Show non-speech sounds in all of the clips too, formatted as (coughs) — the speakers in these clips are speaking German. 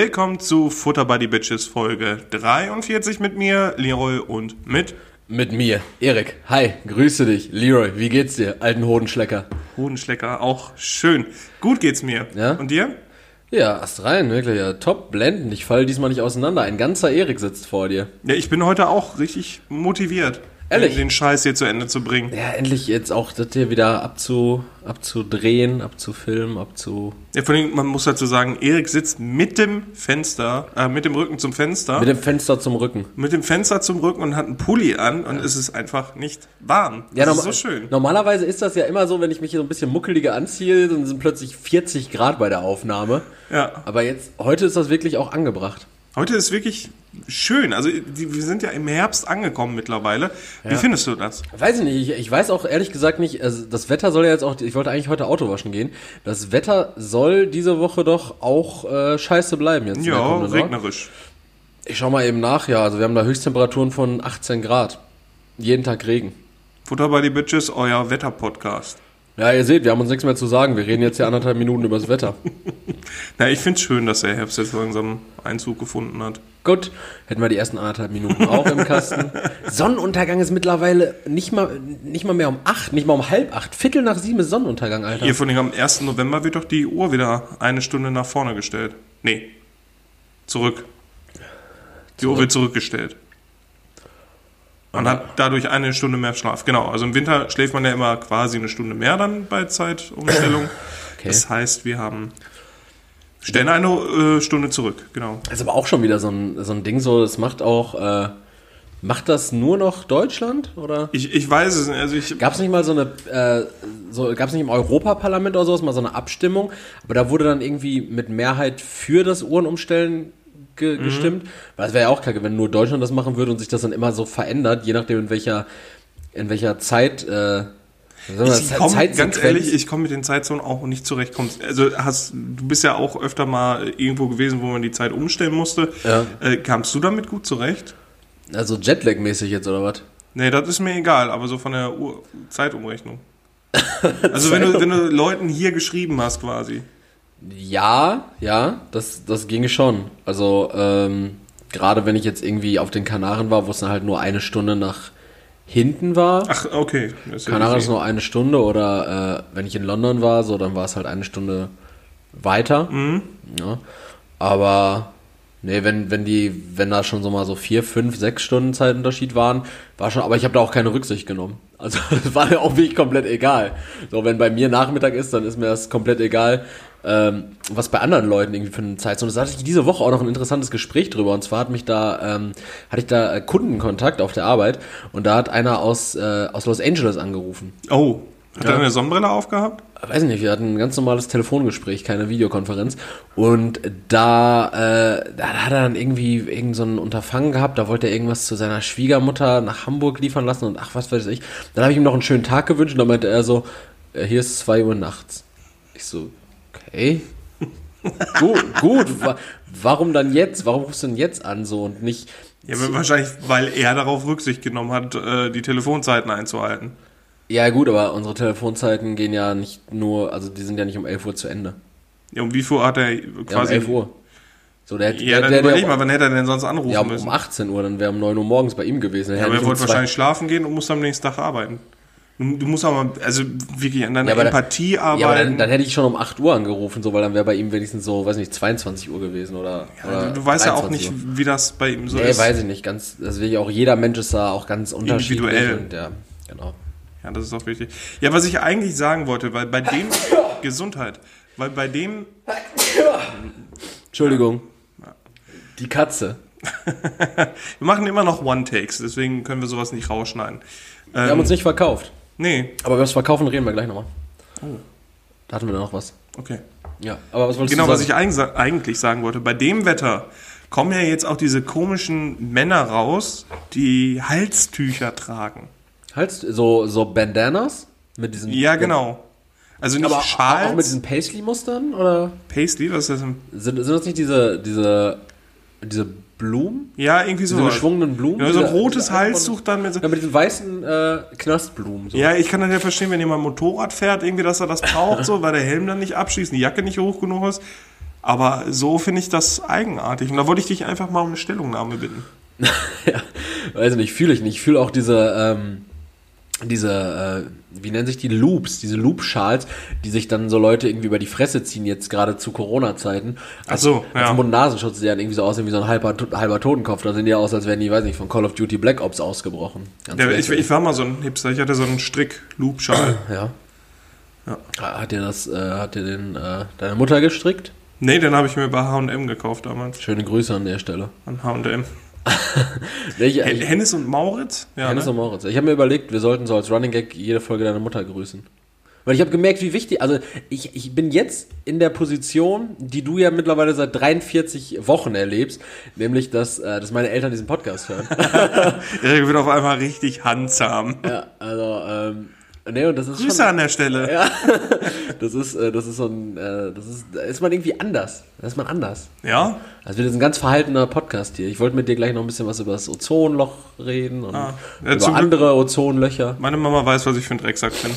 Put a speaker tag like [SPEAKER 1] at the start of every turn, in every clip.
[SPEAKER 1] willkommen zu Futter by the Bitches Folge 43 mit mir, Leroy und mit
[SPEAKER 2] Mit mir, Erik. Hi, grüße dich. Leroy, wie geht's dir, alten Hodenschlecker?
[SPEAKER 1] Hodenschlecker. Auch schön. Gut geht's mir.
[SPEAKER 2] Ja?
[SPEAKER 1] Und dir?
[SPEAKER 2] Ja, ast rein, wirklich. Ja, top, blendend. Ich fall diesmal nicht auseinander. Ein ganzer Erik sitzt vor dir.
[SPEAKER 1] Ja, ich bin heute auch richtig motiviert,
[SPEAKER 2] Ehrlich?
[SPEAKER 1] den Scheiß hier zu Ende zu bringen.
[SPEAKER 2] Ja, endlich jetzt auch das hier wieder abzu, abzudrehen, abzufilmen, abzu...
[SPEAKER 1] Ja, vor allem, man muss dazu sagen, Erik sitzt mit dem Fenster, äh, mit dem Rücken zum Fenster,
[SPEAKER 2] Mit dem Fenster zum Rücken.
[SPEAKER 1] mit dem Fenster zum Rücken und hat einen Pulli an und es ist einfach nicht warm. Das ist
[SPEAKER 2] norma-
[SPEAKER 1] so schön.
[SPEAKER 2] Normalerweise ist das ja immer so, wenn ich mich hier so ein bisschen muckeliger anziehe, dann sind plötzlich 40 Grad bei der Aufnahme.
[SPEAKER 1] Ja.
[SPEAKER 2] Aber jetzt, heute ist das wirklich auch angebracht.
[SPEAKER 1] Heute ist wirklich schön. Also wir sind ja im Herbst angekommen mittlerweile. Wie findest du das?
[SPEAKER 2] Weiß ich nicht, ich, ich weiß auch ehrlich gesagt nicht, also das Wetter soll ja jetzt auch, ich wollte eigentlich heute Auto waschen gehen, das Wetter soll diese Woche doch auch äh, scheiße bleiben jetzt.
[SPEAKER 1] Ja,
[SPEAKER 2] Woche.
[SPEAKER 1] regnerisch.
[SPEAKER 2] Ich schau mal eben nach, ja, also wir haben da Höchsttemperaturen von 18 Grad. Jeden Tag Regen.
[SPEAKER 1] Futter by the Bitches, euer Wetter-Podcast.
[SPEAKER 2] Ja, ihr seht, wir haben uns nichts mehr zu sagen, wir reden jetzt ja anderthalb Minuten über das Wetter. (laughs)
[SPEAKER 1] Na, ich find's schön, dass der Herbst jetzt langsam Einzug gefunden hat.
[SPEAKER 2] Gut, hätten wir die ersten anderthalb Minuten auch im Kasten. (laughs) Sonnenuntergang ist mittlerweile nicht mal, nicht mal mehr um acht, nicht mal um halb acht. Viertel nach sieben ist Sonnenuntergang, Alter.
[SPEAKER 1] Hier von am 1. November wird doch die Uhr wieder eine Stunde nach vorne gestellt. Nee. Zurück. Die Uhr
[SPEAKER 2] Zurück.
[SPEAKER 1] wird zurückgestellt. Man hat dadurch eine Stunde mehr Schlaf. Genau, also im Winter schläft man ja immer quasi eine Stunde mehr dann bei Zeitumstellung. (coughs)
[SPEAKER 2] Okay.
[SPEAKER 1] Das heißt, wir haben stellen eine äh, Stunde zurück, genau.
[SPEAKER 2] Das ist aber auch schon wieder so ein, so ein Ding, so, das macht auch, äh, macht das nur noch Deutschland? Oder
[SPEAKER 1] Ich, ich weiß es nicht, also
[SPEAKER 2] gab es nicht mal so eine, äh, so, gab es nicht im Europaparlament oder sowas mal so eine Abstimmung, aber da wurde dann irgendwie mit Mehrheit für das Uhrenumstellen ge gestimmt. Weil es wäre ja auch kacke, wenn nur Deutschland das machen würde und sich das dann immer so verändert, je nachdem in welcher, in welcher Zeit, äh,
[SPEAKER 1] Ich komm, ganz ehrlich, ich komme mit den Zeitzonen auch nicht zurecht. Also hast, du bist ja auch öfter mal irgendwo gewesen, wo man die Zeit umstellen musste.
[SPEAKER 2] Ja.
[SPEAKER 1] Äh, kamst du damit gut zurecht?
[SPEAKER 2] also Jetlag-mäßig jetzt oder was?
[SPEAKER 1] Nee, das ist mir egal, aber so von der Uhr Zeitumrechnung. (laughs) Also wenn du, wenn du Leuten hier geschrieben hast quasi.
[SPEAKER 2] Ja, ja, das, das ginge schon. Also, ähm, gerade wenn ich jetzt irgendwie auf den Kanaren war, wo es dann halt nur eine Stunde nach hinten war.
[SPEAKER 1] Ach, okay. Das ist
[SPEAKER 2] Kanaren ist nur eine Stunde oder äh, wenn ich in London war, so, dann war es halt eine Stunde weiter.
[SPEAKER 1] Mhm.
[SPEAKER 2] Ja. Aber nee, wenn, wenn die, wenn da schon so mal so vier, fünf, sechs Stunden Zeitunterschied waren, war schon, aber ich habe da auch keine Rücksicht genommen. Also (laughs) das war mir auch wirklich komplett egal. So, wenn bei mir Nachmittag ist, dann ist mir das komplett egal. Ähm, was bei anderen Leuten irgendwie für eine Zeitzone ist. Da hatte ich diese Woche auch noch ein interessantes Gespräch drüber. Und zwar hat mich da, ähm, hatte ich da äh, Kundenkontakt auf der Arbeit und da hat einer aus, äh, aus Los Angeles angerufen.
[SPEAKER 1] Oh, hat
[SPEAKER 2] Ja.
[SPEAKER 1] er eine Sonnenbrille aufgehabt?
[SPEAKER 2] Weiß nicht, wir hatten ein ganz normales Telefongespräch, keine Videokonferenz. Und da, äh, da hat er dann irgendwie irgend so ein Unterfangen gehabt, da wollte er irgendwas zu seiner Schwiegermutter nach Hamburg liefern lassen und ach, was weiß ich. Dann habe ich ihm noch einen schönen Tag gewünscht und dann meinte er so, äh, hier ist zwei Uhr nachts. Ich so, okay. gut, gut. Wa warum dann jetzt? Warum rufst du denn jetzt an so und nicht
[SPEAKER 1] Ja, wahrscheinlich, weil er darauf Rücksicht genommen hat, äh, die Telefonzeiten einzuhalten.
[SPEAKER 2] Ja gut, aber unsere Telefonzeiten gehen ja nicht nur, also die sind ja nicht um 11 Uhr zu Ende.
[SPEAKER 1] Ja, um wie viel hat er
[SPEAKER 2] Ja, um
[SPEAKER 1] quasi...
[SPEAKER 2] 11 Uhr. So, der,
[SPEAKER 1] Ja,
[SPEAKER 2] der,
[SPEAKER 1] dann
[SPEAKER 2] der,
[SPEAKER 1] überleg
[SPEAKER 2] der,
[SPEAKER 1] mal, wann hätte er denn sonst anrufen
[SPEAKER 2] Ja, um,
[SPEAKER 1] müssen?
[SPEAKER 2] um 18 Uhr, dann wäre um 9 Uhr morgens bei ihm gewesen.
[SPEAKER 1] Ja,
[SPEAKER 2] hätte
[SPEAKER 1] aber er wollte wahrscheinlich schlafen gehen und muss am nächsten Tag arbeiten. Du, musst aber, also wirklich an deiner
[SPEAKER 2] Ja, aber dann-
[SPEAKER 1] Empathie
[SPEAKER 2] Ja, aber
[SPEAKER 1] arbeiten.
[SPEAKER 2] dann, dann hätte ich schon um 8 Uhr angerufen, so, weil dann wäre bei ihm wenigstens so, weiß nicht, 22 Uhr gewesen oder.
[SPEAKER 1] Ja,
[SPEAKER 2] oder
[SPEAKER 1] du, weißt ja auch
[SPEAKER 2] 23
[SPEAKER 1] nicht,
[SPEAKER 2] Uhr.
[SPEAKER 1] wie das bei ihm so
[SPEAKER 2] Nee,
[SPEAKER 1] ist.
[SPEAKER 2] weiß ich nicht. Ganz, deswegen auch jeder Mensch ist da auch ganz unterschiedlich.
[SPEAKER 1] Individuell.
[SPEAKER 2] Und, ja, genau.
[SPEAKER 1] Ja, das ist auch wichtig. Ja, was ich eigentlich sagen wollte, weil bei dem (laughs) Gesundheit, weil bei dem
[SPEAKER 2] Entschuldigung. Die Katze. (laughs)
[SPEAKER 1] wir machen immer noch One-Takes, deswegen können wir sowas nicht rausschneiden.
[SPEAKER 2] Wir haben
[SPEAKER 1] Ähm,
[SPEAKER 2] uns nicht verkauft.
[SPEAKER 1] Nee,
[SPEAKER 2] Aber über das Verkaufen reden wir gleich nochmal. Da hatten wir noch was.
[SPEAKER 1] okay.
[SPEAKER 2] Ja, aber was wolltest
[SPEAKER 1] Genau,
[SPEAKER 2] du
[SPEAKER 1] was ich
[SPEAKER 2] sagen?
[SPEAKER 1] eig- eigentlich sagen wollte. Bei dem Wetter kommen ja jetzt auch diese komischen Männer raus, die Halstücher tragen.
[SPEAKER 2] Halt, so, so Bandanas? Mit diesen.
[SPEAKER 1] Ja, genau. Also nicht
[SPEAKER 2] Aber
[SPEAKER 1] Schals,
[SPEAKER 2] auch mit diesen Paisley-Mustern? Oder?
[SPEAKER 1] Paisley, was ist das denn?
[SPEAKER 2] Sind, sind das nicht diese, diese, diese Blumen?
[SPEAKER 1] Ja, irgendwie so.
[SPEAKER 2] Diese geschwungenen Blumen?
[SPEAKER 1] Ja, so ein rotes Halstuch dann mit so.
[SPEAKER 2] Ja, mit diesen weißen äh, Knastblumen. So.
[SPEAKER 1] Ja, ich kann dann ja verstehen, wenn jemand Motorrad fährt, irgendwie, dass er das braucht, so, weil der Helm dann nicht abschließt, die Jacke nicht hoch genug ist. Aber so finde ich das eigenartig. Und da wollte ich dich einfach mal um eine Stellungnahme bitten. (laughs)
[SPEAKER 2] ja, weiß nicht, fühle ich nicht. Ich fühle auch diese, ähm, diese, äh, wie nennen sich die Loops, diese Loop-Schals, die sich dann so Leute irgendwie über die Fresse ziehen, jetzt gerade zu Corona-Zeiten.
[SPEAKER 1] Ach so,
[SPEAKER 2] als
[SPEAKER 1] ja.
[SPEAKER 2] Mund-Nasenschutz, die dann irgendwie so aussehen wie so ein halber, halber Totenkopf. Da sehen die aus, als wären die, weiß nicht, von Call of Duty Black Ops ausgebrochen. Ganz
[SPEAKER 1] Ja, ich, ich war mal so ein Hipster. Ich hatte so einen Strick-Loop-Schal. (clears throat)
[SPEAKER 2] ja.
[SPEAKER 1] Ja.
[SPEAKER 2] Hat dir das, äh, hat dir den, äh, deine Mutter gestrickt?
[SPEAKER 1] nee, den habe ich mir bei H&M gekauft damals.
[SPEAKER 2] Schöne Grüße an der Stelle.
[SPEAKER 1] An H&M. (laughs)
[SPEAKER 2] Ich,
[SPEAKER 1] Hen-
[SPEAKER 2] ich,
[SPEAKER 1] Hennes und Mauritz? Ja,
[SPEAKER 2] Hennes
[SPEAKER 1] ne?
[SPEAKER 2] und Moritz. Ich habe mir überlegt, wir sollten so als Running Gag jede Folge deine Mutter grüßen. Weil ich habe gemerkt, wie wichtig, also ich, ich bin jetzt in der Position, die du ja mittlerweile seit 43 Wochen erlebst, nämlich, dass, äh, dass meine Eltern diesen Podcast hören. (laughs)
[SPEAKER 1] Erik wird auf einmal richtig handsam.
[SPEAKER 2] ja, also, ähm, nee, und das ist
[SPEAKER 1] Grüße
[SPEAKER 2] schon,
[SPEAKER 1] an der Stelle.
[SPEAKER 2] ja, (laughs) das ist, äh, das ist so ein, äh, das ist, da ist man irgendwie anders. Da ist man anders.
[SPEAKER 1] Ja?
[SPEAKER 2] Also wir sind ein ganz verhaltener Podcast hier. Ich wollte mit dir gleich noch ein bisschen was über das Ozonloch reden und
[SPEAKER 1] Ah. Ja,
[SPEAKER 2] über andere Ozonlöcher.
[SPEAKER 1] Meine Mama weiß, was ich für ein Drecksack bin.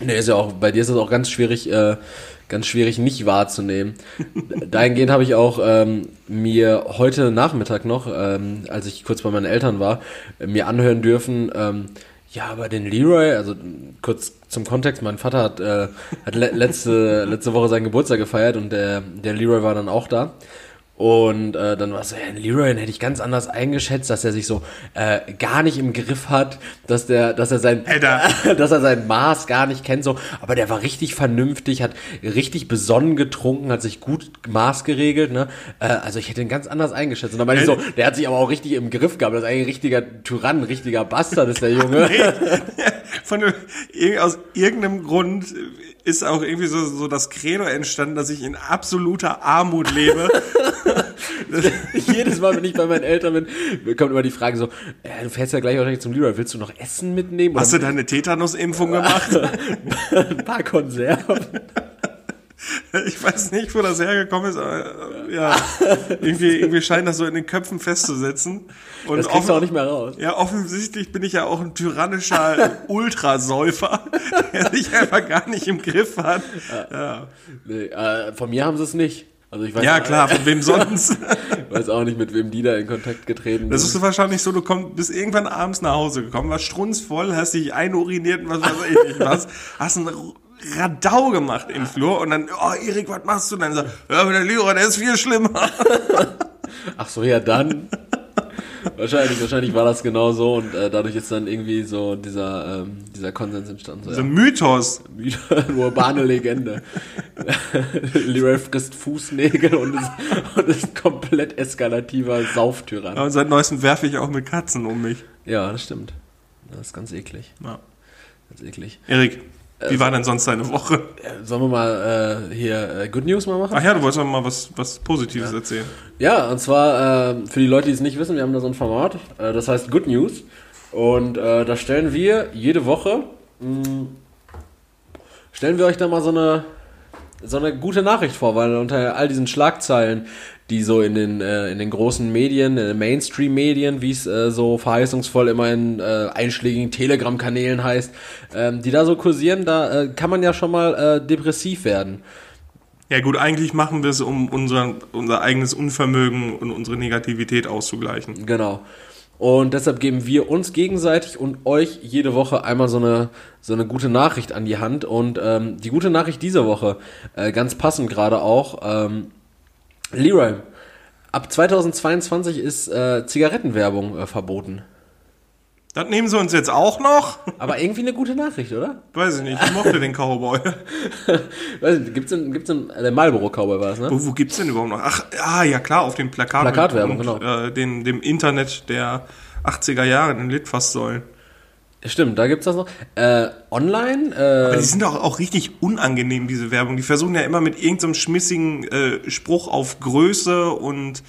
[SPEAKER 2] Nee, ist ja auch, bei dir ist es auch ganz schwierig, äh, ganz schwierig nicht wahrzunehmen. (laughs) Dahingehend habe ich auch ähm, mir heute Nachmittag noch, ähm, als ich kurz bei meinen Eltern war, äh, mir anhören dürfen, ähm, ja, aber den Leroy, also kurz zum Kontext, mein Vater hat, äh, hat le letzte, letzte Woche seinen Geburtstag gefeiert und der, der Leroy war dann auch da. Und äh, dann war es so, den Leroy, den hätte ich ganz anders eingeschätzt, dass er sich so äh, gar nicht im Griff hat, dass der, dass er sein,
[SPEAKER 1] Alter. (laughs)
[SPEAKER 2] dass er sein Maß gar nicht kennt, so, aber der war richtig vernünftig, hat richtig besonnen getrunken, hat sich gut Maß geregelt, ne? Äh, also ich hätte ihn ganz anders eingeschätzt. Und dann meinte ich so, der hat sich aber auch richtig im Griff gehabt, das ist eigentlich ein richtiger Tyrann, ein richtiger Bastard ist der Junge. (laughs)
[SPEAKER 1] Von aus irgendeinem Grund ist auch irgendwie so, so das Credo entstanden, dass ich in absoluter Armut lebe. (laughs)
[SPEAKER 2] Jedes Mal, wenn ich bei meinen Eltern bin, kommt immer die Frage so, äh, du fährst ja gleich wahrscheinlich zum Leroy, willst du noch Essen mitnehmen?
[SPEAKER 1] Hast du deine Tetanus-Impfung gemacht? (laughs)
[SPEAKER 2] ein paar Konserven? (laughs)
[SPEAKER 1] Ich weiß nicht, wo das hergekommen ist, aber äh, ja, irgendwie, irgendwie scheint das so in den Köpfen festzusetzen. Und
[SPEAKER 2] Das kriegst du auch nicht mehr raus.
[SPEAKER 1] Ja, offensichtlich bin ich ja auch ein tyrannischer (laughs) Ultrasäufer, (laughs) der sich einfach gar nicht im Griff hat. Ja,
[SPEAKER 2] Nee, äh, von mir haben sie es nicht. Also ich weiß,
[SPEAKER 1] ja klar, von wem sonst?
[SPEAKER 2] Ich weiß auch nicht, mit wem die da in Kontakt getreten
[SPEAKER 1] Das
[SPEAKER 2] sind.
[SPEAKER 1] ist so wahrscheinlich so, du komm, bist irgendwann abends nach Hause gekommen, warst strunzvoll, hast dich einuriniert und was weiß ich nicht was, hast einen Radau gemacht im Flur und dann, oh Erik, was machst du denn? Dann sag, ja, aber der Leroy, der ist viel schlimmer. (laughs)
[SPEAKER 2] Ach so, ja dann. wahrscheinlich, wahrscheinlich war das genau so und äh, dadurch ist dann irgendwie so dieser, ähm, dieser Konsens entstanden. So,
[SPEAKER 1] So
[SPEAKER 2] ja,
[SPEAKER 1] ein Mythos. (laughs)
[SPEAKER 2] urbane Legende. (laughs) Leroy frisst Fußnägel und ist, und ist ein komplett eskalativer Sauftyrann.
[SPEAKER 1] Ja, und seit neuestem werfe ich auch mit Katzen um mich.
[SPEAKER 2] Ja, das stimmt. Das ist ganz eklig.
[SPEAKER 1] Ja.
[SPEAKER 2] Ganz eklig.
[SPEAKER 1] Erik, wie war denn sonst deine Woche?
[SPEAKER 2] Äh, Sollen wir mal äh, hier äh, Good News mal machen?
[SPEAKER 1] Ach ja, du wolltest mal was, was Positives erzählen.
[SPEAKER 2] Ja, und zwar äh, für die Leute, die es nicht wissen, wir haben da so ein Format, äh, das heißt Good News. Und äh, da stellen wir jede Woche, mh, stellen wir euch da mal so eine, so eine gute Nachricht vor, weil unter all diesen Schlagzeilen, die so in den, äh, in den großen Medien, in den Mainstream-Medien, wie es äh, so verheißungsvoll immer in äh, einschlägigen Telegram-Kanälen heißt, ähm, die da so kursieren, da äh, kann man ja schon mal äh, depressiv werden.
[SPEAKER 1] Ja gut, eigentlich machen wir es, um unser, unser eigenes Unvermögen und unsere Negativität auszugleichen.
[SPEAKER 2] Genau. Und deshalb geben wir uns gegenseitig und euch jede Woche einmal so eine, so eine gute Nachricht an die Hand. Und ähm, die gute Nachricht dieser Woche, äh, ganz passend gerade auch, ähm, Leroy, ab 2022 ist äh, Zigarettenwerbung äh, verboten.
[SPEAKER 1] Das nehmen sie uns jetzt auch noch?
[SPEAKER 2] Aber irgendwie eine gute Nachricht, oder?
[SPEAKER 1] Weiß ich nicht, ich mochte den Cowboy. (laughs)
[SPEAKER 2] Weiß nicht, gibt's denn, gibt's denn, der Marlboro Cowboy war es, ne?
[SPEAKER 1] Wo, wo gibt's denn überhaupt noch? Ach, ah, ja klar, auf dem Plakat.
[SPEAKER 2] Plakatwerbung, genau.
[SPEAKER 1] Äh, dem, dem Internet der 80er Jahre, den Litfaßsäulen.
[SPEAKER 2] Stimmt, da gibt's das noch. Äh, online,
[SPEAKER 1] Aber
[SPEAKER 2] äh,
[SPEAKER 1] die sind doch auch richtig unangenehm, diese Werbung. Die versuchen ja immer mit irgendeinem schmissigen äh, Spruch auf Größe und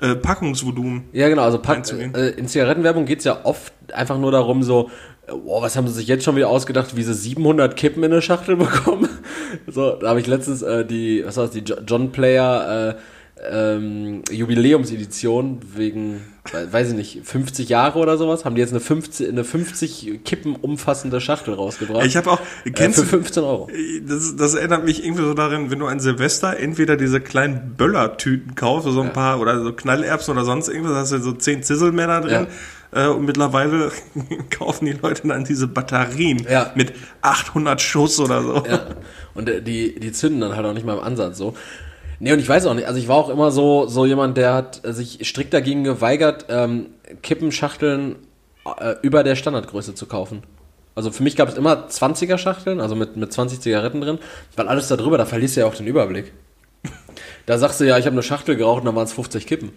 [SPEAKER 1] äh, Packungsvolumen.
[SPEAKER 2] Ja, genau, also Pack, äh, in Zigarettenwerbung geht's ja oft einfach nur darum, so, äh, boah, was haben sie sich jetzt schon wieder ausgedacht, wie sie 700 Kippen in eine Schachtel (laughs) bekommen? so, da habe ich letztens äh, die, was war das, die Jo- John Player, äh, ähm, Jubiläumsedition wegen, we- weiß ich nicht, 50 Jahre oder sowas, haben die jetzt eine 50, eine 50 Kippen umfassende Schachtel rausgebracht.
[SPEAKER 1] Ich habe auch,
[SPEAKER 2] äh,
[SPEAKER 1] kennst
[SPEAKER 2] für
[SPEAKER 1] du,
[SPEAKER 2] 15 Euro.
[SPEAKER 1] das, das erinnert mich irgendwie so daran, wenn du an Silvester entweder diese kleinen Böllertüten kaufst, so ein paar, oder so Knallerbsen oder sonst irgendwas, hast du so 10 Zisselmänner drin. Äh, und mittlerweile (laughs) kaufen die Leute dann diese Batterien
[SPEAKER 2] Ja.
[SPEAKER 1] mit 800 Schuss oder so.
[SPEAKER 2] Ja. Und äh, die, die zünden dann halt auch nicht mal im Ansatz so. Nee, und ich weiß auch nicht, also ich war auch immer so, so jemand, der hat sich strikt dagegen geweigert, ähm, Kippenschachteln äh, über der Standardgröße zu kaufen. Also für mich gab es immer 20er Schachteln, also mit, mit 20 Zigaretten drin, weil alles da drüber, da verlierst du ja auch den Überblick. Da sagst du ja, ich habe eine Schachtel geraucht und dann waren es 50 Kippen.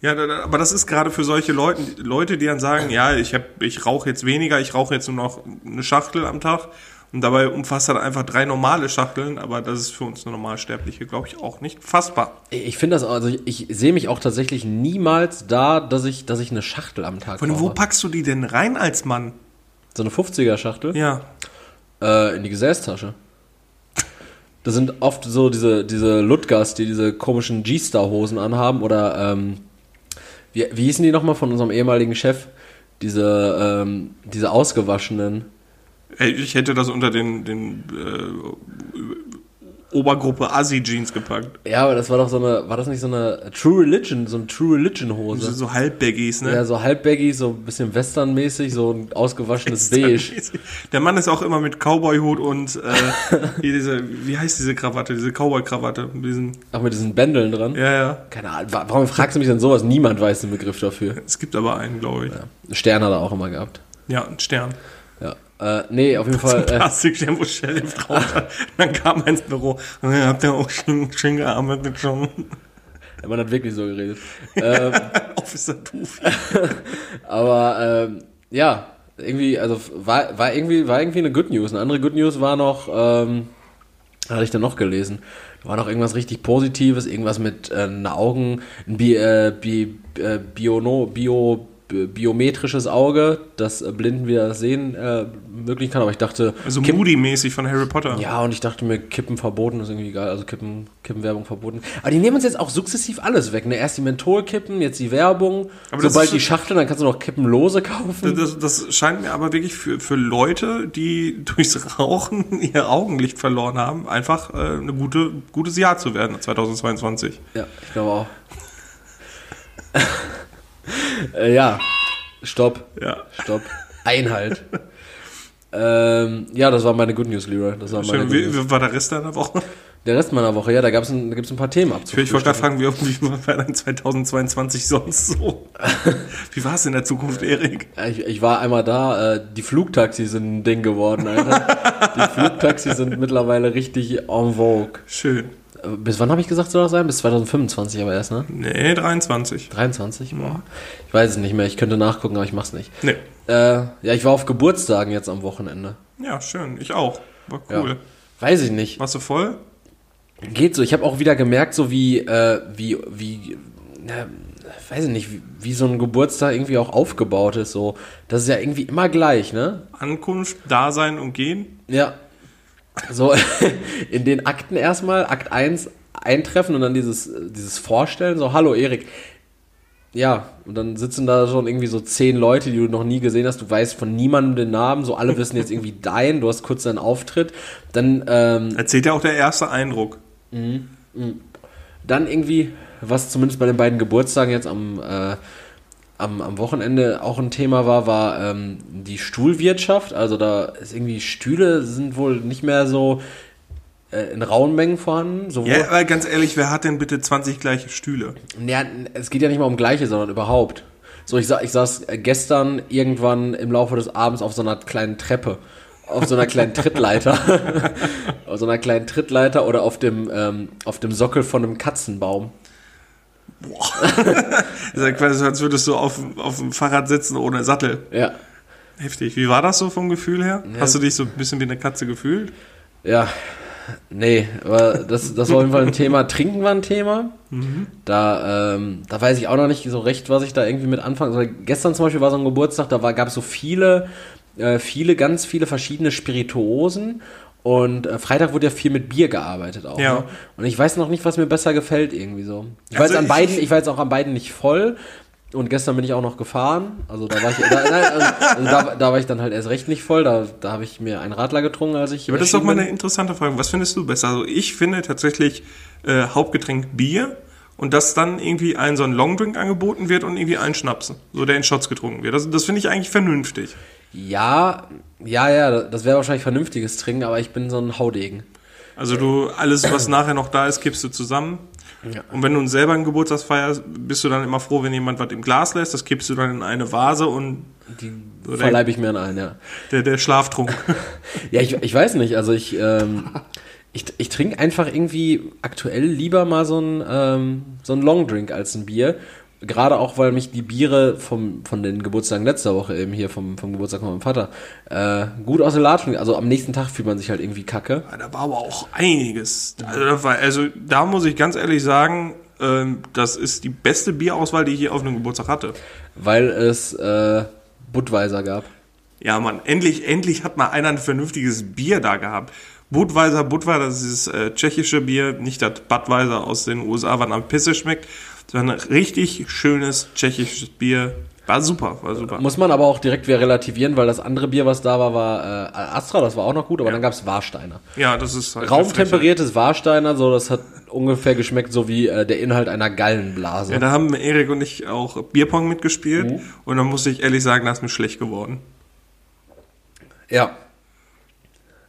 [SPEAKER 1] Ja, aber das ist gerade für solche Leute, Leute, die dann sagen, ja, ich ich rauche jetzt weniger, ich rauche jetzt nur noch eine Schachtel am Tag und dabei umfasst er einfach drei normale Schachteln, aber das ist für uns eine Normalsterbliche, glaube ich, auch nicht fassbar.
[SPEAKER 2] Ich finde das, also ich, ich sehe mich auch tatsächlich niemals da, dass ich, dass ich eine Schachtel am Tag
[SPEAKER 1] Von wo packst du die denn rein als Mann?
[SPEAKER 2] So eine 50er Schachtel?
[SPEAKER 1] Ja.
[SPEAKER 2] Äh, in die Gesäßtasche. Das sind oft so diese, diese Ludgers, die diese komischen G-Star-Hosen anhaben oder ähm, wie, wie hießen die nochmal von unserem ehemaligen Chef? Diese, ähm, diese ausgewaschenen.
[SPEAKER 1] Ich hätte das unter den, den äh, Obergruppe Assi-Jeans gepackt.
[SPEAKER 2] Ja, aber das war doch so eine, war das nicht so eine True Religion, so eine True Religion
[SPEAKER 1] So, so Halbbaggies, ne?
[SPEAKER 2] Ja, so halbbaggy, so ein bisschen westernmäßig, so ein ausgewaschenes (laughs) Beige.
[SPEAKER 1] Der Mann ist auch immer mit Cowboy-Hut und äh, (laughs) hier diese, wie heißt diese Krawatte, diese Cowboy-Krawatte,
[SPEAKER 2] Auch mit diesen Bändeln dran.
[SPEAKER 1] ja, ja.
[SPEAKER 2] Keine Ahnung, wa- warum fragst du mich denn sowas? Niemand weiß den Begriff dafür.
[SPEAKER 1] Es gibt aber einen, glaube ich.
[SPEAKER 2] Ja. Stern hat er auch immer gehabt.
[SPEAKER 1] Ja, ein Stern.
[SPEAKER 2] Ja. Äh, nee, auf jeden Fall. Äh,
[SPEAKER 1] wo Sheriff drauf. Dann kam er ins Büro. Und dann habt ihr auch schon, schön gearbeitet schon.
[SPEAKER 2] der Mann hat wirklich so geredet. (laughs) ähm,
[SPEAKER 1] Officer Doofy. (laughs)
[SPEAKER 2] aber ähm, ja, irgendwie, also war, war irgendwie, war irgendwie eine Good News. Eine andere Good News war noch, ähm, hatte ich denn noch gelesen? Da war noch irgendwas richtig Positives, irgendwas mit äh, Augen, ein Bi, äh, Bi, äh, Biono, Bio, bi- biometrisches Auge, das äh, Blinden wieder sehen äh, möglich kann. Aber ich dachte,
[SPEAKER 1] Also Moody-mäßig von Harry Potter.
[SPEAKER 2] Ja, und ich dachte mir, Kippen verboten ist irgendwie geil. Also Kippen, Kippenwerbung verboten. Aber die nehmen uns jetzt auch sukzessiv alles weg. Ne? Erst die Mentholkippen, jetzt die Werbung.
[SPEAKER 1] Aber
[SPEAKER 2] Sobald die Schachtel, dann kannst du noch Kippenlose kaufen.
[SPEAKER 1] Das, das scheint mir aber wirklich für, für Leute, die (laughs) durchs Rauchen ihr Augenlicht verloren haben, einfach äh, eine gute, gutes Jahr zu werden 2022.
[SPEAKER 2] Ja, ich glaube auch. (laughs) äh, ja, stopp,
[SPEAKER 1] Ja.
[SPEAKER 2] stopp. Einhalt. ähm, ja, das war meine Good News, Leroy. Das war meine
[SPEAKER 1] Schön, wie,
[SPEAKER 2] News.
[SPEAKER 1] wie war der Rest deiner Woche?
[SPEAKER 2] Der Rest meiner Woche, ja, da gab's ein, da gibt's ein paar Themen
[SPEAKER 1] Ich wollte gerade fragen, wie, wie war dein 2022 sonst so? (laughs) Wie war es in der Zukunft, Erik?
[SPEAKER 2] Ich, ich war einmal da, äh, die Flugtaxis sind ein Ding geworden, Alter. die (laughs) Flugtaxis sind mittlerweile richtig en vogue.
[SPEAKER 1] Schön.
[SPEAKER 2] Bis wann habe ich gesagt, soll das sein? Bis 2025 aber erst, ne?
[SPEAKER 1] Nee, 23.
[SPEAKER 2] 23? Boah. Ich weiß es nicht mehr, ich könnte nachgucken, aber ich mach's nicht.
[SPEAKER 1] Nee.
[SPEAKER 2] Äh, ja, ich war auf Geburtstagen jetzt am Wochenende.
[SPEAKER 1] Ja, schön. Ich auch. War
[SPEAKER 2] Ja.
[SPEAKER 1] cool.
[SPEAKER 2] Weiß ich nicht.
[SPEAKER 1] Warst du voll?
[SPEAKER 2] Geht so. Ich habe auch wieder gemerkt, so wie, äh, wie, wie, na, weiß ich nicht, wie, wie so ein Geburtstag irgendwie auch aufgebaut ist. So, das ist ja irgendwie immer gleich, ne?
[SPEAKER 1] Ankunft, Dasein und Gehen?
[SPEAKER 2] Ja. So, (laughs) in den Akten erstmal, Akt 1 eintreffen und dann dieses, dieses Vorstellen, so, hallo Erik. Ja, und dann sitzen da schon irgendwie so zehn Leute, die du noch nie gesehen hast. Du weißt von niemandem den Namen, so alle wissen jetzt irgendwie dein, du hast kurz deinen Auftritt. Dann, ähm,
[SPEAKER 1] Erzählt ja auch der erste Eindruck.
[SPEAKER 2] dann irgendwie, was zumindest bei den beiden Geburtstagen jetzt am, äh, am, am Wochenende auch ein Thema war, war ähm, die Stuhlwirtschaft. Also da ist irgendwie Stühle sind wohl nicht mehr so äh, in rauen Mengen vorhanden. Sowohl,
[SPEAKER 1] Ja, aber ganz ehrlich, wer hat denn bitte 20 gleiche Stühle?
[SPEAKER 2] Ja, es geht ja nicht mal um gleiche, sondern überhaupt. So, ich, sa ich saß gestern irgendwann im Laufe des Abends auf so einer kleinen Treppe. Auf so einer kleinen Trittleiter. (laughs) auf so einer kleinen Trittleiter oder auf dem, ähm, auf dem Sockel von einem Katzenbaum.
[SPEAKER 1] Das (laughs) ist ja quasi so, als würdest du auf, auf dem Fahrrad sitzen ohne Sattel.
[SPEAKER 2] Ja.
[SPEAKER 1] Heftig. Wie war das so vom Gefühl her?
[SPEAKER 2] Ja.
[SPEAKER 1] Hast du dich so ein bisschen wie eine Katze gefühlt?
[SPEAKER 2] Ja, nee, aber das, das war auf jeden Fall ein Thema. Trinken war ein Thema. Da, ähm, da weiß ich auch noch nicht so recht, was ich da irgendwie mit anfangen soll. Gestern zum Beispiel war so ein Geburtstag, da gab es so viele, äh, viele, ganz viele verschiedene Spirituosen. Und äh, Freitag wurde ja viel mit Bier gearbeitet auch.
[SPEAKER 1] Ja.
[SPEAKER 2] Ne? Und ich weiß noch nicht, was mir besser gefällt irgendwie so. Ich war
[SPEAKER 1] Also
[SPEAKER 2] jetzt an
[SPEAKER 1] ich-
[SPEAKER 2] beiden, ich war jetzt auch an beiden nicht voll. Und gestern bin ich auch noch gefahren. Also da war ich, da, nein, also da, da war ich dann halt erst recht nicht voll. Da, da habe ich mir einen Radler getrunken, als ich.
[SPEAKER 1] Aber das ist doch mal eine interessante Frage. Was findest du besser? Also ich finde tatsächlich äh, Hauptgetränk Bier und dass dann irgendwie ein so ein Longdrink angeboten wird und irgendwie ein Schnaps, so der in Shots getrunken wird. Das, das finde ich eigentlich vernünftig.
[SPEAKER 2] Ja, ja, ja, das wäre wahrscheinlich vernünftiges Trinken, aber ich bin so ein Haudegen.
[SPEAKER 1] Also du, alles, was nachher noch da ist, kippst du zusammen.
[SPEAKER 2] Ja.
[SPEAKER 1] Und wenn du selber einen Geburtstag feierst, bist du dann immer froh, wenn jemand was im Glas lässt. Das kippst du dann in eine Vase und
[SPEAKER 2] Die
[SPEAKER 1] So
[SPEAKER 2] verleibe ich mir an ein, ja.
[SPEAKER 1] der, der Schlaftrunk. (laughs)
[SPEAKER 2] Ja, ich, ich weiß nicht. Also ich, ähm, ich, ich trinke einfach irgendwie aktuell lieber mal so ein, ähm, so ein Longdrink als ein Bier. Gerade auch, weil mich die Biere vom, von den Geburtstagen letzter Woche eben hier vom, vom Geburtstag von meinem Vater äh, gut aus der Latschen. Also am nächsten Tag fühlt man sich halt irgendwie kacke.
[SPEAKER 1] Ja, Da war aber auch einiges. Also, da war, also da muss ich ganz ehrlich sagen, ähm, das ist die beste Bierauswahl, die ich hier auf einem Geburtstag hatte.
[SPEAKER 2] Weil es äh, Budweiser gab.
[SPEAKER 1] Ja, Mann, endlich, endlich hat mal einer ein vernünftiges Bier da gehabt. Budweiser, Budweiser, das ist äh, tschechische Bier, nicht das Budweiser aus den USA, was am Pisse schmeckt, sondern ein richtig schönes tschechisches Bier. War super, war super.
[SPEAKER 2] Muss man aber auch direkt wieder relativieren, weil das andere Bier, was da war, war äh, Astra, das war auch noch gut, aber dann gab es Warsteiner.
[SPEAKER 1] Ja, das ist halt
[SPEAKER 2] Raumtemperiertes Warsteiner, so das hat ungefähr geschmeckt, so wie äh, der Inhalt einer Gallenblase.
[SPEAKER 1] Ja, da haben Erik und ich auch Bierpong mitgespielt
[SPEAKER 2] Mhm.
[SPEAKER 1] und dann muss ich ehrlich sagen, da ist mir schlecht geworden.
[SPEAKER 2] Ja,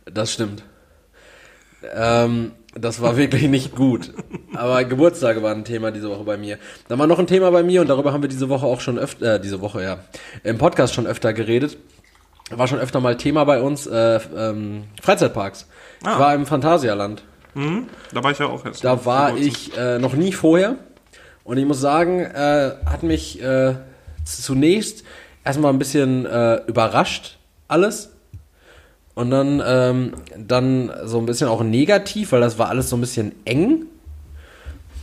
[SPEAKER 2] das stimmt. Ähm, das war wirklich nicht gut. Aber Geburtstage waren ein Thema diese Woche bei mir. Dann war noch ein Thema bei mir und darüber haben wir diese Woche auch schon öfter, äh, diese Woche ja, im Podcast schon öfter geredet. War schon öfter mal Thema bei uns, äh, ähm, Freizeitparks. Ich
[SPEAKER 1] Ah.
[SPEAKER 2] war im Phantasialand.
[SPEAKER 1] Mhm. Da war ich ja auch erst.
[SPEAKER 2] Da war ich äh, noch nie vorher. Und ich muss sagen, äh, hat mich äh, zunächst erstmal ein bisschen äh, überrascht, alles. Und dann, ähm, dann so ein bisschen auch negativ, weil das war alles so ein bisschen eng.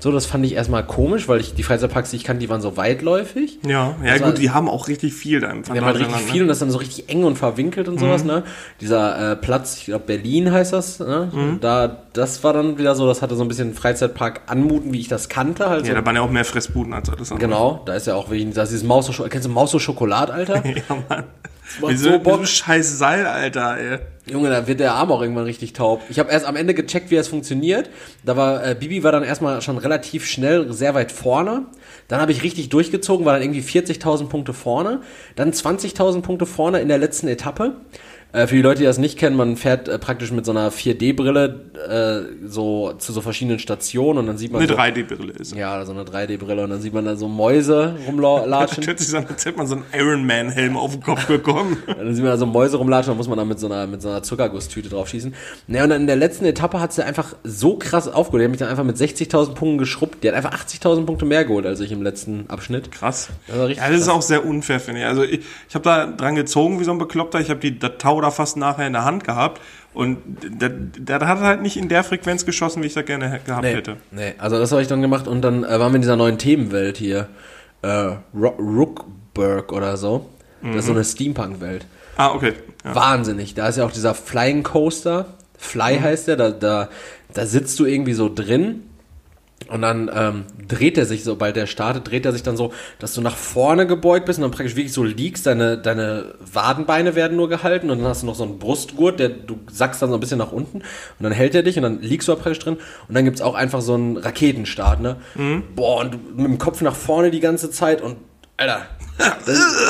[SPEAKER 2] So, das fand ich erstmal komisch, weil ich die Freizeitparks, die ich kannte, die waren so weitläufig.
[SPEAKER 1] Ja, ja
[SPEAKER 2] war-
[SPEAKER 1] gut, die haben auch richtig viel da im
[SPEAKER 2] Die haben halt richtig
[SPEAKER 1] Phantasialand,
[SPEAKER 2] viel und das ist dann so richtig eng und verwinkelt und sowas, ne? Dieser äh, Platz, ich glaube Berlin heißt das, ne? Da, das war dann wieder so, das hatte so ein bisschen Freizeitpark anmuten, wie ich das kannte, halt
[SPEAKER 1] Ja,
[SPEAKER 2] so.
[SPEAKER 1] da waren ja auch mehr Fressbuden als alles andere.
[SPEAKER 2] Genau, da ist ja auch wirklich, da ist dieses Maus kennst du Maus Schokolade, Alter? (laughs)
[SPEAKER 1] Ja, Mann.
[SPEAKER 2] Macht
[SPEAKER 1] Wieso,
[SPEAKER 2] so Bock.
[SPEAKER 1] scheiß Seil, Alter, ey.
[SPEAKER 2] Junge, da wird der Arm auch irgendwann richtig taub. Ich habe erst am Ende gecheckt, wie das funktioniert. Da war äh, Bibi war dann erstmal schon relativ schnell sehr weit vorne. Dann habe ich richtig durchgezogen, war dann irgendwie 40.000 Punkte vorne. Dann 20.000 Punkte vorne in der letzten Etappe. Äh, für die Leute, die das nicht kennen, man fährt äh, praktisch mit so einer 4D-Brille äh, so zu so verschiedenen Stationen und dann sieht man
[SPEAKER 1] Eine
[SPEAKER 2] so,
[SPEAKER 1] 3D-Brille ist.
[SPEAKER 2] ja so eine 3D-Brille und dann sieht man da so Mäuse rumlatschen.
[SPEAKER 1] Als (laughs) hätte man so einen Iron Man-Helm auf den Kopf bekommen. (laughs)
[SPEAKER 2] Dann sieht man da so Mäuse rumlatschen, dann muss man da mit so einer, mit so einer Zuckergusstüte drauf schießen. Naja, und dann in der letzten Etappe hat sie einfach so krass aufgeholt. Die hat mich dann einfach mit 60.000 Punkten geschrubbt. Die hat einfach 80.000 Punkte mehr geholt als ich im letzten Abschnitt.
[SPEAKER 1] Krass.
[SPEAKER 2] Das
[SPEAKER 1] ja, das ist
[SPEAKER 2] krass.
[SPEAKER 1] auch sehr unfair, finde ich. Also ich, ich habe da dran gezogen wie so ein Bekloppter. Ich habe die das Da fast nachher in der Hand gehabt. Und der, der hat halt nicht in der Frequenz geschossen, wie ich das gerne gehabt
[SPEAKER 2] Nee,
[SPEAKER 1] hätte.
[SPEAKER 2] nee, also das habe ich dann gemacht und dann äh, waren wir in dieser neuen Themenwelt hier. Äh, Ro Rookburg oder so. Das ist so eine Steampunk-Welt.
[SPEAKER 1] Ah, okay. Ja.
[SPEAKER 2] Wahnsinnig. Da ist ja auch dieser Flying Coaster. Fly heißt der. Da, da, da sitzt du irgendwie so drin. Und dann ähm, dreht er sich, sobald der startet, dreht er sich dann so, dass du nach vorne gebeugt bist und dann praktisch wirklich so liegst, deine, deine Wadenbeine werden nur gehalten und dann hast du noch so einen Brustgurt, der du sackst dann so ein bisschen nach unten und dann hält er dich und dann liegst du da praktisch drin und dann gibt's auch einfach so einen Raketenstart, ne? Boah, und du mit dem Kopf nach vorne die ganze Zeit und Alter,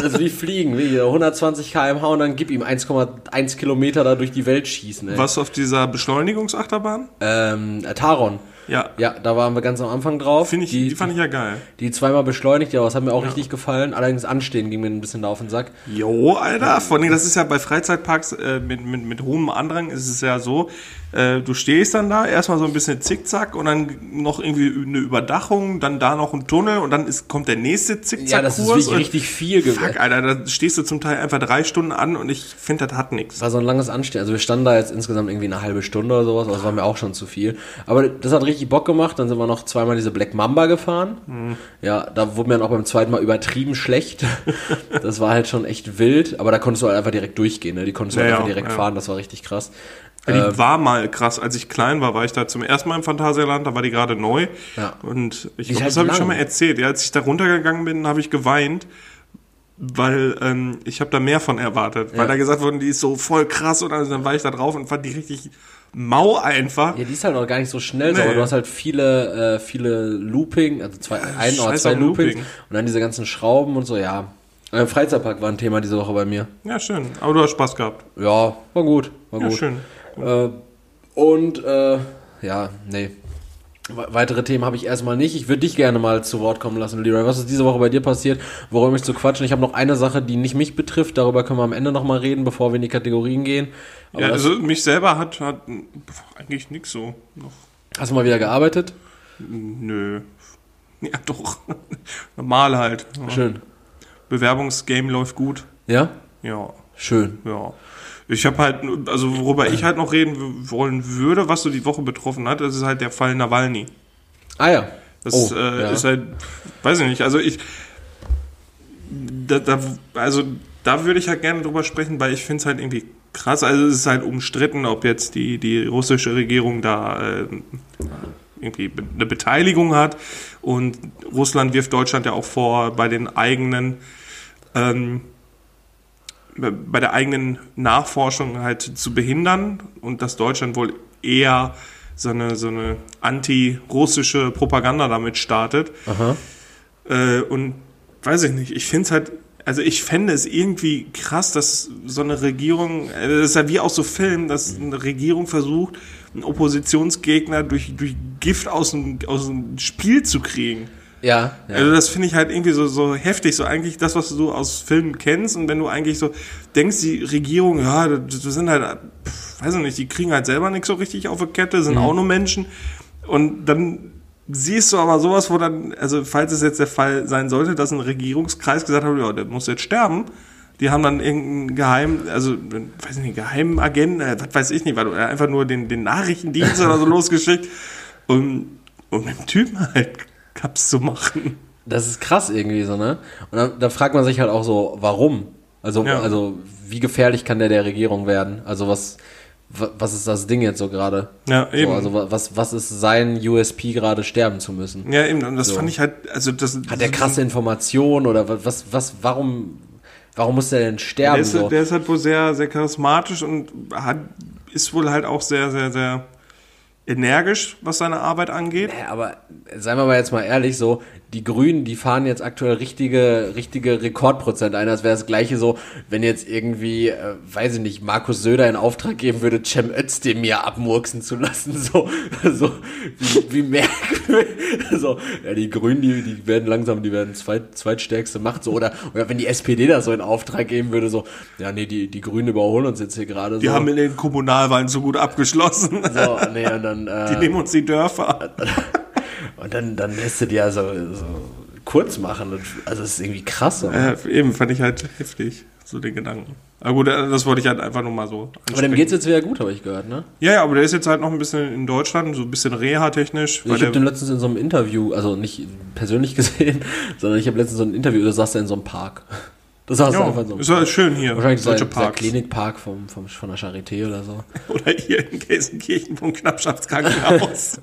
[SPEAKER 2] ist wie Fliegen, wie hier, 120 km/h und dann gib ihm 1,1 Kilometer da durch die Welt schießen, ey.
[SPEAKER 1] Was auf dieser Beschleunigungsachterbahn?
[SPEAKER 2] Ähm, äh, Taron.
[SPEAKER 1] Ja.
[SPEAKER 2] Ja, da waren wir ganz am Anfang drauf.
[SPEAKER 1] Finde ich, die, fand ich ja geil.
[SPEAKER 2] die zweimal beschleunigt, ja, das hat mir auch richtig gefallen. Allerdings anstehen ging mir ein bisschen da auf den Sack.
[SPEAKER 1] Jo, Alter. Vor allem, das ist ja bei Freizeitparks äh, mit, mit, mit hohem Andrang ist es ja so, äh, du stehst dann da, erstmal so ein bisschen zickzack und dann noch irgendwie eine Überdachung, dann da noch ein Tunnel und dann ist, kommt der nächste Zickzackkurs.
[SPEAKER 2] Ja, das ist wirklich
[SPEAKER 1] und-
[SPEAKER 2] richtig viel
[SPEAKER 1] Fuck,
[SPEAKER 2] gewesen.
[SPEAKER 1] Alter, da stehst du zum Teil einfach drei Stunden an und ich finde, das hat nichts.
[SPEAKER 2] war so ein langes Anstehen. Also wir standen da jetzt insgesamt irgendwie eine halbe Stunde oder sowas, aber das war mir auch schon zu viel. Aber das hat richtig Bock gemacht. Dann sind wir noch zweimal diese Black Mamba gefahren.
[SPEAKER 1] Mhm.
[SPEAKER 2] Ja, da wurde mir dann auch beim zweiten Mal übertrieben schlecht. (laughs) das war halt schon echt wild, aber da konntest du halt einfach direkt durchgehen. Ne? Die konntest du
[SPEAKER 1] Ja,
[SPEAKER 2] halt
[SPEAKER 1] ja,
[SPEAKER 2] einfach direkt
[SPEAKER 1] ja.
[SPEAKER 2] fahren, das war richtig krass.
[SPEAKER 1] Die war mal krass. Als ich klein war, war ich da zum ersten Mal im Phantasialand, da war die gerade neu.
[SPEAKER 2] Ja.
[SPEAKER 1] Und ich glaube, das
[SPEAKER 2] halt
[SPEAKER 1] habe ich schon mal erzählt. Ja, als ich da runtergegangen bin, habe ich geweint, weil ähm, ich habe da mehr von erwartet. Weil
[SPEAKER 2] Ja.
[SPEAKER 1] da gesagt wurde, die ist so voll krass und dann, dann war ich da drauf und fand die richtig mau einfach.
[SPEAKER 2] Ja, die ist halt auch gar nicht so schnell, so,
[SPEAKER 1] Nee.
[SPEAKER 2] aber du hast halt viele, äh, viele Looping, also zwei, ein oder zwei Loopings
[SPEAKER 1] Looping.
[SPEAKER 2] und dann diese ganzen Schrauben und so, ja. Äh, Freizeitpark war ein Thema diese Woche bei mir.
[SPEAKER 1] Ja, schön. Aber du hast Spaß gehabt.
[SPEAKER 2] Ja, war gut, war
[SPEAKER 1] Ja,
[SPEAKER 2] gut.
[SPEAKER 1] schön.
[SPEAKER 2] Äh, und, äh, ja, nee. We- Weitere Themen habe ich erstmal nicht. Ich würde dich gerne mal zu Wort kommen lassen, Leroy. Was ist diese Woche bei dir passiert? Worum ich zu quatschen? Ich habe noch eine Sache, die nicht mich betrifft. Darüber können wir am Ende nochmal reden, bevor wir in die Kategorien gehen. Aber
[SPEAKER 1] Ja, also mich selber hat, hat eigentlich nix so. Noch.
[SPEAKER 2] hast du mal wieder gearbeitet?
[SPEAKER 1] Nö. (laughs) Ja, doch. Normal halt. Ja.
[SPEAKER 2] Schön.
[SPEAKER 1] Bewerbungsgame läuft gut.
[SPEAKER 2] Ja?
[SPEAKER 1] Ja,
[SPEAKER 2] Schön.
[SPEAKER 1] ja. Ich habe halt, also worüber ich halt noch reden wollen würde, was so die Woche betroffen hat, das ist halt der Fall Nawalny.
[SPEAKER 2] Ah ja.
[SPEAKER 1] Das
[SPEAKER 2] Oh,
[SPEAKER 1] äh,
[SPEAKER 2] ja.
[SPEAKER 1] ist halt, weiß ich nicht, also ich, da, da, also da würde ich halt gerne drüber sprechen, weil ich finde es halt irgendwie krass, also es ist halt umstritten, ob jetzt die, die russische Regierung da äh, irgendwie eine Beteiligung hat und Russland wirft Deutschland ja auch vor, bei den eigenen ähm, bei der eigenen Nachforschung halt zu behindern und dass Deutschland wohl eher so eine, so eine anti-russische Propaganda damit startet. Äh, und weiß ich nicht, ich finde es halt, also ich fände es irgendwie krass, dass so eine Regierung, äh, das ist ja wie aus so Filmen, dass eine Regierung versucht, einen Oppositionsgegner durch, durch Gift aus dem, aus dem Spiel zu kriegen.
[SPEAKER 2] Ja. ja.
[SPEAKER 1] Also das finde ich halt irgendwie so, so heftig, so eigentlich das, was du aus Filmen kennst und wenn du eigentlich so denkst, die Regierung, ja, das sind halt, weiß ich nicht, die kriegen halt selber nichts so richtig auf die Kette, sind auch nur Menschen und dann siehst du aber sowas, wo dann, also falls es jetzt der Fall sein sollte, dass ein Regierungskreis gesagt hat, ja, der muss jetzt sterben, die haben dann irgendeinen Geheim, also, weiß nicht, geheimen Agenten, äh, was weiß ich nicht, weil einfach nur den, den Nachrichtendienst oder so (laughs) losgeschickt, um, um dem Typen halt Kaps zu machen.
[SPEAKER 2] Das ist krass irgendwie so, ne? Und dann, da fragt man sich halt auch so, warum? Also,
[SPEAKER 1] Ja.
[SPEAKER 2] also wie gefährlich kann der der Regierung werden? Also was, wa- was ist das Ding jetzt so gerade?
[SPEAKER 1] Ja, eben.
[SPEAKER 2] So, also wa- was, was ist sein USP gerade sterben zu müssen?
[SPEAKER 1] Ja, eben, und das
[SPEAKER 2] So.
[SPEAKER 1] fand ich halt, also das.
[SPEAKER 2] Hat der krasse Informationen oder wa- was, was, warum, warum muss der denn
[SPEAKER 1] Der
[SPEAKER 2] sterben
[SPEAKER 1] ist,
[SPEAKER 2] so?
[SPEAKER 1] der ist halt wohl sehr, sehr charismatisch und hat, ist wohl halt auch sehr, sehr, sehr energisch, was seine Arbeit angeht.
[SPEAKER 2] Ja, aber seien wir mal jetzt mal ehrlich, so, die Grünen, die fahren jetzt aktuell richtige, richtige Rekordprozent ein, als wäre das gleiche so, wenn jetzt irgendwie, äh, weiß ich nicht, Markus Söder in Auftrag geben würde, Cem Özdemir abmurksen zu lassen, (laughs) so, so, wie, wie merkwürdig, (laughs) so, ja, die Grünen, die, die werden langsam, die werden zweit, zweitstärkste Macht, so, oder, oder wenn die SPD das so in Auftrag geben würde, so, ja, nee, die, die Grünen überholen uns jetzt hier gerade,
[SPEAKER 1] Die
[SPEAKER 2] so.
[SPEAKER 1] haben in den Kommunalwahlen so gut abgeschlossen.
[SPEAKER 2] so, nee, und dann, (laughs) äh,
[SPEAKER 1] Die nehmen uns die Dörfer.
[SPEAKER 2] Und dann, dann lässt du dir ja so, so kurz machen. Und, also das ist irgendwie krass.
[SPEAKER 1] Äh, eben, fand ich halt heftig, so den Gedanken. Aber gut, äh, das wollte ich halt einfach nur mal so
[SPEAKER 2] aber dem
[SPEAKER 1] ansprechen.
[SPEAKER 2] geht's jetzt wieder gut, habe ich gehört, ne?
[SPEAKER 1] Ja, ja, aber der ist jetzt halt noch ein bisschen in Deutschland, so ein bisschen Reha-technisch.
[SPEAKER 2] ich habe den letztens in so einem Interview, also nicht persönlich (laughs) gesehen, sondern ich habe letztens so ein Interview, da saß er in so einem Park. Das er
[SPEAKER 1] ja,
[SPEAKER 2] einfach in so
[SPEAKER 1] ist halt schön hier.
[SPEAKER 2] Wahrscheinlich dieser
[SPEAKER 1] Parks.
[SPEAKER 2] Klinikpark vom, vom, von der Charité oder so. (laughs)
[SPEAKER 1] Oder hier in Gelsenkirchen vom Knappschaftskrankenhaus.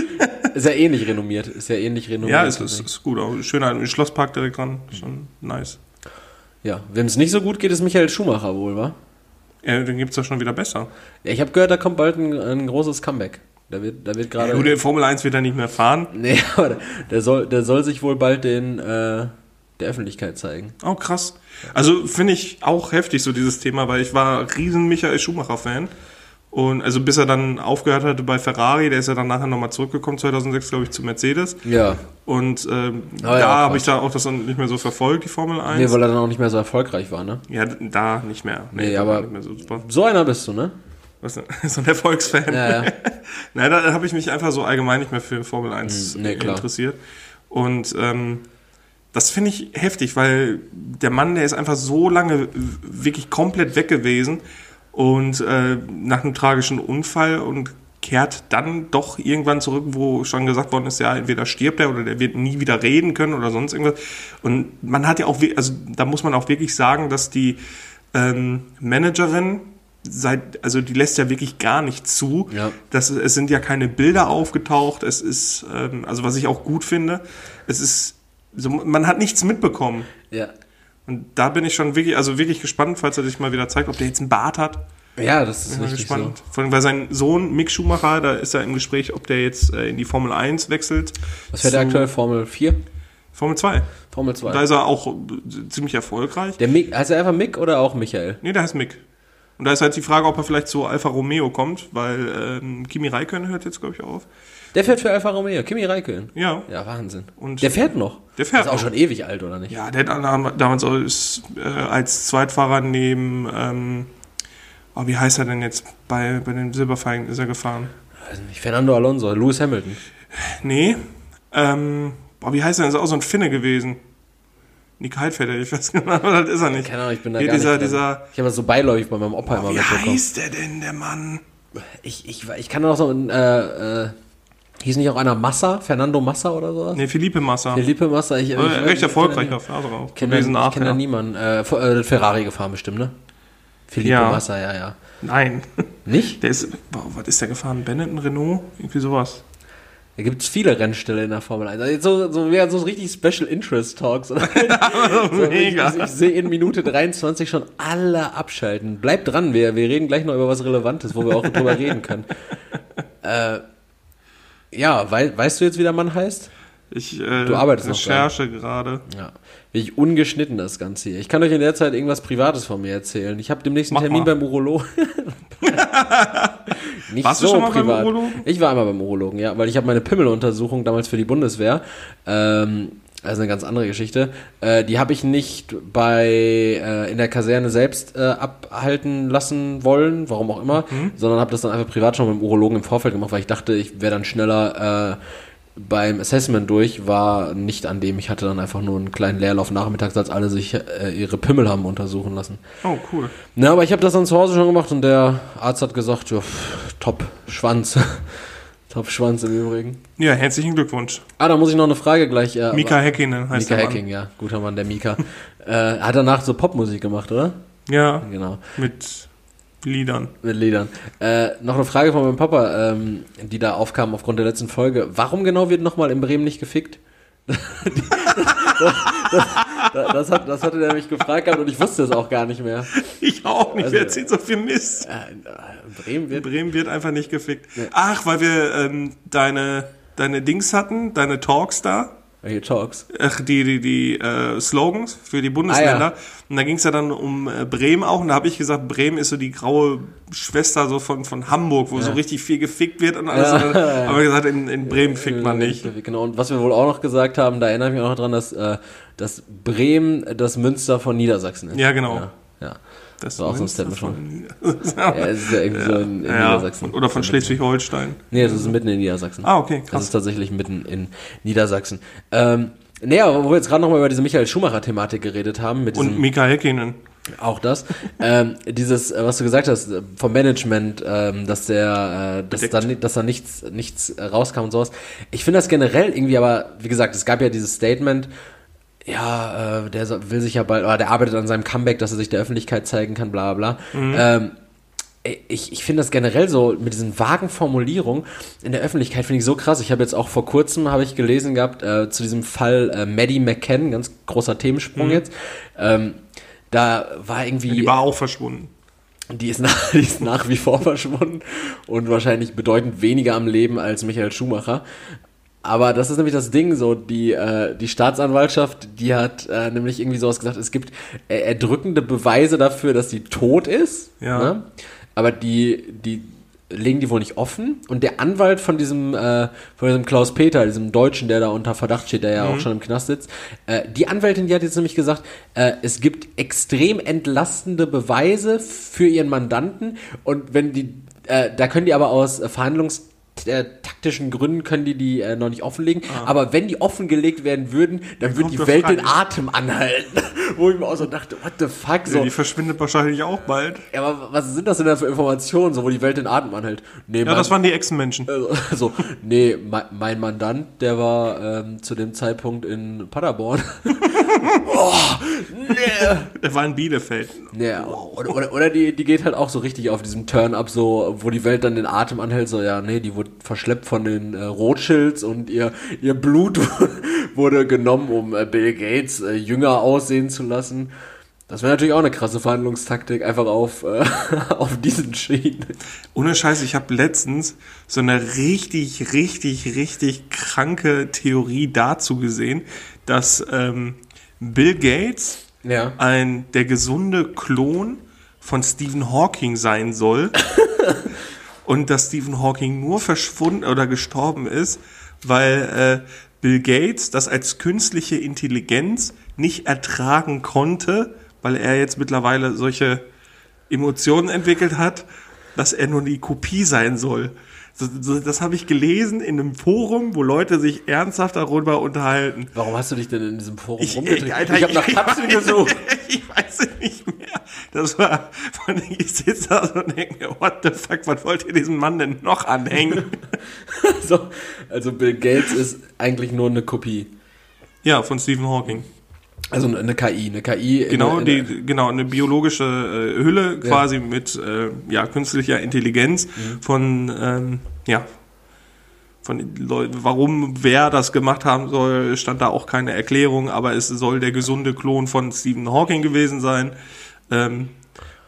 [SPEAKER 1] (laughs)
[SPEAKER 2] Ist ja ähnlich renommiert. Ist ja ähnlich renommiert.
[SPEAKER 1] ja, ist, ist, ist gut. Auch schön im Schlosspark direkt dran. Schon nice.
[SPEAKER 2] ja. Wem es nicht so gut geht, ist Michael Schumacher wohl, wa?
[SPEAKER 1] Ja, den gibt's ja schon wieder besser.
[SPEAKER 2] Ja, ich habe gehört, da kommt bald ein, ein großes Comeback. Da wird, da wird gerade.
[SPEAKER 1] Ja, gut, in Formel 1 wird er nicht mehr fahren. (laughs)
[SPEAKER 2] Nee, aber der- der soll, der soll sich wohl bald den, äh, der Öffentlichkeit zeigen.
[SPEAKER 1] Oh, krass. Also finde ich auch heftig, so dieses Thema, weil ich war riesen Michael Schumacher-Fan. Und also bis er dann aufgehört hatte bei Ferrari, der ist ja dann nachher nochmal zurückgekommen, 2006, glaube ich, zu Mercedes.
[SPEAKER 2] Ja.
[SPEAKER 1] Und ähm,
[SPEAKER 2] Ah, ja,
[SPEAKER 1] da habe ich da auch das dann nicht mehr so verfolgt, die Formel 1.
[SPEAKER 2] Nee, weil er dann auch nicht mehr so erfolgreich war, ne?
[SPEAKER 1] ja, da nicht mehr.
[SPEAKER 2] Nee,
[SPEAKER 1] war
[SPEAKER 2] aber-
[SPEAKER 1] nicht mehr so super.
[SPEAKER 2] So einer bist du, ne?
[SPEAKER 1] Was (laughs) so ein Erfolgsfan.
[SPEAKER 2] Ja, ja. (laughs)
[SPEAKER 1] Nein, da habe ich mich einfach so allgemein nicht mehr für Formel 1
[SPEAKER 2] Hm, nee,
[SPEAKER 1] interessiert. Und ähm, das finde ich heftig, weil der Mann, der ist einfach so lange wirklich komplett weg gewesen und äh, nach einem tragischen Unfall und kehrt dann doch irgendwann zurück, wo schon gesagt worden ist, ja, entweder stirbt er oder der wird nie wieder reden können oder sonst irgendwas. Und man hat ja auch, also da muss man auch wirklich sagen, dass die ähm, Managerin, seit, also die lässt ja wirklich gar nicht zu.
[SPEAKER 2] Ja.
[SPEAKER 1] Das, es sind ja keine Bilder aufgetaucht. Es ist, ähm, also was ich auch gut finde, es ist, so, man hat nichts mitbekommen.
[SPEAKER 2] Ja.
[SPEAKER 1] Und da bin ich schon wirklich, also wirklich gespannt, falls er sich mal wieder zeigt, ob der jetzt einen Bart hat.
[SPEAKER 2] Ja, das ist richtig
[SPEAKER 1] gespannt. Vor allem, weil sein Sohn Mick Schumacher, da ist er im Gespräch, ob der jetzt äh, in die Formel 1 wechselt.
[SPEAKER 2] so. Was fährt der
[SPEAKER 1] Zu
[SPEAKER 2] aktuell? Formel 4?
[SPEAKER 1] Formel 2.
[SPEAKER 2] Formel
[SPEAKER 1] Da
[SPEAKER 2] 2.
[SPEAKER 1] ist er auch äh, ziemlich erfolgreich.
[SPEAKER 2] Der Mick, heißt er einfach Mick oder auch Michael?
[SPEAKER 1] Nee, der heißt Mick. Und da ist halt die Frage, ob er vielleicht zu Alfa Romeo kommt, weil ähm, Kimi Räikkönen hört jetzt, glaube ich, auf.
[SPEAKER 2] Der fährt für Alfa Romeo, Kimi Räikkönen.
[SPEAKER 1] Ja.
[SPEAKER 2] Ja, Wahnsinn.
[SPEAKER 1] Und-
[SPEAKER 2] der fährt noch.
[SPEAKER 1] Der fährt
[SPEAKER 2] Ist auch
[SPEAKER 1] noch.
[SPEAKER 2] schon ewig alt, oder nicht?
[SPEAKER 1] Ja, der hat damals ist, äh, als Zweitfahrer neben, ähm, oh, wie heißt er denn jetzt? Bei, bei den Silberfeigen ist er gefahren.
[SPEAKER 2] Weiß nicht. Fernando Alonso, Lewis Hamilton.
[SPEAKER 1] Nee, ähm, boah, wie heißt er denn? Ist auch so ein Finne gewesen. Nick Heidfeld, hätte ich fast genannt, aber das ist er nicht.
[SPEAKER 2] Keine Ahnung, ich bin da
[SPEAKER 1] Hier
[SPEAKER 2] gar
[SPEAKER 1] dieser,
[SPEAKER 2] nicht
[SPEAKER 1] dieser,
[SPEAKER 2] Ich habe das so beiläufig bei meinem Opa immer
[SPEAKER 1] wie
[SPEAKER 2] mitbekommen.
[SPEAKER 1] heißt der denn, der Mann?
[SPEAKER 2] Ich, ich, ich kann auch so ein, äh, äh, hieß nicht auch einer Massa, Fernando Massa oder sowas?
[SPEAKER 1] Nee, Felipe Massa.
[SPEAKER 2] Felipe Massa, ich, ich,
[SPEAKER 1] Äh,
[SPEAKER 2] ich,
[SPEAKER 1] recht
[SPEAKER 2] ich
[SPEAKER 1] erfolgreicher Fahrer auch
[SPEAKER 2] Kenn
[SPEAKER 1] gewesen
[SPEAKER 2] da, ich kenne da niemanden. Äh, äh, Ferrari gefahren bestimmt, ne? Felipe
[SPEAKER 1] Ja.
[SPEAKER 2] Massa, ja, ja.
[SPEAKER 1] Nein, (laughs)
[SPEAKER 2] Nicht?
[SPEAKER 1] der ist, boah, was ist der gefahren? Benetton, Renault? Irgendwie sowas.
[SPEAKER 2] Da gibt es viele Rennställe in der Formel 1. Also so, so wären so richtig Special Interest Talks. (laughs) So, (laughs)
[SPEAKER 1] Mega.
[SPEAKER 2] Ich, ich sehe in Minute 23 schon alle abschalten. Bleibt dran, wir, wir reden gleich noch über was Relevantes, wo wir auch drüber reden können. Äh, ja, wei weißt du jetzt, wie der Mann heißt?
[SPEAKER 1] Ich äh,
[SPEAKER 2] Du arbeitest noch
[SPEAKER 1] recherche gerade.
[SPEAKER 2] Ja. Wie ungeschnitten das Ganze hier. Ich kann euch in der Zeit irgendwas Privates von mir erzählen. Ich habe demnächst einen
[SPEAKER 1] Mach
[SPEAKER 2] Termin
[SPEAKER 1] mal.
[SPEAKER 2] beim Urologen. (laughs) Nicht
[SPEAKER 1] Warst du
[SPEAKER 2] so
[SPEAKER 1] schon mal beim
[SPEAKER 2] privat.
[SPEAKER 1] Urologen?
[SPEAKER 2] Ich war einmal beim Urologen, ja, weil ich habe meine Pimmeluntersuchung damals für die Bundeswehr. Ähm, also eine ganz andere Geschichte. Äh, die habe ich nicht bei äh, in der Kaserne selbst äh, abhalten lassen wollen, warum auch immer,
[SPEAKER 1] Mhm.
[SPEAKER 2] sondern habe das dann einfach privat schon mit dem Urologen im Vorfeld gemacht, weil ich dachte, ich wäre dann schneller äh, beim Assessment durch, war nicht an dem. Ich hatte dann einfach nur einen kleinen Leerlauf nachmittags, als alle sich äh, ihre Pimmel haben untersuchen lassen.
[SPEAKER 1] Oh, cool.
[SPEAKER 2] Na, aber ich habe das dann zu Hause schon gemacht und der Arzt hat gesagt, ja, pff, top Schwanz. (laughs) top Schwanz im Übrigen.
[SPEAKER 1] Ja, herzlichen Glückwunsch.
[SPEAKER 2] Ah, da muss ich noch eine Frage gleich. Äh,
[SPEAKER 1] Mika Häkkinen heißt
[SPEAKER 2] Mika
[SPEAKER 1] der Mann.
[SPEAKER 2] Hacking, ja. Guter Mann, der Mika. (laughs) äh, hat danach so Popmusik gemacht, oder?
[SPEAKER 1] Ja,
[SPEAKER 2] Genau.
[SPEAKER 1] mit Liedern.
[SPEAKER 2] Mit Liedern. Äh, noch eine Frage von meinem Papa, ähm, die da aufkam aufgrund der letzten Folge. Warum genau wird nochmal in Bremen nicht gefickt? (laughs) das, das, hat, das hatte der mich gefragt gehabt und ich wusste es auch gar nicht mehr.
[SPEAKER 1] Ich auch nicht.
[SPEAKER 2] Also-
[SPEAKER 1] Wer erzählt so viel Mist?
[SPEAKER 2] Äh, Bremen wird.
[SPEAKER 1] Bremen wird einfach nicht gefickt. Ach, weil wir ähm, deine, deine Dings hatten, deine Talks da.
[SPEAKER 2] Welche Talks?
[SPEAKER 1] Ach, die, die, die äh, Slogans für die Bundesländer. Und da ging es ja dann um äh, Bremen auch. Und da habe ich gesagt, Bremen ist so die graue Schwester so von, von Hamburg, wo so richtig viel gefickt wird und alles.
[SPEAKER 2] Ja.
[SPEAKER 1] Dann Aber gesagt, in, in Bremen fickt man nicht.
[SPEAKER 2] Genau, und was wir wohl auch noch gesagt haben, da erinnere ich mich auch noch dran, dass, äh, dass Bremen das Münster von Niedersachsen ist.
[SPEAKER 1] Ja, genau.
[SPEAKER 2] Ja, ja.
[SPEAKER 1] Das
[SPEAKER 2] war auch so ein Statement
[SPEAKER 1] von- (laughs)
[SPEAKER 2] ja es ist ja irgendwie so in, in
[SPEAKER 1] ja,
[SPEAKER 2] Niedersachsen.
[SPEAKER 1] Oder von Schleswig-Holstein.
[SPEAKER 2] Nee, das ist mitten in Niedersachsen.
[SPEAKER 1] Ah, okay,
[SPEAKER 2] Das
[SPEAKER 1] krass.
[SPEAKER 2] ist tatsächlich mitten in Niedersachsen. Ähm, nee, aber wo wir jetzt gerade nochmal über diese Michael Schumacher-Thematik geredet haben, mit
[SPEAKER 1] Und Mika Häkkinen.
[SPEAKER 2] Auch das. ähm, dieses, äh, was du gesagt hast, äh, vom Management, ähm, dass der, äh, dass da, dass da nichts, nichts äh, rauskam und sowas. Ich finde das generell irgendwie, aber wie gesagt, es gab ja dieses Statement, ja, äh, der will sich ja bald, oder der arbeitet an seinem Comeback, dass er sich der Öffentlichkeit zeigen kann, bla bla. Ähm, ich, ich finde das generell so mit diesen vagen Formulierungen in der Öffentlichkeit finde ich so krass. Ich habe jetzt auch vor kurzem habe ich gelesen gehabt äh, zu diesem Fall äh, Maddie McCann, ganz großer Themensprung jetzt. Ähm, da war irgendwie
[SPEAKER 1] Die war auch verschwunden.
[SPEAKER 2] die ist, nach, (laughs) die ist nach wie vor verschwunden und wahrscheinlich bedeutend weniger am Leben als Michael Schumacher. Aber das ist nämlich das Ding, so die, äh, die Staatsanwaltschaft, die hat äh, nämlich irgendwie sowas gesagt, es gibt äh, erdrückende Beweise dafür, dass sie tot ist.
[SPEAKER 1] Ja.
[SPEAKER 2] Ne? Aber die, die legen die wohl nicht offen. Und der Anwalt von diesem, äh, von diesem Klaus Peter, diesem Deutschen, der da unter Verdacht steht, der ja auch schon im Knast sitzt, äh, die Anwältin, die hat jetzt nämlich gesagt, äh, es gibt extrem entlastende Beweise für ihren Mandanten und wenn die, äh, da können die aber aus Verhandlungs äh, taktischen Gründen können die die äh, noch nicht offenlegen.
[SPEAKER 1] Ah.
[SPEAKER 2] Aber wenn die offengelegt werden würden, dann würde
[SPEAKER 1] kommt
[SPEAKER 2] die Welt den Atem anhalten. (laughs) Wo ich mir auch so dachte, what the fuck? So,
[SPEAKER 1] Die verschwindet wahrscheinlich auch bald.
[SPEAKER 2] ja, aber was sind das denn da für Informationen, so wo die Welt den Atem anhält? Nee,
[SPEAKER 1] Ja, das waren die Echsenmenschen. (laughs)
[SPEAKER 2] also, so, nee, mein, mein Mandant, der war ähm, zu dem Zeitpunkt in Paderborn. (laughs) oh, nee.
[SPEAKER 1] Der war in Bielefeld.
[SPEAKER 2] Ja, oder, oder, oder die, die geht halt auch so richtig auf diesem Turn-up, so, wo die Welt dann den Atem anhält, so, ja, nee, die wurde verschleppt von den äh, Rothschilds und ihr, ihr Blut (laughs) wurde genommen, um äh, Bill Gates äh, jünger aussehen zu lassen. Das wäre natürlich auch eine krasse Verhandlungstaktik, einfach auf, äh, (laughs) auf diesen Schienen.
[SPEAKER 1] Ohne Scheiß, ich habe letztens so eine richtig, richtig, richtig kranke Theorie dazu gesehen, dass ähm, Bill Gates
[SPEAKER 2] Ja.
[SPEAKER 1] ein der gesunde Klon von Stephen Hawking sein soll (laughs) und dass Stephen Hawking nur verschwunden oder gestorben ist, weil äh, Bill Gates das als künstliche Intelligenz nicht ertragen konnte, weil er jetzt mittlerweile solche Emotionen entwickelt hat, dass er nur die Kopie sein soll. So, so, das habe ich gelesen in einem Forum, wo Leute sich ernsthaft darüber unterhalten.
[SPEAKER 2] Warum hast du dich denn in diesem Forum
[SPEAKER 1] Ich,
[SPEAKER 2] rumgedreht?
[SPEAKER 1] ich, Alter,
[SPEAKER 2] ich habe nach Kapseln
[SPEAKER 1] weiß-
[SPEAKER 2] gesucht. (laughs)
[SPEAKER 1] Ich weiß es nicht mehr. Das war, von ich sitze da so und denke mir, what the fuck, was wollt ihr diesem Mann denn noch anhängen? (laughs)
[SPEAKER 2] so, also Bill Gates ist eigentlich nur eine Kopie.
[SPEAKER 1] ja, von Stephen Hawking.
[SPEAKER 2] Also eine KI, eine KI. in-
[SPEAKER 1] Genau,
[SPEAKER 2] in-
[SPEAKER 1] die, genau, eine biologische äh, Hülle quasi mit äh, ja, künstlicher Intelligenz
[SPEAKER 2] Mhm.
[SPEAKER 1] von, ähm, ja, von Leuten, warum wer das gemacht haben soll, stand da auch keine Erklärung, aber es soll der gesunde Klon von Stephen Hawking gewesen sein. Ähm,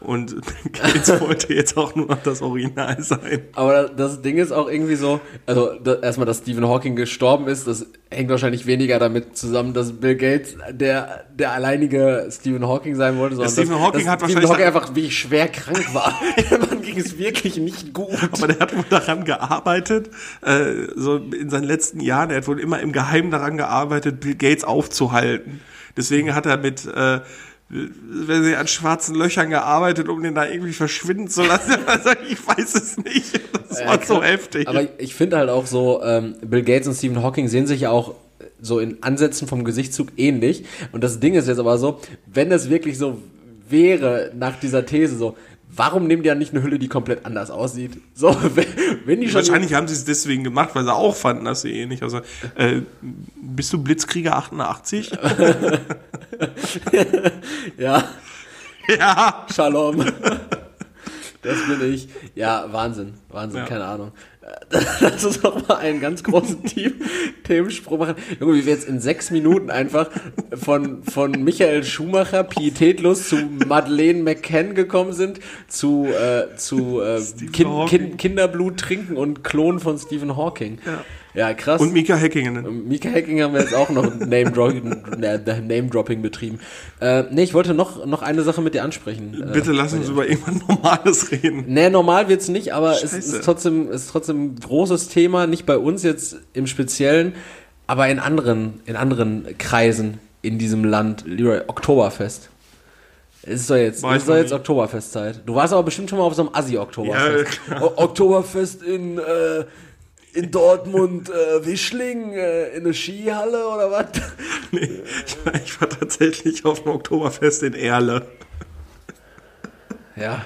[SPEAKER 1] und (laughs) Gates wollte jetzt auch nur noch das Original sein.
[SPEAKER 2] Aber das Ding ist auch irgendwie so, also da, erstmal, dass Stephen Hawking gestorben ist, das hängt wahrscheinlich weniger damit zusammen, dass Bill Gates der, der alleinige Stephen Hawking sein wollte, sondern
[SPEAKER 1] Stephen
[SPEAKER 2] dass,
[SPEAKER 1] Hawking
[SPEAKER 2] dass
[SPEAKER 1] hat
[SPEAKER 2] Stephen Hawking einfach wirklich schwer krank war. (laughs) (laughs) Man ging es wirklich nicht gut.
[SPEAKER 1] Aber der hat wohl daran gearbeitet, äh, so in seinen letzten Jahren, er hat wohl immer im Geheimen daran gearbeitet, Bill Gates aufzuhalten. Deswegen hat er mit, äh, wenn sie an schwarzen Löchern gearbeitet, um den da irgendwie verschwinden zu lassen. (laughs) Also ich weiß es nicht. Das war so heftig.
[SPEAKER 2] Aber ich finde halt auch so, ähm, Bill Gates und Stephen Hawking sehen sich ja auch so in Ansätzen vom Gesichtszug ähnlich. Und das Ding ist jetzt aber so, wenn es wirklich so wäre nach dieser These so, warum nehmen die ja nicht eine Hülle, die komplett anders aussieht? So, (laughs) wenn, die schon
[SPEAKER 1] Wahrscheinlich haben sie es deswegen gemacht, weil sie auch fanden, dass sie ähnlich also äh, Bist du Blitzkrieger 88? (laughs)
[SPEAKER 2] ja,
[SPEAKER 1] ja.
[SPEAKER 2] Shalom. (laughs) Das bin ich. Ja, Wahnsinn. Wahnsinn,
[SPEAKER 1] Ja.
[SPEAKER 2] keine Ahnung. (laughs) Lass uns doch mal einen ganz großen (laughs) Team Themensprung machen. Junge, wie wir jetzt in sechs Minuten einfach von, von Michael Schumacher pietätlos zu Madeleine McCann gekommen sind, zu, äh, zu äh, kind, kind, Kinderblut trinken und Klon von Stephen Hawking.
[SPEAKER 1] Ja.
[SPEAKER 2] Ja, krass.
[SPEAKER 1] Und Mika Häkkinen.
[SPEAKER 2] Mika Hacking haben wir jetzt auch noch Name-Dropping Name -Dropping betrieben. Äh, nee, ich wollte noch, noch eine Sache mit dir ansprechen. Äh,
[SPEAKER 1] Bitte lass uns über irgendwas Normales reden.
[SPEAKER 2] Nee, normal wird's nicht, aber es ist trotzdem, ist trotzdem ein großes Thema, nicht bei uns jetzt im Speziellen, aber in anderen, in anderen Kreisen in diesem Land. Leroy, Oktoberfest. Es ist doch jetzt, ist doch jetzt
[SPEAKER 1] nie.
[SPEAKER 2] Oktoberfest Zeit. Du warst aber bestimmt schon mal auf so einem Assi-Oktoberfest.
[SPEAKER 1] Ja,
[SPEAKER 2] Oktoberfest in, äh, in Dortmund, äh, Wischling, äh, in der Skihalle oder was? (laughs)
[SPEAKER 1] Nee, ich war, ich war tatsächlich auf dem Oktoberfest in Erle.
[SPEAKER 2] Ja.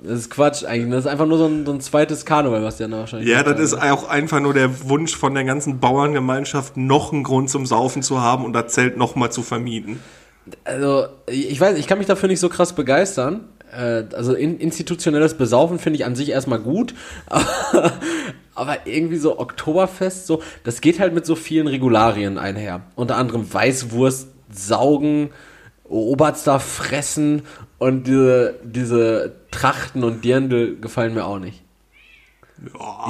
[SPEAKER 2] Das ist Quatsch eigentlich. Das ist einfach nur so ein, so ein zweites Karneval, was die dann wahrscheinlich
[SPEAKER 1] Ja, das ist auch einfach nur der Wunsch von der ganzen Bauerngemeinschaft, noch einen Grund zum Saufen zu haben und das Zelt noch mal zu vermieten.
[SPEAKER 2] Also, ich weiß, ich kann mich dafür nicht so krass begeistern. Äh, Also in, institutionelles Besaufen finde ich an sich erstmal gut. (laughs) Aber, irgendwie so Oktoberfest, so, das geht halt mit so vielen Regularien einher. Unter anderem Weißwurst, Saugen, Oberster fressen und diese, diese Trachten und Dirndl gefallen mir auch nicht.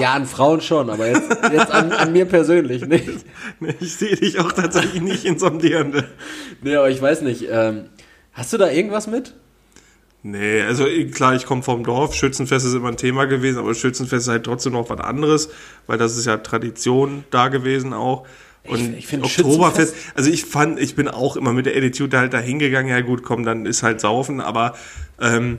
[SPEAKER 2] Ja, an Frauen schon, aber jetzt, jetzt an, an mir persönlich nicht. (laughs)
[SPEAKER 1] Ich sehe dich auch tatsächlich nicht in so einem Dirndl.
[SPEAKER 2] Nee, aber ich weiß nicht. Ähm, hast du da irgendwas mit?
[SPEAKER 1] Nee, also klar, ich komme vom Dorf. Schützenfest ist immer ein Thema gewesen, aber Schützenfest ist halt trotzdem noch was anderes, weil das ist ja Tradition da gewesen auch. Und
[SPEAKER 2] Ich- ich
[SPEAKER 1] Oktoberfest, also ich fand, ich bin auch immer mit der Attitude halt da hingegangen, ja gut, komm, dann ist halt Saufen, aber ähm,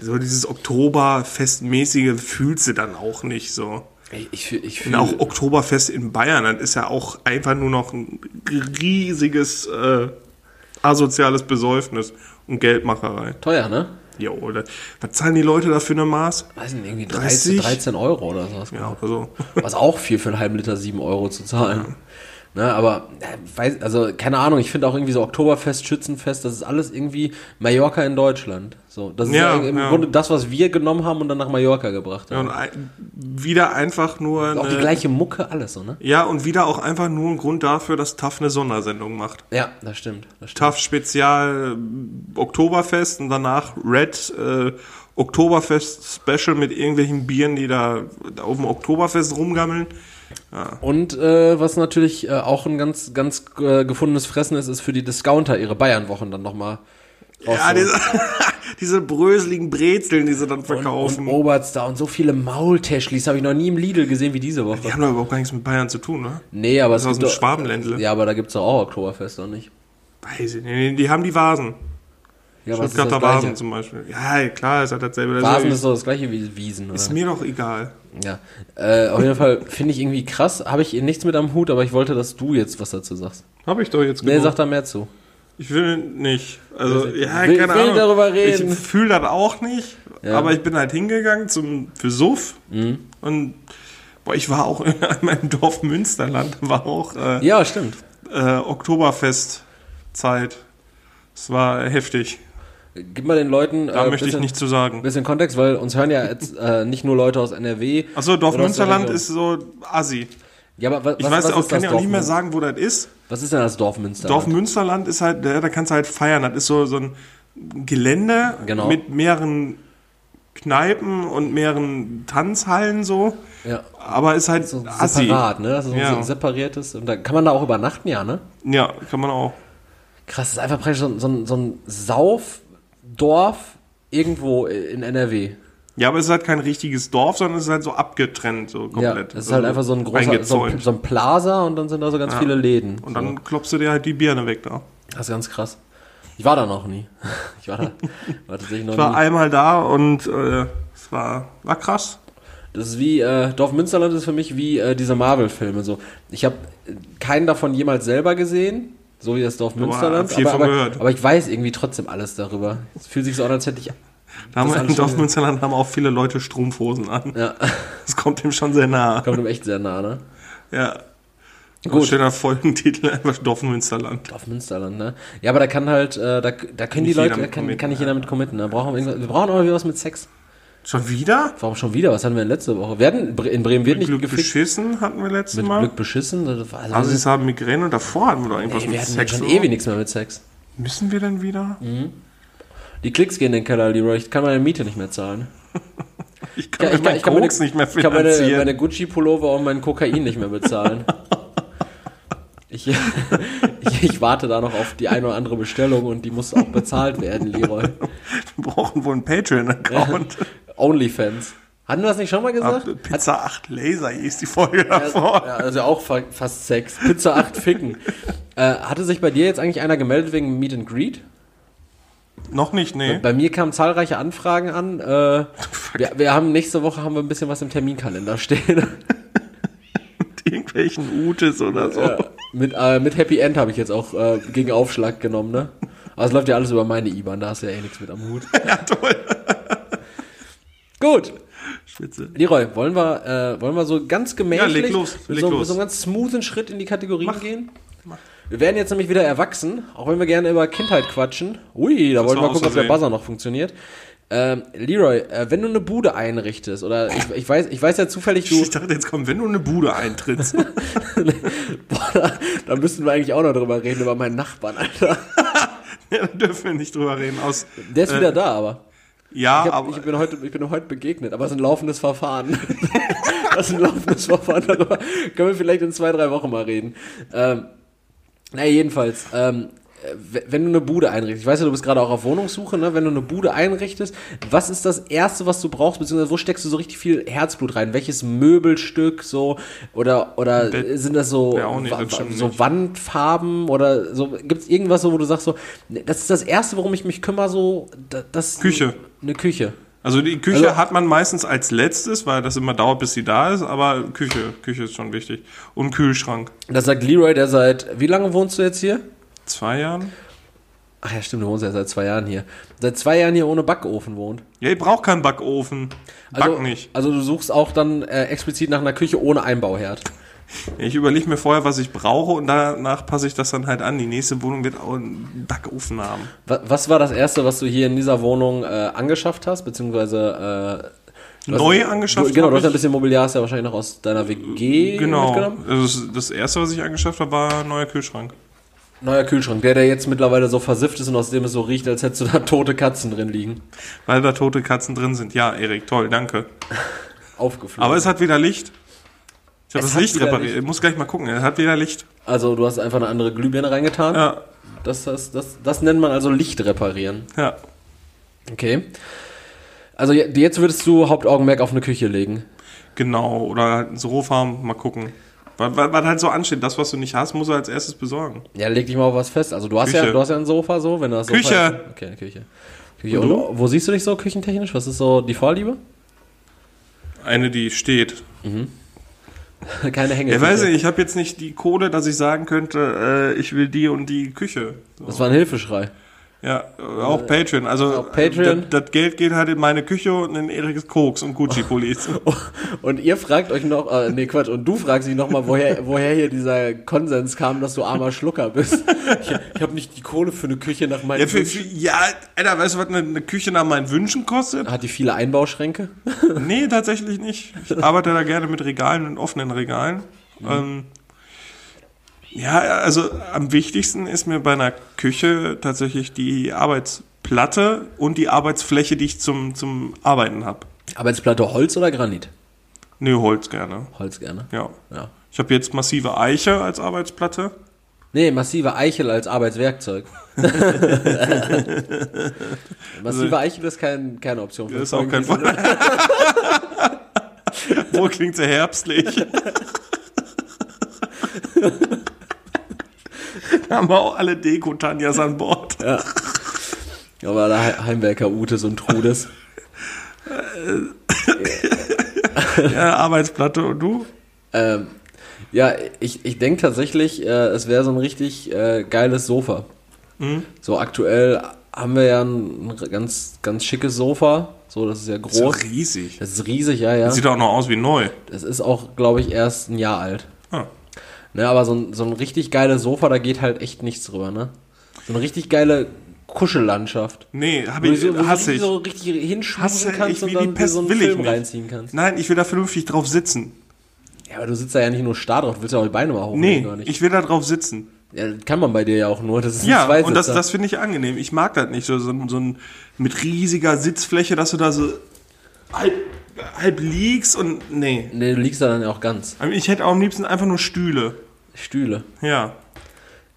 [SPEAKER 1] so dieses Oktoberfestmäßige fühlst du dann auch nicht so.
[SPEAKER 2] Ich, ich, ich
[SPEAKER 1] Und auch Oktoberfest in Bayern, das ist ja auch einfach nur noch ein riesiges äh, asoziales Besäufnis und Geldmacherei.
[SPEAKER 2] teuer, ne?
[SPEAKER 1] Jo, oder was zahlen die Leute da für eine Maß?
[SPEAKER 2] Weiß nicht, irgendwie 13,
[SPEAKER 1] 30?
[SPEAKER 2] 13 Euro oder sowas.
[SPEAKER 1] Ja, also.
[SPEAKER 2] Was auch viel für einen halben Liter 7 Euro zu zahlen. Ne, aber, äh, weiß, also, keine Ahnung, ich finde auch irgendwie so Oktoberfest, Schützenfest, das ist alles irgendwie Mallorca in Deutschland. So, das ist
[SPEAKER 1] Ja,
[SPEAKER 2] ja, im
[SPEAKER 1] ja.
[SPEAKER 2] Grunde das, was wir genommen haben und dann nach Mallorca gebracht
[SPEAKER 1] Ja,
[SPEAKER 2] haben.
[SPEAKER 1] und ein, wieder einfach nur.
[SPEAKER 2] auch die gleiche Mucke, alles so, ne?
[SPEAKER 1] Ja, und wieder auch einfach nur ein Grund dafür, dass TAF eine Sondersendung macht.
[SPEAKER 2] Ja, das stimmt. Das stimmt.
[SPEAKER 1] TAF Spezial äh, Oktoberfest und danach Red äh, Oktoberfest Special mit irgendwelchen Bieren, die da auf dem Oktoberfest rumgammeln.
[SPEAKER 2] Und äh, was natürlich äh, auch ein ganz, ganz äh, gefundenes Fressen ist, ist für die Discounter ihre Bayernwochen dann nochmal
[SPEAKER 1] Ja, diese, (laughs) diese bröseligen Brezeln, die sie dann
[SPEAKER 2] und,
[SPEAKER 1] verkaufen.
[SPEAKER 2] und Oberts da und so viele Maultäschlis habe ich noch nie im Lidl gesehen wie diese Woche.
[SPEAKER 1] die haben doch überhaupt gar nichts mit Bayern zu tun, ne?
[SPEAKER 2] Nee, aber
[SPEAKER 1] Das
[SPEAKER 2] es
[SPEAKER 1] ist aus
[SPEAKER 2] gibt
[SPEAKER 1] dem Schwabenländle.
[SPEAKER 2] Ja, aber da gibt's doch auch Oktoberfest, oder nicht?
[SPEAKER 1] Weiß ich nicht. Die haben die Vasen.
[SPEAKER 2] Ja, es
[SPEAKER 1] Stuttgarter. Vasen zum Beispiel. Ja, klar, ist halt dasselbe. Das
[SPEAKER 2] Vasen
[SPEAKER 1] ist,
[SPEAKER 2] doch das gleiche wie Wiesen, oder?
[SPEAKER 1] ist mir doch egal.
[SPEAKER 2] Ja. Äh, auf jeden Fall finde ich irgendwie krass, habe ich nichts mit am Hut, aber ich wollte, dass du jetzt was dazu sagst.
[SPEAKER 1] Hab ich doch jetzt
[SPEAKER 2] Nee,
[SPEAKER 1] genug.
[SPEAKER 2] sag da mehr zu.
[SPEAKER 1] Ich will nicht. Also, ja,
[SPEAKER 2] Will-
[SPEAKER 1] keine
[SPEAKER 2] will
[SPEAKER 1] Ahnung.
[SPEAKER 2] darüber reden.
[SPEAKER 1] Ich fühle das auch nicht.
[SPEAKER 2] Ja.
[SPEAKER 1] Aber ich bin halt hingegangen zum, für Suff.
[SPEAKER 2] Mhm.
[SPEAKER 1] Und boah, ich war auch (laughs) in meinem Dorf Münsterland. War auch äh,
[SPEAKER 2] Ja, stimmt.
[SPEAKER 1] äh, Oktoberfestzeit. Es war heftig.
[SPEAKER 2] Gib mal den Leuten
[SPEAKER 1] Da
[SPEAKER 2] äh,
[SPEAKER 1] möchte ich
[SPEAKER 2] bisschen-
[SPEAKER 1] nicht zu sagen.
[SPEAKER 2] bisschen Kontext, weil uns hören ja jetzt äh, nicht nur Leute aus NRW.
[SPEAKER 1] Achso, Dorf
[SPEAKER 2] oder aus der
[SPEAKER 1] Münsterland
[SPEAKER 2] Region.
[SPEAKER 1] ist so assi.
[SPEAKER 2] Ja, aber was,
[SPEAKER 1] Ich weiß
[SPEAKER 2] was
[SPEAKER 1] auch, kann ja auch nicht mehr sagen, wo das ist.
[SPEAKER 2] Was ist denn das Dorf Münsterland?
[SPEAKER 1] Dorf Münsterland ist halt, da, da kannst du halt feiern. Das ist so, so ein Gelände
[SPEAKER 2] Genau.
[SPEAKER 1] mit mehreren Kneipen und mehreren Tanzhallen so.
[SPEAKER 2] ja,
[SPEAKER 1] Aber ist halt
[SPEAKER 2] so
[SPEAKER 1] assi.
[SPEAKER 2] separat, ne? Das ist
[SPEAKER 1] Ja.
[SPEAKER 2] so ein separiertes. Und da kann man da auch übernachten, ja, ne?
[SPEAKER 1] Ja, kann man auch.
[SPEAKER 2] Krass, das ist einfach praktisch so, ein- so, ein- so Saufdorf irgendwo in NRW.
[SPEAKER 1] Ja, aber es ist halt kein richtiges Dorf, sondern es ist halt so abgetrennt, so komplett.
[SPEAKER 2] Ja, das ist halt
[SPEAKER 1] Also
[SPEAKER 2] einfach so ein großer, so ein, so ein Plaza und dann sind da so ganz viele Läden.
[SPEAKER 1] Und dann klopfst du dir halt die Birne weg da.
[SPEAKER 2] Das ist ganz krass. Ich war da noch nie. (laughs) Ich war da war tatsächlich noch
[SPEAKER 1] Ich war
[SPEAKER 2] nie.
[SPEAKER 1] einmal da und äh, es war, war krass.
[SPEAKER 2] Das ist wie, äh, Dorf Münsterland ist für mich wie äh, diese Marvel-Filme. So. Ich habe keinen davon jemals selber gesehen, so wie das Dorf Münsterland.
[SPEAKER 1] viel
[SPEAKER 2] aber,
[SPEAKER 1] von
[SPEAKER 2] aber,
[SPEAKER 1] gehört.
[SPEAKER 2] aber ich weiß irgendwie trotzdem alles darüber. Es fühlt sich so an, als hätte ich.
[SPEAKER 1] Da haben in Dorf Münsterland haben auch viele Leute Strumpfhosen an.
[SPEAKER 2] Ja, (laughs)
[SPEAKER 1] Das kommt ihm schon sehr nah.
[SPEAKER 2] kommt ihm echt sehr nah, ne?
[SPEAKER 1] Ja.
[SPEAKER 2] Gut.
[SPEAKER 1] Gut. Schöner Folgentitel, (laughs) einfach Dorf Münsterland.
[SPEAKER 2] Dorf Münsterland, ne? Ja, aber da kann halt, äh, da, da können die
[SPEAKER 1] Nicht jeder
[SPEAKER 2] Leute, da kann,
[SPEAKER 1] committen,
[SPEAKER 2] kann nicht
[SPEAKER 1] ja.
[SPEAKER 2] jeder mit committen. Da brauchen wir, wir brauchen auch was mit Sex.
[SPEAKER 1] Schon wieder?
[SPEAKER 2] Warum schon wieder? Was hatten wir denn letzte Woche? Wir hatten, in Bremen wird nicht
[SPEAKER 1] Glück
[SPEAKER 2] gefickt.
[SPEAKER 1] beschissen hatten wir letztes
[SPEAKER 2] Mit
[SPEAKER 1] Mal.
[SPEAKER 2] Glück beschissen. Also,
[SPEAKER 1] Also sie haben Migräne und davor hatten wir doch irgendwas
[SPEAKER 2] ey, wir
[SPEAKER 1] mit
[SPEAKER 2] hatten
[SPEAKER 1] Sex.
[SPEAKER 2] schon ewig nichts mehr mit Sex.
[SPEAKER 1] Müssen wir denn wieder?
[SPEAKER 2] Die Klicks gehen in den Keller, Leroy. Ich kann meine Miete nicht mehr zahlen. (laughs)
[SPEAKER 1] Ich kann,
[SPEAKER 2] Ja,
[SPEAKER 1] mir mein
[SPEAKER 2] meine,
[SPEAKER 1] Koks nicht mehr
[SPEAKER 2] ich kann meine,
[SPEAKER 1] finanzieren.
[SPEAKER 2] meine Gucci-Pullover und mein Kokain nicht mehr bezahlen. (laughs) Ich, (laughs) ich, ich warte da noch auf die eine oder andere Bestellung und die muss auch bezahlt werden, Leroy.
[SPEAKER 1] wir brauchen wohl einen Patreon-Account.
[SPEAKER 2] Onlyfans. Hatten wir das nicht schon mal gesagt?
[SPEAKER 1] Ab Pizza 8 Laser hieß die Folge davor.
[SPEAKER 2] Ja, also auch fa fast Sex. Pizza 8 ficken. äh, hatte sich bei dir jetzt eigentlich einer gemeldet wegen Meet and Greet?
[SPEAKER 1] Noch nicht, nee.
[SPEAKER 2] Bei mir kamen zahlreiche Anfragen an. Äh, (laughs) wir, wir haben nächste Woche haben wir ein bisschen was im Terminkalender stehen. (laughs)
[SPEAKER 1] Mit irgendwelchen Utes oder so.
[SPEAKER 2] Ja, mit, äh, mit Happy End habe ich jetzt auch äh, gegen Aufschlag genommen, ne? Aber es läuft ja alles über meine IBAN, da hast du ja eh nichts mit am Hut. (laughs)
[SPEAKER 1] Ja, toll.
[SPEAKER 2] Gut,
[SPEAKER 1] Spitze.
[SPEAKER 2] Leroy, wollen wir, äh, wollen wir so ganz gemächlich
[SPEAKER 1] Ja, leg los, leg
[SPEAKER 2] so,
[SPEAKER 1] los.
[SPEAKER 2] so einem ganz smoothen Schritt in die Kategorien gehen? Wir werden jetzt nämlich wieder erwachsen, auch wenn wir gerne über Kindheit quatschen. Ui, da wollten wir gucken, ob der. Buzzer noch funktioniert. Ähm, Leroy, äh, wenn du eine Bude einrichtest, oder ich, ich, weiß, ich weiß ja zufällig, du,
[SPEAKER 1] Ich dachte, jetzt kommt, wenn du eine Bude eintrittst. (laughs)
[SPEAKER 2] boah, da, da müssten wir eigentlich auch noch drüber reden, über meinen Nachbarn, Alter. (laughs)
[SPEAKER 1] ja, da dürfen wir nicht drüber reden. Aus,
[SPEAKER 2] Der ist wieder da, aber.
[SPEAKER 1] ja,
[SPEAKER 2] Ich, hab,
[SPEAKER 1] aber
[SPEAKER 2] ich, bin heute, ich bin heute begegnet, aber es ist ein laufendes Verfahren. (laughs) das ist ein laufendes Verfahren, darüber können wir vielleicht in zwei, drei Wochen mal reden. Ähm, naja, jedenfalls, ähm, äh, wenn du eine Bude einrichtest, ich weiß ja, du bist gerade auch auf Wohnungssuche, ne? wenn du eine Bude einrichtest, was ist das Erste, was du brauchst, beziehungsweise wo steckst du so richtig viel Herzblut rein? Welches Möbelstück so oder oder
[SPEAKER 1] Bett.
[SPEAKER 2] sind das so,
[SPEAKER 1] nicht, das
[SPEAKER 2] so. Wandfarben oder so? Gibt es irgendwas, so, wo du sagst so, ne, das ist das Erste, worum ich mich kümmere, so, da- das
[SPEAKER 1] Küche.
[SPEAKER 2] Eine Küche.
[SPEAKER 1] Also die Küche
[SPEAKER 2] Also-
[SPEAKER 1] hat man meistens als letztes, weil das immer dauert, bis sie da ist, aber Küche, Küche ist schon wichtig. Und Kühlschrank.
[SPEAKER 2] Das sagt Leroy, der seit, wie lange wohnst du jetzt hier?
[SPEAKER 1] Zwei Jahren?
[SPEAKER 2] Ach ja, stimmt, du wohnst ja seit zwei Jahren hier. Seit zwei Jahren hier ohne Backofen wohnt.
[SPEAKER 1] Ja, ich brauche keinen Backofen. Back
[SPEAKER 2] Also,
[SPEAKER 1] nicht.
[SPEAKER 2] Also du suchst auch dann äh, explizit nach einer Küche ohne Einbauherd.
[SPEAKER 1] Ich überlege mir vorher, was ich brauche und danach passe ich das dann halt an. Die nächste Wohnung wird auch einen Backofen haben.
[SPEAKER 2] Wa- Was war das erste, was du hier in dieser Wohnung äh, angeschafft hast, beziehungsweise äh, du hast-
[SPEAKER 1] Neu angeschafft
[SPEAKER 2] Du, genau, du hast ein bisschen Mobiliar, hast ja wahrscheinlich noch aus deiner WG
[SPEAKER 1] Genau.
[SPEAKER 2] mitgenommen.
[SPEAKER 1] Also das, das erste, was ich angeschafft habe, war ein neuer Kühlschrank.
[SPEAKER 2] Neuer Kühlschrank, der, der jetzt mittlerweile so versifft ist und aus dem es so riecht, als hättest du da tote Katzen drin liegen.
[SPEAKER 1] Weil da tote Katzen drin sind. Ja, Erik, toll, danke.
[SPEAKER 2] Aufgeflogen.
[SPEAKER 1] Aber es hat wieder Licht. Ich habe das Licht repariert.
[SPEAKER 2] Licht.
[SPEAKER 1] Ich muss gleich mal gucken. Es hat wieder Licht.
[SPEAKER 2] also du hast einfach eine andere Glühbirne reingetan.
[SPEAKER 1] Ja,
[SPEAKER 2] Das, das, das, das nennt man also Licht reparieren.
[SPEAKER 1] ja.
[SPEAKER 2] Okay. Also je- jetzt würdest du Hauptaugenmerk auf eine Küche legen.
[SPEAKER 1] Genau. Oder halt ein Sofa, mal gucken. Was, was, was halt so ansteht, das, was du nicht hast, muss er als erstes besorgen.
[SPEAKER 2] Ja, leg dich mal auf was fest. Also du hast
[SPEAKER 1] Küche.
[SPEAKER 2] ja, du hast ja ein Sofa so, wenn du das Sofa
[SPEAKER 1] Küche.
[SPEAKER 2] Okay, eine Küche. Küche.
[SPEAKER 1] Und
[SPEAKER 2] Und, wo siehst du dich so küchentechnisch? Was ist so die Vorliebe?
[SPEAKER 1] Eine, die steht. (laughs)
[SPEAKER 2] Keine Hänge.
[SPEAKER 1] Ja, weiß ich, ich habe jetzt nicht die Kohle, dass ich sagen könnte, äh, ich will die und die Küche. So.
[SPEAKER 2] Das war ein Hilfeschrei.
[SPEAKER 1] Ja, auch Patreon. Also
[SPEAKER 2] auch Patreon.
[SPEAKER 1] Das, Geld geht halt in meine Küche und in Eriks Koks und Gucci-Pullis. (laughs)
[SPEAKER 2] Und ihr fragt euch noch, äh, nee Quatsch, und du fragst dich nochmal, woher, woher hier dieser Konsens kam, dass du armer Schlucker bist. (laughs) Ich, ich habe nicht die Kohle für eine Küche nach meinen
[SPEAKER 1] ja, für,
[SPEAKER 2] Wünschen.
[SPEAKER 1] für, ja, Alter, weißt du, was eine, eine Küche nach meinen Wünschen kostet?
[SPEAKER 2] Hat die viele Einbauschränke?
[SPEAKER 1] Nee, tatsächlich nicht. Ich arbeite da gerne mit Regalen und offenen Regalen. Ähm, ja, also am wichtigsten ist mir bei einer Küche tatsächlich die Arbeitsplatte und die Arbeitsfläche, die ich zum, zum Arbeiten habe.
[SPEAKER 2] Arbeitsplatte Holz oder Granit?
[SPEAKER 1] Nee, Holz gerne.
[SPEAKER 2] Holz gerne.
[SPEAKER 1] Ja.
[SPEAKER 2] Ja.
[SPEAKER 1] Ich habe jetzt massive Eiche als Arbeitsplatte.
[SPEAKER 2] Nee, massive Eichel als Arbeitswerkzeug. (laughs) massive Eichel ist kein, keine Option. für
[SPEAKER 1] Das ist auch kein
[SPEAKER 2] Folgentitel. (laughs)
[SPEAKER 1] Wo klingt sehr herbstlich. (laughs) (laughs) Haben wir auch alle Deko-Tanjas an Bord.
[SPEAKER 2] Aber der He- Heimwerker Utes und Trudes. (laughs)
[SPEAKER 1] Ja, Arbeitsplatte und du?
[SPEAKER 2] ähm, ja, ich, ich denke tatsächlich, äh, es wäre so ein richtig äh, geiles Sofa.
[SPEAKER 1] Mhm.
[SPEAKER 2] So aktuell haben wir ja ein, ein ganz, ganz schickes Sofa. So, das ist ja
[SPEAKER 1] Das ist
[SPEAKER 2] groß.
[SPEAKER 1] ja riesig.
[SPEAKER 2] Das ist riesig, ja, ja.
[SPEAKER 1] Sieht auch noch aus wie neu.
[SPEAKER 2] Das ist auch, glaube ich, erst ein Jahr alt.
[SPEAKER 1] Ah.
[SPEAKER 2] Ne, aber so ein, so ein richtig geiles Sofa, da geht halt echt nichts drüber, ne? So eine richtig geile Kuschellandschaft.
[SPEAKER 1] Nee, hab
[SPEAKER 2] Wo du
[SPEAKER 1] ich,
[SPEAKER 2] so,
[SPEAKER 1] hasse ich.
[SPEAKER 2] so richtig hinschmeißen
[SPEAKER 1] ich
[SPEAKER 2] kannst
[SPEAKER 1] wie
[SPEAKER 2] und
[SPEAKER 1] die
[SPEAKER 2] dann
[SPEAKER 1] Pest,
[SPEAKER 2] so einen
[SPEAKER 1] will ich
[SPEAKER 2] Film
[SPEAKER 1] nicht.
[SPEAKER 2] reinziehen kannst.
[SPEAKER 1] Nein, ich will da vernünftig drauf sitzen.
[SPEAKER 2] Ja, aber du sitzt da ja nicht nur starr drauf, du willst ja auch die Beine mal hochlegen,
[SPEAKER 1] Nee, ich will da drauf sitzen.
[SPEAKER 2] Ja, das kann man bei dir ja auch nur, das ist ein
[SPEAKER 1] Ja, und das, das finde ich angenehm. Ich mag das nicht. So, so, ein- so ein mit riesiger Sitzfläche, dass du da so halb, halb liegst und. Nee.
[SPEAKER 2] Nee, du liegst da dann ja auch ganz.
[SPEAKER 1] Ich hätte auch am liebsten einfach nur Stühle.
[SPEAKER 2] Stühle.
[SPEAKER 1] Ja.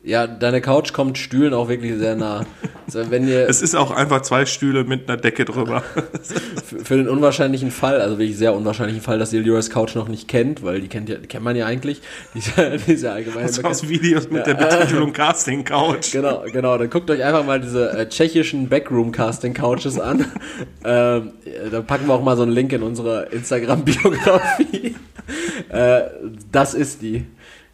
[SPEAKER 2] Ja, deine Couch kommt Stühlen auch wirklich sehr nah. Also wenn ihr (laughs)
[SPEAKER 1] Es ist auch einfach zwei Stühle mit einer Decke drüber. (laughs)
[SPEAKER 2] für, für den unwahrscheinlichen Fall, also wirklich sehr unwahrscheinlichen Fall, dass ihr Leroy's Couch noch nicht kennt, weil die kennt ja, die kennt man ja eigentlich, (laughs) die ist ja, die ist ja allgemein
[SPEAKER 1] So
[SPEAKER 2] bekannt.
[SPEAKER 1] aus Videos mit der Betitelung Casting Couch.
[SPEAKER 2] Genau, genau. Dann guckt euch einfach mal diese äh, tschechischen Backroom-Casting-Couches an. ähm, äh, da packen wir auch mal so einen Link in unsere Instagram-Biografie. äh, das ist die.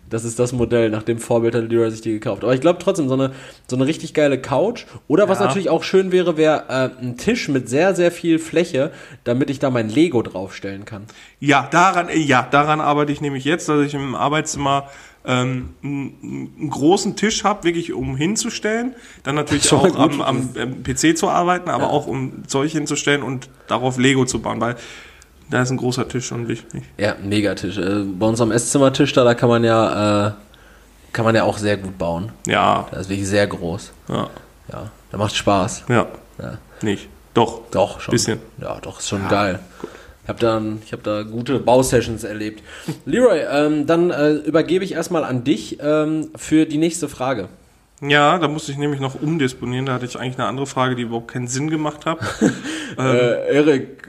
[SPEAKER 2] Das ist das Modell, nach dem Vorbild hat Leroy sich die gekauft. Aber ich glaube trotzdem, so eine, so eine richtig geile Couch. Oder was
[SPEAKER 1] Ja.
[SPEAKER 2] natürlich auch schön wäre, wäre äh, ein Tisch mit sehr, sehr viel Fläche, damit ich da mein Lego draufstellen kann.
[SPEAKER 1] Ja, daran, äh, ja, daran arbeite ich nämlich jetzt, dass ich im Arbeitszimmer ähm, einen, einen großen Tisch habe, wirklich um hinzustellen. Dann natürlich (laughs) auch am, am ähm, PC zu arbeiten, aber auch um Zeug hinzustellen und darauf Lego zu bauen, weil da ist ein großer Tisch schon wichtig.
[SPEAKER 2] Ja, Megatisch. Äh, bei uns am Esszimmertisch da, da kann man ja, äh, kann man ja auch sehr gut bauen.
[SPEAKER 1] Ja,
[SPEAKER 2] Das ist wirklich sehr groß.
[SPEAKER 1] ja,
[SPEAKER 2] Ja, da macht Spaß.
[SPEAKER 1] ja,
[SPEAKER 2] Ja.
[SPEAKER 1] nicht. Doch.
[SPEAKER 2] Doch, schon.
[SPEAKER 1] Bisschen.
[SPEAKER 2] Ja, doch, ist schon geil. Ich habe da, ich hab da gute Bausessions erlebt. (laughs) Leroy, ähm, dann äh, übergebe ich erstmal an dich ähm, für die nächste Frage.
[SPEAKER 1] Ja, da musste ich nämlich noch umdisponieren. Da hatte ich eigentlich eine andere Frage, die überhaupt keinen Sinn gemacht hat. (laughs)
[SPEAKER 2] Äh, Erik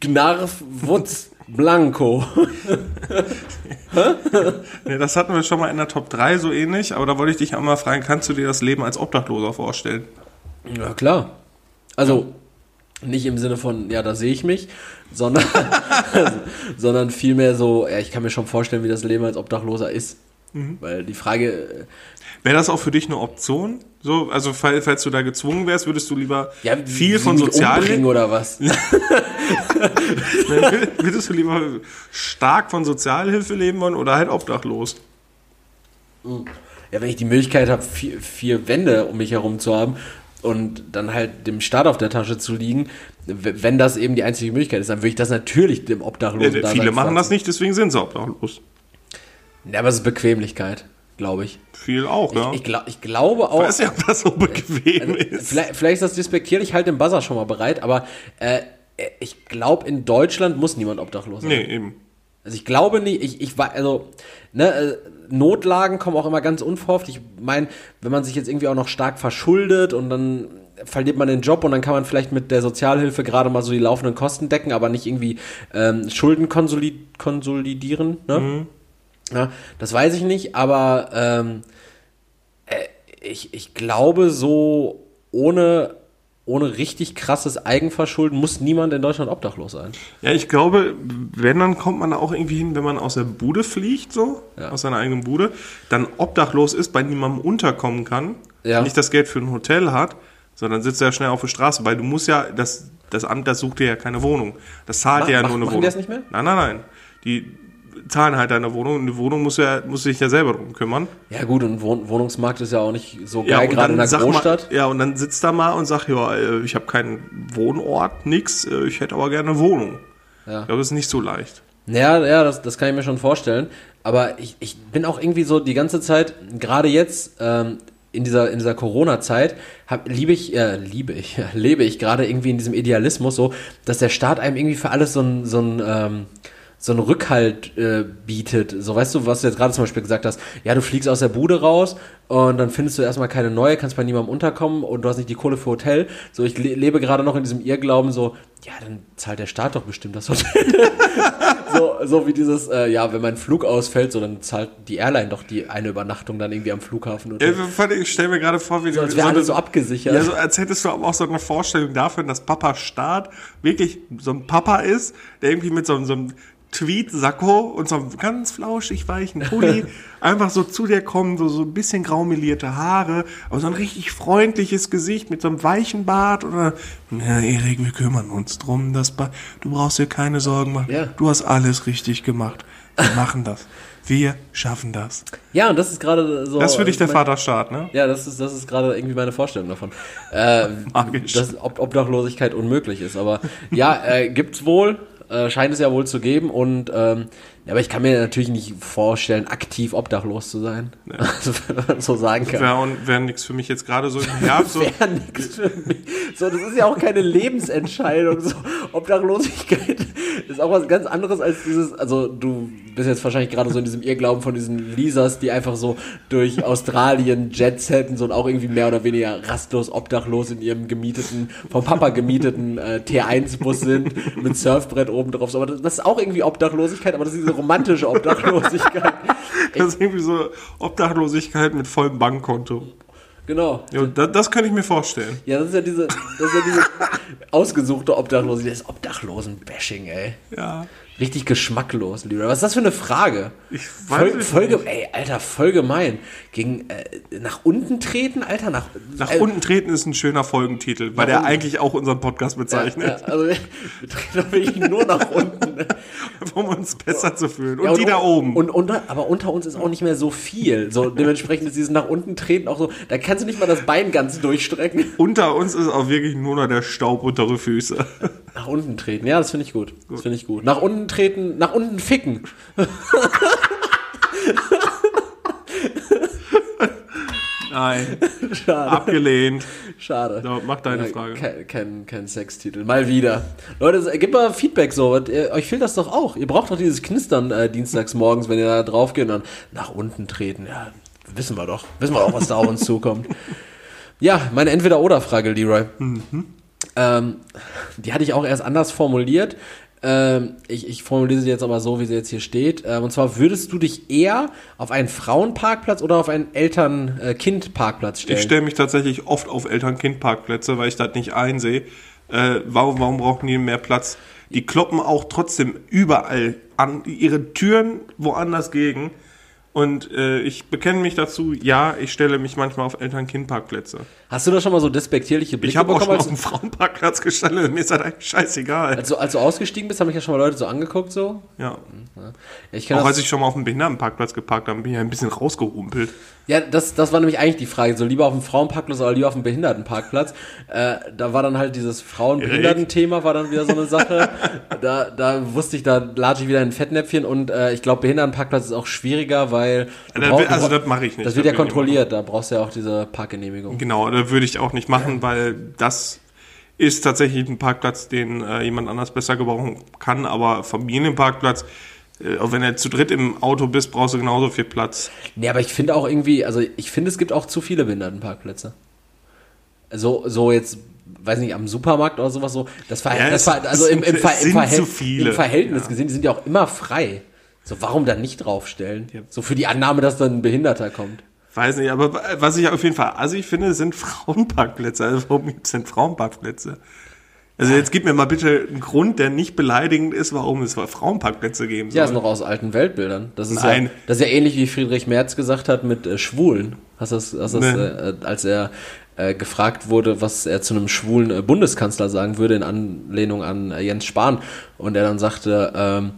[SPEAKER 2] Gnarf Wutz Blanco. (laughs)
[SPEAKER 1] nee, das hatten wir schon mal in der Top 3 so ähnlich, aber da wollte ich dich auch mal fragen, kannst du dir das Leben als Obdachloser vorstellen?
[SPEAKER 2] Ja, klar. Also, Nicht im Sinne von, ja, da sehe ich mich, sondern, (laughs) sondern vielmehr so, ja, ich kann mir schon vorstellen, wie das Leben als Obdachloser ist.
[SPEAKER 1] Mhm.
[SPEAKER 2] Weil die Frage, äh,
[SPEAKER 1] Wäre das auch für dich eine Option? So, also fall- falls du da gezwungen wärst, würdest du lieber
[SPEAKER 2] ja,
[SPEAKER 1] viel von Sozialhilfe,
[SPEAKER 2] oder was? (laughs)
[SPEAKER 1] würdest du lieber stark von Sozialhilfe leben wollen oder halt obdachlos?
[SPEAKER 2] Ja, wenn ich die Möglichkeit habe, vier, vier Wände um mich herum zu haben und dann halt dem Staat auf der Tasche zu liegen, wenn das eben die einzige Möglichkeit ist, dann würde ich das natürlich dem Obdachlosen
[SPEAKER 1] Ja, viele machen das nicht, deswegen sind sie obdachlos.
[SPEAKER 2] Ja, aber es ist Bequemlichkeit, glaube ich.
[SPEAKER 1] Viel auch, ja.
[SPEAKER 2] Ich, glaub, ich glaube auch.
[SPEAKER 1] weiß ja, ob das so bequem ist.
[SPEAKER 2] Vielleicht, vielleicht ist das despektierlich, ich halte den Buzzer schon mal bereit, aber äh, ich glaube, in Deutschland muss niemand obdachlos sein.
[SPEAKER 1] Nee, eben.
[SPEAKER 2] Also ich glaube nicht, ich, ich war, also, ne, äh, Notlagen kommen auch immer ganz unverhofft. Ich meine, wenn man sich jetzt irgendwie auch noch stark verschuldet und dann verliert man den Job und dann kann man vielleicht mit der Sozialhilfe gerade mal so die laufenden Kosten decken, aber nicht irgendwie ähm, Schulden konsolid konsolidieren, ne? Ja, das weiß ich nicht, aber ähm, äh, ich, ich glaube, so ohne, ohne richtig krasses Eigenverschulden muss niemand in Deutschland obdachlos sein.
[SPEAKER 1] Ja, ich glaube, wenn, dann kommt man da auch irgendwie hin, wenn man aus der Bude fliegt, so,
[SPEAKER 2] Ja.
[SPEAKER 1] aus seiner eigenen Bude, dann obdachlos ist, bei niemandem unterkommen kann,
[SPEAKER 2] Ja.
[SPEAKER 1] nicht das Geld für ein Hotel hat, sondern sitzt ja schnell auf der Straße, weil du musst ja, das, das Amt, das sucht dir ja keine Wohnung. Das zahlt dir ja
[SPEAKER 2] mach-
[SPEAKER 1] nur eine
[SPEAKER 2] machen die
[SPEAKER 1] Wohnung.
[SPEAKER 2] das nicht mehr?
[SPEAKER 1] Nein, nein, nein. Die zahlen halt deine Wohnung und die Wohnung muss ja, muss sich ja selber drum kümmern.
[SPEAKER 2] Ja gut, und Wohn Wohnungsmarkt ist ja auch nicht so
[SPEAKER 1] Ja,
[SPEAKER 2] geil,
[SPEAKER 1] und
[SPEAKER 2] gerade in der Großstadt.
[SPEAKER 1] Mal, ja, und dann sitzt da mal und sagt, ja, äh, ich habe keinen Wohnort, nix, äh, ich hätte aber gerne eine Wohnung.
[SPEAKER 2] Ja.
[SPEAKER 1] Ich glaube, das ist nicht so leicht.
[SPEAKER 2] Ja, ja, das, das kann ich mir schon vorstellen. Aber ich, ich bin auch irgendwie so die ganze Zeit, gerade jetzt, ähm, in dieser, in dieser Corona-Zeit, liebe ich, äh, liebe ich, (laughs) lebe ich gerade irgendwie in diesem Idealismus so, dass der Staat einem irgendwie für alles so ein, so ein, ähm, so einen Rückhalt äh, bietet. So, weißt du, was du jetzt gerade zum Beispiel gesagt hast, ja, du fliegst aus der Bude raus und dann findest du erstmal keine neue, kannst bei niemandem unterkommen und du hast nicht die Kohle für Hotel. So, ich le lebe gerade noch in diesem Irrglauben so, ja, dann zahlt der Staat doch bestimmt das Hotel. (laughs) so, so wie dieses, äh, ja, wenn mein Flug ausfällt, so dann zahlt die Airline doch die eine Übernachtung dann irgendwie am Flughafen. Oder
[SPEAKER 1] Ja, ich stelle mir gerade vor, wie
[SPEAKER 2] so,
[SPEAKER 1] du
[SPEAKER 2] als wäre
[SPEAKER 1] eine-
[SPEAKER 2] alles so abgesichert.
[SPEAKER 1] Ja, so als hättest du aber auch so eine Vorstellung dafür, dass Papa Staat wirklich so ein Papa ist, der irgendwie mit so, so einem Tweet-Sakko und so einem ganz flauschig weichen Pulli (laughs) einfach so zu dir kommen, so, so ein bisschen graumelierte Haare, aber so ein richtig freundliches Gesicht mit so einem weichen Bart oder, ja, Erik, wir kümmern uns drum, das ba du brauchst dir keine Sorgen machen,
[SPEAKER 2] Ja.
[SPEAKER 1] du hast alles richtig gemacht, wir (laughs) machen das, wir schaffen das.
[SPEAKER 2] ja, und das ist gerade so.
[SPEAKER 1] Das ist für dich der
[SPEAKER 2] mein-
[SPEAKER 1] Vaterstaat, ne?
[SPEAKER 2] Ja, das ist, das ist gerade irgendwie meine Vorstellung davon. Äh, (laughs)
[SPEAKER 1] Magisch.
[SPEAKER 2] dass Ob Obdachlosigkeit unmöglich ist. Aber ja, äh, gibt's wohl, äh, scheint es ja wohl zu geben. Und ähm, ja, aber ich kann mir natürlich nicht vorstellen, aktiv obdachlos zu sein. (laughs) Also, wenn man so sagen kann.
[SPEAKER 1] Wäre wär nix für mich jetzt gerade so im Herbst. (laughs) So,
[SPEAKER 2] Wäre nix für mich. So, das ist ja auch keine Lebensentscheidung. So, Obdachlosigkeit ist auch was ganz anderes als dieses, also du bist jetzt wahrscheinlich gerade so in diesem Irrglauben von diesen Lisas, die einfach so durch Australien Jetsetten so und auch irgendwie mehr oder weniger rastlos obdachlos in ihrem gemieteten, vom Papa gemieteten äh, T1-Bus sind, mit Surfbrett oben drauf. So, aber das, das ist auch irgendwie Obdachlosigkeit, aber das ist diese romantische Obdachlosigkeit. (laughs)
[SPEAKER 1] das ist irgendwie so Obdachlosigkeit mit vollem Bankkonto.
[SPEAKER 2] Genau.
[SPEAKER 1] Ja, das, das kann ich mir vorstellen.
[SPEAKER 2] Ja, das ist ja diese, das ist ja diese (laughs) ausgesuchte Obdachlosigkeit. Das ist Obdachlosen-Bashing, ey.
[SPEAKER 1] Ja.
[SPEAKER 2] Richtig geschmacklos, Leroy. Was ist das für eine Frage?
[SPEAKER 1] Ich weiß
[SPEAKER 2] Voll,
[SPEAKER 1] es
[SPEAKER 2] voll,
[SPEAKER 1] nicht.
[SPEAKER 2] ey, Alter, voll gemein. Gegen, äh, nach unten treten, Alter, nach,
[SPEAKER 1] Nach
[SPEAKER 2] äh,
[SPEAKER 1] unten treten ist ein schöner Folgentitel, weil der
[SPEAKER 2] unten.
[SPEAKER 1] eigentlich auch unseren Podcast
[SPEAKER 2] Ja,
[SPEAKER 1] bezeichnet,
[SPEAKER 2] ja, also, wir treten wirklich nur nach unten. ne? (laughs)
[SPEAKER 1] um uns besser zu fühlen. Und
[SPEAKER 2] Ja,
[SPEAKER 1] die da oben.
[SPEAKER 2] Und unter, aber unter uns ist auch nicht mehr so viel. So, dementsprechend ist dieses nach unten treten auch so, da kannst du nicht mal das Bein ganz durchstrecken.
[SPEAKER 1] unter uns ist auch wirklich nur noch der Staub unter die Füße. (laughs)
[SPEAKER 2] Nach unten treten, ja, das finde ich gut. Das finde ich gut. Nach unten treten, nach unten ficken. (laughs)
[SPEAKER 1] Nein,
[SPEAKER 2] Schade.
[SPEAKER 1] abgelehnt.
[SPEAKER 2] Schade.
[SPEAKER 1] So, mach deine
[SPEAKER 2] Ja,
[SPEAKER 1] Frage.
[SPEAKER 2] Kein, kein, kein Sextitel. Mal wieder. Leute, gebt mal Feedback so. Und, äh, euch fehlt das doch auch. Ihr braucht doch dieses Knistern äh, dienstags morgens, wenn ihr da drauf geht und dann nach unten treten. Ja, wissen wir doch. Wissen wir auch, was da auf uns zukommt. (laughs) Ja, meine Entweder-Oder-Frage, Leroy. Ähm, die hatte ich auch erst anders formuliert. Ähm, ich, ich formuliere sie jetzt aber so, wie sie jetzt hier steht. Ähm, und zwar, würdest du dich eher auf einen Frauenparkplatz oder auf einen Eltern-Kind-Parkplatz stellen?
[SPEAKER 1] Ich stelle mich tatsächlich oft auf Eltern-Kind-Parkplätze, weil ich das nicht einsehe, Äh, warum, warum brauchen die mehr Platz? Die kloppen auch trotzdem überall an ihre Türen woanders gegen. Und äh, ich bekenne mich dazu, ja, ich stelle mich manchmal auf Eltern-Kind-Parkplätze.
[SPEAKER 2] Hast du da schon mal so despektierliche Blicke
[SPEAKER 1] Ich habe auch schon
[SPEAKER 2] bekommen,
[SPEAKER 1] auf dem Frauenparkplatz gestanden, mir ist das eigentlich scheißegal.
[SPEAKER 2] als, als, du, als ausgestiegen bist, haben mich ja schon mal Leute so angeguckt so.
[SPEAKER 1] Ja.
[SPEAKER 2] Ich kenn
[SPEAKER 1] Auch als ich schon mal auf dem Behindertenparkplatz geparkt habe, bin ich ein bisschen rausgerumpelt.
[SPEAKER 2] Ja, das, das war nämlich eigentlich die Frage. So lieber auf dem Frauenparkplatz oder lieber auf dem Behindertenparkplatz. Äh, da war dann halt dieses Frauenbehindertenthema war dann wieder so eine Sache. da, da wusste ich, da latsche ich wieder in ein Fettnäpfchen und äh, ich glaube, Behindertenparkplatz ist auch schwieriger, weil.
[SPEAKER 1] Da
[SPEAKER 2] brauch-
[SPEAKER 1] also das mache ich nicht.
[SPEAKER 2] Das wird
[SPEAKER 1] Das
[SPEAKER 2] ja kontrolliert, da brauchst du ja auch diese Parkgenehmigung.
[SPEAKER 1] Genau, da würde ich auch nicht machen, weil das ist tatsächlich ein Parkplatz, den äh, jemand anders besser gebrauchen kann, aber Familienparkplatz, äh, auch wenn du zu dritt im Auto bist, brauchst du genauso viel Platz.
[SPEAKER 2] Nee, aber ich finde auch irgendwie, also ich finde, es gibt auch zu viele Behindertenparkplätze. So, so jetzt, weiß nicht, am Supermarkt oder sowas so. Das, Ver
[SPEAKER 1] Ja,
[SPEAKER 2] das
[SPEAKER 1] es
[SPEAKER 2] Ver also im, im, Ver im, Verhält- im Verhältnis
[SPEAKER 1] Ja.
[SPEAKER 2] gesehen, die sind ja auch immer frei. So, warum dann nicht draufstellen? So für die Annahme, dass dann ein Behinderter kommt.
[SPEAKER 1] Weiß nicht, aber was ich auf jeden Fall assig finde, sind (laughs) Frauenparkplätze. Also warum gibt es denn Frauenparkplätze? Also jetzt gib mir mal bitte einen Grund, der nicht beleidigend ist, warum es Frauenparkplätze geben soll.
[SPEAKER 2] Ja, ist noch aus alten Weltbildern. Das ist,
[SPEAKER 1] Nein.
[SPEAKER 2] ja, das ist ja ähnlich wie Friedrich Merz gesagt hat mit äh, Schwulen. Hast du das, hast das äh, als er äh, gefragt wurde, was er zu einem schwulen äh, Bundeskanzler sagen würde, in Anlehnung an äh, Jens Spahn. Und er dann sagte, ähm,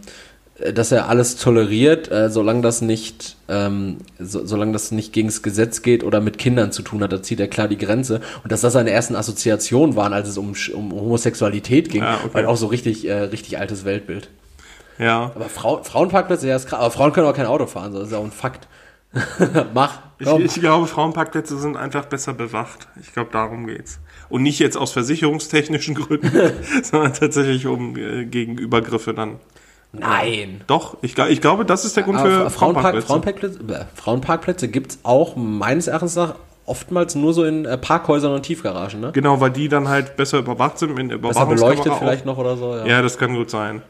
[SPEAKER 2] dass er alles toleriert, äh, solange das nicht, ähm, so, solange das nicht gegen das Gesetz geht oder mit Kindern zu tun hat, da zieht er klar die Grenze. Und dass das seine ersten Assoziationen waren, als es um, um Homosexualität ging,
[SPEAKER 1] Ja, okay.
[SPEAKER 2] weil auch so richtig, äh, richtig altes Weltbild.
[SPEAKER 1] Ja.
[SPEAKER 2] Aber Frau, Frauenparkplätze, ja, ist krass. Aber Frauen können auch kein Auto fahren, das ist ja auch ein Fakt. (laughs) Mach.
[SPEAKER 1] Ich, ich glaube, Frauenparkplätze sind einfach besser bewacht. Ich glaube, darum geht's. Und nicht jetzt aus versicherungstechnischen Gründen, (laughs) sondern tatsächlich um äh, gegen Übergriffe dann.
[SPEAKER 2] Nein.
[SPEAKER 1] Doch, ich, ich glaube, das ist der Grund
[SPEAKER 2] Aber
[SPEAKER 1] für
[SPEAKER 2] Frauenpark,
[SPEAKER 1] Frauenparkplätze.
[SPEAKER 2] Frauenparkplätze, äh, Frauenparkplätze gibt's auch meines Erachtens nach oftmals nur so in äh, Parkhäusern und Tiefgaragen, ne?
[SPEAKER 1] Genau, weil die dann halt besser überwacht sind der
[SPEAKER 2] Besser beleuchtet
[SPEAKER 1] auch.
[SPEAKER 2] vielleicht noch oder so. Ja.
[SPEAKER 1] Ja, das kann gut sein.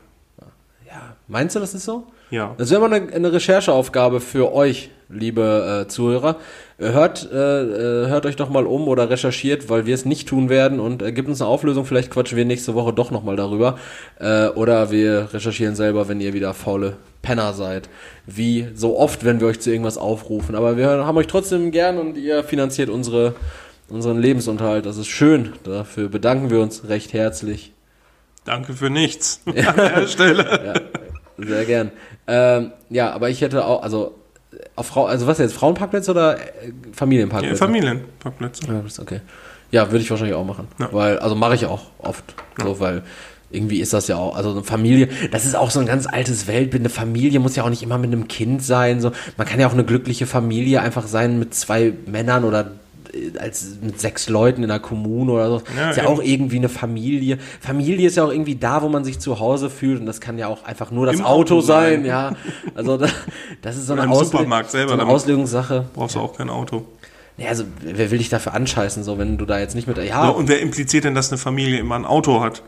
[SPEAKER 2] Ja. Meinst du, das ist so?
[SPEAKER 1] Ja.
[SPEAKER 2] Das wäre mal eine, eine Rechercheaufgabe für euch, liebe äh, Zuhörer. Äh, Hört, äh, äh, hört euch doch mal um oder recherchiert, weil wir es nicht tun werden und äh, gibt uns eine Auflösung. Vielleicht quatschen wir nächste Woche doch nochmal darüber. Äh, oder wir recherchieren selber, wenn ihr wieder faule Penner seid. Wie so oft, wenn wir euch zu irgendwas aufrufen. Aber wir haben euch trotzdem gern und ihr finanziert unsere, unseren Lebensunterhalt. Das ist schön. Dafür bedanken wir uns recht herzlich.
[SPEAKER 1] Danke für nichts (laughs) an der Stelle.
[SPEAKER 2] Sehr gern. Ähm, ja, aber ich hätte auch, also auf Frau, also was jetzt, Frauenparkplätze oder äh,
[SPEAKER 1] Ja,
[SPEAKER 2] Familienparkplätze?
[SPEAKER 1] Familienparkplätze.
[SPEAKER 2] Ja, ist okay. Ja, würde ich wahrscheinlich auch machen.
[SPEAKER 1] Ja.
[SPEAKER 2] Weil, also mache ich auch oft. So, weil irgendwie ist das ja auch, also eine Familie, das ist auch so ein ganz altes Weltbild. Eine Familie muss ja auch nicht immer mit einem Kind sein. So, man kann ja auch eine glückliche Familie einfach sein mit zwei Männern oder als mit sechs Leuten in einer Kommune oder so.
[SPEAKER 1] Ja,
[SPEAKER 2] ist ja
[SPEAKER 1] eben.
[SPEAKER 2] auch irgendwie eine Familie. Familie ist ja auch irgendwie da, wo man sich zu Hause fühlt und das kann ja auch einfach nur das Auto,
[SPEAKER 1] Auto
[SPEAKER 2] sein,
[SPEAKER 1] sein.
[SPEAKER 2] ja. Also das, das ist so eine, Ausle
[SPEAKER 1] Supermarkt selber,
[SPEAKER 2] so eine Auslegungssache.
[SPEAKER 1] Brauchst du auch kein Auto.
[SPEAKER 2] Ja, also wer will dich dafür anscheißen, so wenn du da jetzt nicht mit, ja,
[SPEAKER 1] und wer impliziert denn, dass eine Familie immer ein Auto hat?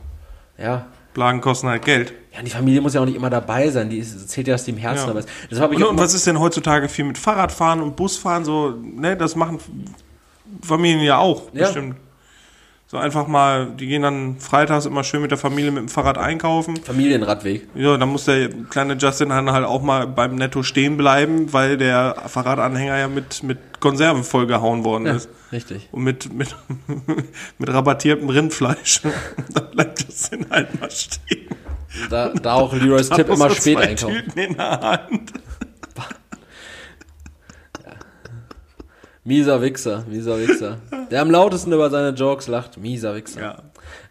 [SPEAKER 2] ja,
[SPEAKER 1] Blagen kosten halt Geld.
[SPEAKER 2] Ja, die Familie muss ja auch nicht immer dabei sein. Die ist, zählt ja, dass die im Herzen
[SPEAKER 1] Ja.
[SPEAKER 2] dabei ist. Das habe ich
[SPEAKER 1] Und, und was ist denn heutzutage viel mit Fahrradfahren und Busfahren? So, ne, das machen Familien ja auch,
[SPEAKER 2] Ja.
[SPEAKER 1] bestimmt. So einfach mal, die gehen dann freitags immer schön mit der Familie mit dem Fahrrad einkaufen.
[SPEAKER 2] Familienradweg.
[SPEAKER 1] Ja, dann muss der kleine Justin dann halt auch mal beim Netto stehen bleiben, weil der Fahrradanhänger ja mit, mit Konserven vollgehauen worden
[SPEAKER 2] Ja,
[SPEAKER 1] ist.
[SPEAKER 2] richtig.
[SPEAKER 1] Und mit, mit, (laughs) mit rabattiertem Rindfleisch. (laughs) da bleibt Justin halt mal stehen.
[SPEAKER 2] Da, da auch Leroys Tipp immer spät einkaufen.
[SPEAKER 1] In der Hand.
[SPEAKER 2] Mieser Wichser, mieser Wichser. Der am lautesten über seine Jokes lacht. Mieser Wichser.
[SPEAKER 1] Ja.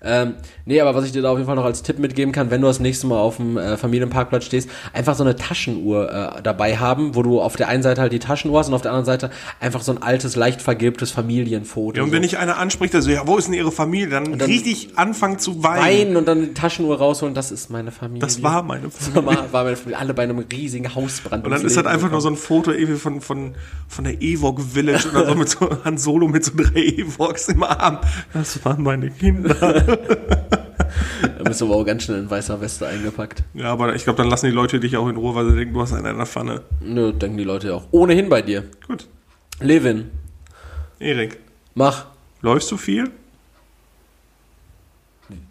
[SPEAKER 2] Ähm, nee, aber was ich dir da auf jeden Fall noch als Tipp mitgeben kann, wenn du das nächste Mal auf dem äh, Familienparkplatz stehst, einfach so eine Taschenuhr äh, dabei haben, wo du auf der einen Seite halt die Taschenuhr hast und auf der anderen Seite einfach so ein altes, leicht vergilbtes Familienfoto.
[SPEAKER 1] Ja, und
[SPEAKER 2] so.
[SPEAKER 1] wenn dich einer anspricht, der so, ja, wo ist denn ihre Familie? Dann,
[SPEAKER 2] dann-
[SPEAKER 1] richtig anfangen zu weinen.
[SPEAKER 2] weinen und dann die Taschenuhr rausholen, das ist meine Familie.
[SPEAKER 1] Das war meine
[SPEAKER 2] Das
[SPEAKER 1] Familie.
[SPEAKER 2] war, war meine Familie. Alle bei einem riesigen Hausbrand.
[SPEAKER 1] Und dann ist halt einfach nur so ein Foto irgendwie von, von, von der Ewok Village oder so mit so Han Solo mit so drei Ewoks im Arm. Das waren meine Kinder.
[SPEAKER 2] Da bist du aber auch ganz schnell in weißer Weste eingepackt.
[SPEAKER 1] Ja, aber ich glaube, dann lassen die Leute dich auch in Ruhe, weil sie denken, du hast einen in der Pfanne.
[SPEAKER 2] Nö, denken die Leute ja auch. Ohnehin bei dir.
[SPEAKER 1] Gut.
[SPEAKER 2] Levin,
[SPEAKER 1] Erik,
[SPEAKER 2] mach.
[SPEAKER 1] läufst du viel?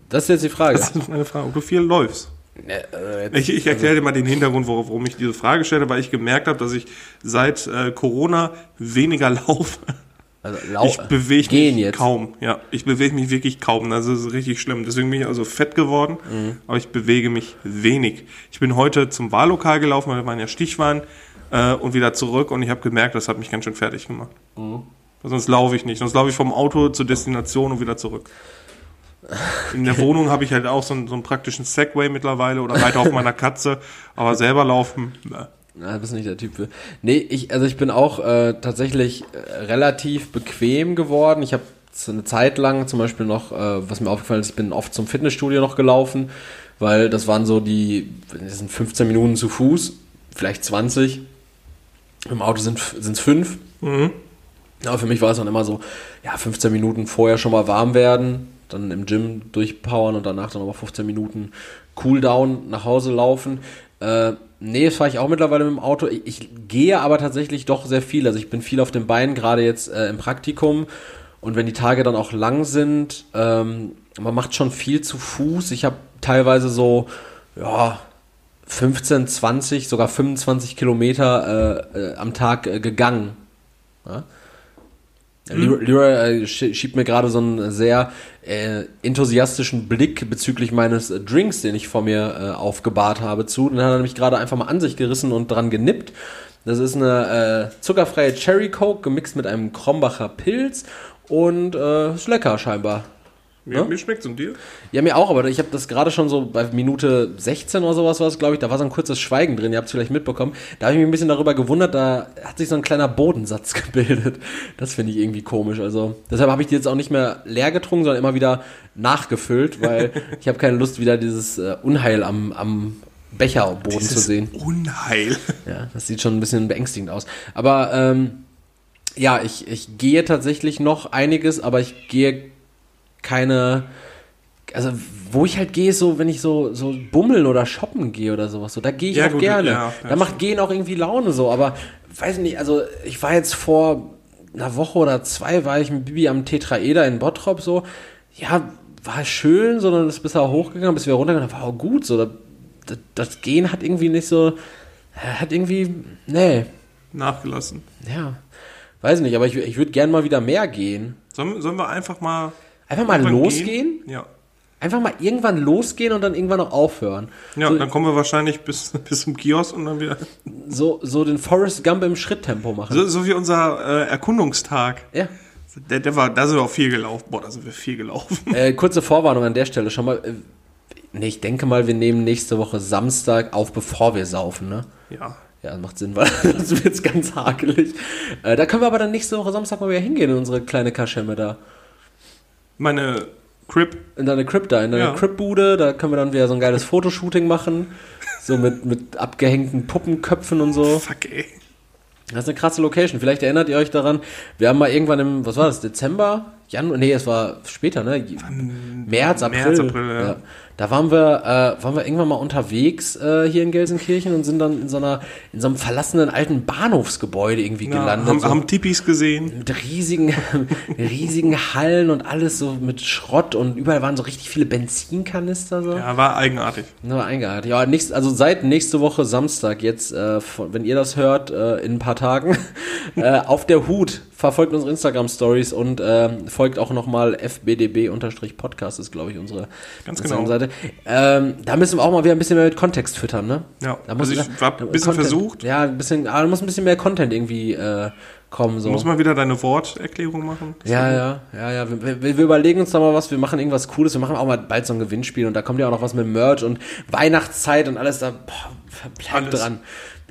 [SPEAKER 2] Das ist jetzt die Frage.
[SPEAKER 1] Das ist meine Frage, ob du viel läufst.
[SPEAKER 2] Äh, jetzt-
[SPEAKER 1] Ich, ich erkläre dir mal den Hintergrund, warum ich diese Frage stelle, weil ich gemerkt habe, dass ich seit äh, Corona weniger (laughs) laufe.
[SPEAKER 2] Also,
[SPEAKER 1] Ich bewege mich
[SPEAKER 2] jetzt.
[SPEAKER 1] kaum. Ja, ich bewege mich wirklich kaum. Das ist richtig schlimm. Deswegen bin ich also fett geworden,
[SPEAKER 2] Mhm.
[SPEAKER 1] aber ich bewege mich wenig. Ich bin heute zum Wahllokal gelaufen, weil wir waren ja Stichwahlen äh, und wieder zurück und ich habe gemerkt, das hat mich ganz schön fertig gemacht.
[SPEAKER 2] Mhm.
[SPEAKER 1] Sonst laufe ich nicht. Sonst laufe ich vom Auto zur Destination und wieder zurück. (laughs) In der Wohnung habe ich halt auch so einen, so einen praktischen Segway mittlerweile oder reite auf meiner Katze, aber selber laufen, ne.
[SPEAKER 2] Na, bist nicht der Typ für. Nee, ich, also ich bin auch äh, tatsächlich äh, relativ bequem geworden. Ich habe eine Zeit lang zum Beispiel noch, äh, was mir aufgefallen ist, ich bin oft zum Fitnessstudio noch gelaufen, weil das waren so die, das sind 15 Minuten zu Fuß, vielleicht 20. Im Auto sind es fünf. Aber für mich war es dann immer so, ja, 15 Minuten vorher schon mal warm werden, dann im Gym durchpowern und danach dann nochmal 15 Minuten Cooldown nach Hause laufen. Äh, nee, das fahre ich auch mittlerweile mit dem Auto. Ich, ich gehe aber tatsächlich doch sehr viel. Also ich bin viel auf den Beinen, gerade jetzt äh, im Praktikum. Und wenn die Tage dann auch lang sind, ähm, man macht schon viel zu Fuß. Ich habe teilweise so, ja, 15, 20, sogar 25 Kilometer äh, äh, am Tag äh, gegangen. Ja? Leroy, Leroy äh, schie- schiebt mir gerade so einen sehr äh, enthusiastischen Blick bezüglich meines Drinks, den ich vor mir äh, aufgebahrt habe, zu. Den hat er nämlich gerade einfach mal an sich gerissen und dran genippt. Das ist eine äh, zuckerfreie Cherry Coke gemixt mit einem Krombacher Pilz und äh, ist lecker scheinbar.
[SPEAKER 1] Mir,
[SPEAKER 2] Ja?
[SPEAKER 1] mir schmeckt's und dir?
[SPEAKER 2] Ja, mir auch, aber ich habe das gerade schon so bei Minute 16 oder sowas war es, glaube ich, da war so ein kurzes Schweigen drin, ihr habt es vielleicht mitbekommen. Da habe ich mich ein bisschen darüber gewundert, da hat sich so ein kleiner Bodensatz (laughs) gebildet. Das finde ich irgendwie komisch. Also deshalb habe ich die jetzt auch nicht mehr leer getrunken, sondern immer wieder nachgefüllt, weil (laughs) ich habe keine Lust, wieder dieses äh, Unheil am, am Becherboden zu
[SPEAKER 1] Dieses
[SPEAKER 2] sehen.
[SPEAKER 1] Unheil.
[SPEAKER 2] Ja, das sieht schon ein bisschen beängstigend aus. Aber ähm, ja, ich, ich gehe tatsächlich noch einiges, aber ich gehe keine. Also, wo ich halt gehe, ist so, wenn ich so, so bummeln oder shoppen gehe oder sowas, so, da gehe ich
[SPEAKER 1] Ja,
[SPEAKER 2] auch
[SPEAKER 1] gut,
[SPEAKER 2] gerne.
[SPEAKER 1] ja,
[SPEAKER 2] da macht Gehen auch irgendwie Laune so, aber weiß nicht, also ich war jetzt vor einer Woche oder zwei, war ich mit Bibi am Tetraeder in Bottrop so, ja, war schön, sondern ist bis er hochgegangen, bis wir runtergegangen, war auch gut, so, das, das Gehen hat irgendwie nicht so, hat irgendwie, nee,
[SPEAKER 1] Nachgelassen.
[SPEAKER 2] ja, weiß nicht, aber ich, ich würde gern mal wieder mehr gehen.
[SPEAKER 1] Sollen, sollen wir einfach mal.
[SPEAKER 2] Einfach mal
[SPEAKER 1] irgendwann
[SPEAKER 2] losgehen?
[SPEAKER 1] Gehen? Ja.
[SPEAKER 2] Einfach mal irgendwann losgehen und dann irgendwann auch aufhören.
[SPEAKER 1] Ja,
[SPEAKER 2] so,
[SPEAKER 1] dann kommen wir wahrscheinlich bis, (laughs) bis zum Kiosk und dann wieder.
[SPEAKER 2] so, so den Forrest Gump im Schritttempo machen.
[SPEAKER 1] So, so wie unser äh, Erkundungstag.
[SPEAKER 2] Ja.
[SPEAKER 1] Der, der war, da sind wir auch viel gelaufen. Boah, da sind wir viel gelaufen. (laughs)
[SPEAKER 2] Äh, kurze Vorwarnung an der Stelle schon mal. Äh, nee, ich denke mal, wir nehmen nächste Woche Samstag auf, bevor wir saufen, ne?
[SPEAKER 1] Ja.
[SPEAKER 2] Ja, das macht Sinn, weil (laughs) sonst wird's ganz hakelig. Äh, da können wir aber dann nächste Woche Samstag mal wieder hingehen in unsere kleine Kaschemme da.
[SPEAKER 1] Meine Crip.
[SPEAKER 2] In deine Crib da, in deine
[SPEAKER 1] Ja.
[SPEAKER 2] Crib-Bude, da können wir dann wieder so ein geiles Fotoshooting machen. So mit, mit abgehängten Puppenköpfen und so.
[SPEAKER 1] Fuck, ey.
[SPEAKER 2] Das ist eine krasse Location. Vielleicht erinnert ihr euch daran, wir haben mal irgendwann im, was war das, Dezember? Januar? Nee, es war später, ne? März, April.
[SPEAKER 1] März, April, ja.
[SPEAKER 2] Da waren wir, äh, waren wir irgendwann mal unterwegs äh, hier in Gelsenkirchen und sind dann in so einer, in so einem verlassenen alten Bahnhofsgebäude irgendwie
[SPEAKER 1] Ja,
[SPEAKER 2] gelandet.
[SPEAKER 1] haben,
[SPEAKER 2] so
[SPEAKER 1] haben Tipis gesehen.
[SPEAKER 2] mit riesigen, (laughs) riesigen Hallen und alles so mit Schrott und überall waren so richtig viele Benzinkanister so.
[SPEAKER 1] Ja, war eigenartig.
[SPEAKER 2] Nur eingehalten. Ja, nächst, also seit nächste Woche Samstag jetzt, äh, von, wenn ihr das hört, äh, in ein paar Tagen, (laughs) äh, auf der Hut. Verfolgt unsere Instagram-Stories und ähm, folgt auch nochmal fbdb-podcast, ist glaube ich unsere
[SPEAKER 1] Ganz
[SPEAKER 2] Instagram-Seite. Ähm, da müssen wir auch mal wieder ein bisschen mehr mit Kontext füttern, ne?
[SPEAKER 1] Ja,
[SPEAKER 2] Da muss
[SPEAKER 1] also ich
[SPEAKER 2] da-
[SPEAKER 1] war ein bisschen
[SPEAKER 2] Content-
[SPEAKER 1] versucht.
[SPEAKER 2] Ja, ein bisschen, aber da muss ein bisschen mehr Content irgendwie äh, kommen. So.
[SPEAKER 1] Muss man wieder deine Worterklärung machen?
[SPEAKER 2] Ja, ja, ja, ja. Wir, wir, wir überlegen uns da mal was. Wir machen irgendwas Cooles. Wir machen auch mal bald so ein Gewinnspiel und da kommt ja auch noch was mit Merch und Weihnachtszeit und alles da. Boah, bleibt dran.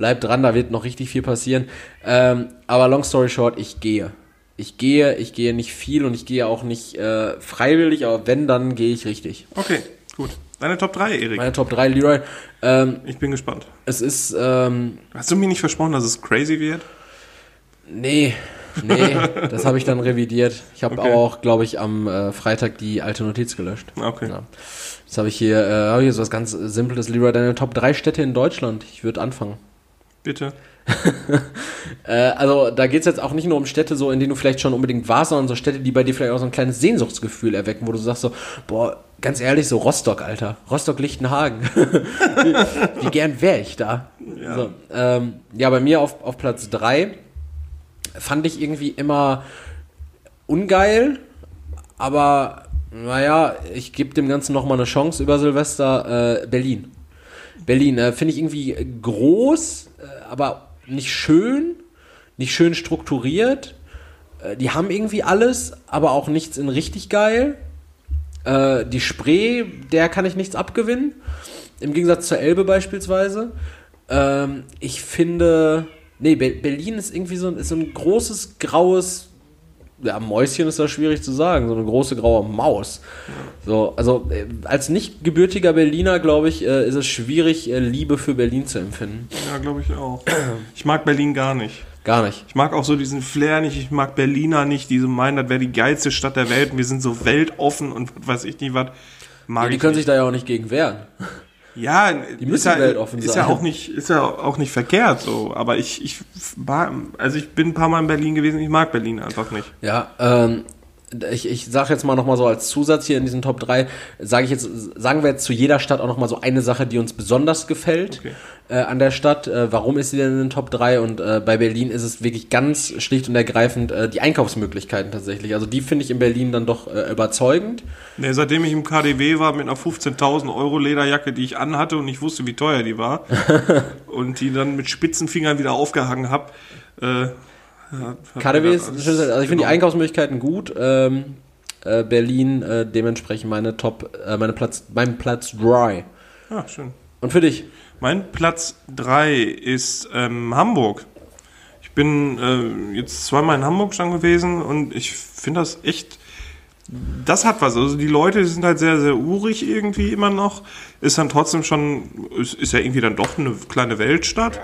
[SPEAKER 2] Bleibt dran, da wird noch richtig viel passieren. Ähm, aber long story short, ich gehe. Ich gehe, ich gehe nicht viel und ich gehe auch nicht äh, freiwillig, aber wenn, dann gehe ich richtig.
[SPEAKER 1] Okay, gut. Deine Top 3, Erik.
[SPEAKER 2] Meine Top 3, Leroy. Ähm,
[SPEAKER 1] Ich bin gespannt.
[SPEAKER 2] es ist, ähm,
[SPEAKER 1] Hast du mir nicht versprochen, dass es crazy wird?
[SPEAKER 2] Nee, nee, (laughs) das habe ich dann revidiert. Ich habe
[SPEAKER 1] Okay.
[SPEAKER 2] auch, glaube ich, am äh, Freitag die alte Notiz gelöscht.
[SPEAKER 1] Okay.
[SPEAKER 2] Ja. Jetzt habe ich hier, äh, hab ich hier so was ganz Simples, Leroy, deine Top 3 Städte in Deutschland. Ich würde anfangen.
[SPEAKER 1] Bitte. (laughs)
[SPEAKER 2] Äh, also da geht's jetzt auch nicht nur um Städte, so in denen du vielleicht schon unbedingt warst, sondern so Städte, die bei dir vielleicht auch so ein kleines Sehnsuchtsgefühl erwecken, wo du sagst so, boah, ganz ehrlich, so Rostock, Alter. Rostock-Lichtenhagen. (laughs) wie, wie gern wäre ich da?
[SPEAKER 1] Ja.
[SPEAKER 2] So, ähm, ja, bei mir auf, auf Platz drei fand ich irgendwie immer ungeil, aber naja, ich gebe dem Ganzen nochmal eine Chance über Silvester. Äh, Berlin. Berlin äh, finde ich irgendwie groß, äh, aber nicht schön, nicht schön strukturiert. Äh, die haben irgendwie alles, aber auch nichts in richtig geil. Äh, die Spree, der kann ich nichts abgewinnen. Im Gegensatz zur Elbe beispielsweise. Ähm, ich finde, nee, Be Berlin ist irgendwie so, ist so ein großes, graues, ja, Mäuschen ist da schwierig zu sagen, so eine große graue Maus. So, also äh, als nicht gebürtiger Berliner, glaube ich, äh, ist es schwierig, äh, Liebe für Berlin zu empfinden.
[SPEAKER 1] Ja, glaube ich auch. Ich mag Berlin gar nicht.
[SPEAKER 2] Gar nicht.
[SPEAKER 1] Ich mag auch so diesen Flair nicht, ich mag Berliner nicht, die so meinen, das wäre die geilste Stadt der Welt und wir sind so weltoffen und was weiß ich nicht was. Mag
[SPEAKER 2] Ja, die können
[SPEAKER 1] nicht.
[SPEAKER 2] sich da ja auch nicht gegen wehren.
[SPEAKER 1] Ja,
[SPEAKER 2] Die müssen
[SPEAKER 1] ist ja,
[SPEAKER 2] weltoffen
[SPEAKER 1] ist
[SPEAKER 2] sein.
[SPEAKER 1] ja auch nicht, ist ja auch nicht verkehrt so. Aber ich, ich war, also ich bin ein paar Mal in Berlin gewesen, ich mag Berlin einfach nicht.
[SPEAKER 2] Ja, ähm, ich, ich sage jetzt mal nochmal so als Zusatz hier in diesen Top 3, sage ich jetzt, sagen wir jetzt zu jeder Stadt auch nochmal so eine Sache, die uns besonders gefällt
[SPEAKER 1] Okay.
[SPEAKER 2] äh, an der Stadt. Äh, warum ist sie denn in den Top 3? Und äh, bei Berlin ist es wirklich ganz schlicht und ergreifend äh, die Einkaufsmöglichkeiten tatsächlich. Also die finde ich in Berlin dann doch äh, überzeugend.
[SPEAKER 1] Nee, seitdem ich im KDW war mit einer 15.000 Euro Lederjacke, die ich anhatte und ich wusste, wie teuer die war (laughs) und die dann mit spitzen Fingern wieder aufgehangen habe.
[SPEAKER 2] KDW ein schönes, also ich finde die. Einkaufsmöglichkeiten gut. Ähm, äh, Berlin äh, dementsprechend meine Top, äh, meine Platz, mein Platz 3.
[SPEAKER 1] Ja, schön.
[SPEAKER 2] Und für dich?
[SPEAKER 1] Mein Platz 3 ist ähm, Hamburg. Ich bin äh, jetzt zweimal in Hamburg schon gewesen und ich finde das echt, das hat was. Also die Leute sind halt sehr, sehr urig irgendwie immer noch. Ist dann trotzdem schon, ist, ist ja irgendwie dann doch eine kleine Weltstadt.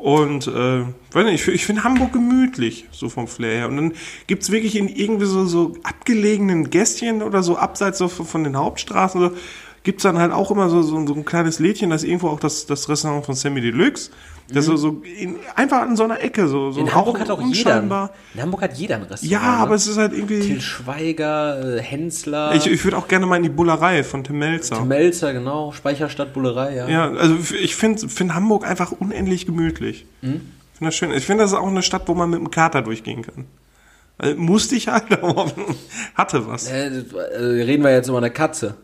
[SPEAKER 1] Und äh, weiß nicht, ich, ich finde Hamburg gemütlich, so vom Flair her. Und dann gibt's wirklich in irgendwie so, so abgelegenen Gässchen oder so abseits so von von den Hauptstraßen, so, gibt's dann halt auch immer so, so, so ein kleines Lädchen, das ist irgendwo auch das, das Restaurant von Sammy Deluxe. Das so, so in, einfach an so einer Ecke, so, so
[SPEAKER 2] In Hamburg hat auch jeder. In Hamburg hat jeder ein Restaurant.
[SPEAKER 1] Ja,
[SPEAKER 2] ne?
[SPEAKER 1] aber es ist halt irgendwie.
[SPEAKER 2] Til Schweiger, äh, Hensler,
[SPEAKER 1] Ich, ich würde auch gerne mal in die Bullerei von Tim Melzer.
[SPEAKER 2] Melzer, genau, Speicherstadt Bullerei, ja.
[SPEAKER 1] Ja, also ich finde find Hamburg einfach unendlich gemütlich.
[SPEAKER 2] Mhm.
[SPEAKER 1] Ich finde das schön. Ich finde, das ist auch eine Stadt, wo man mit dem Kater durchgehen kann. Also, musste ich halt, (laughs) aber hatte was.
[SPEAKER 2] Äh, äh, reden wir jetzt über eine Katze.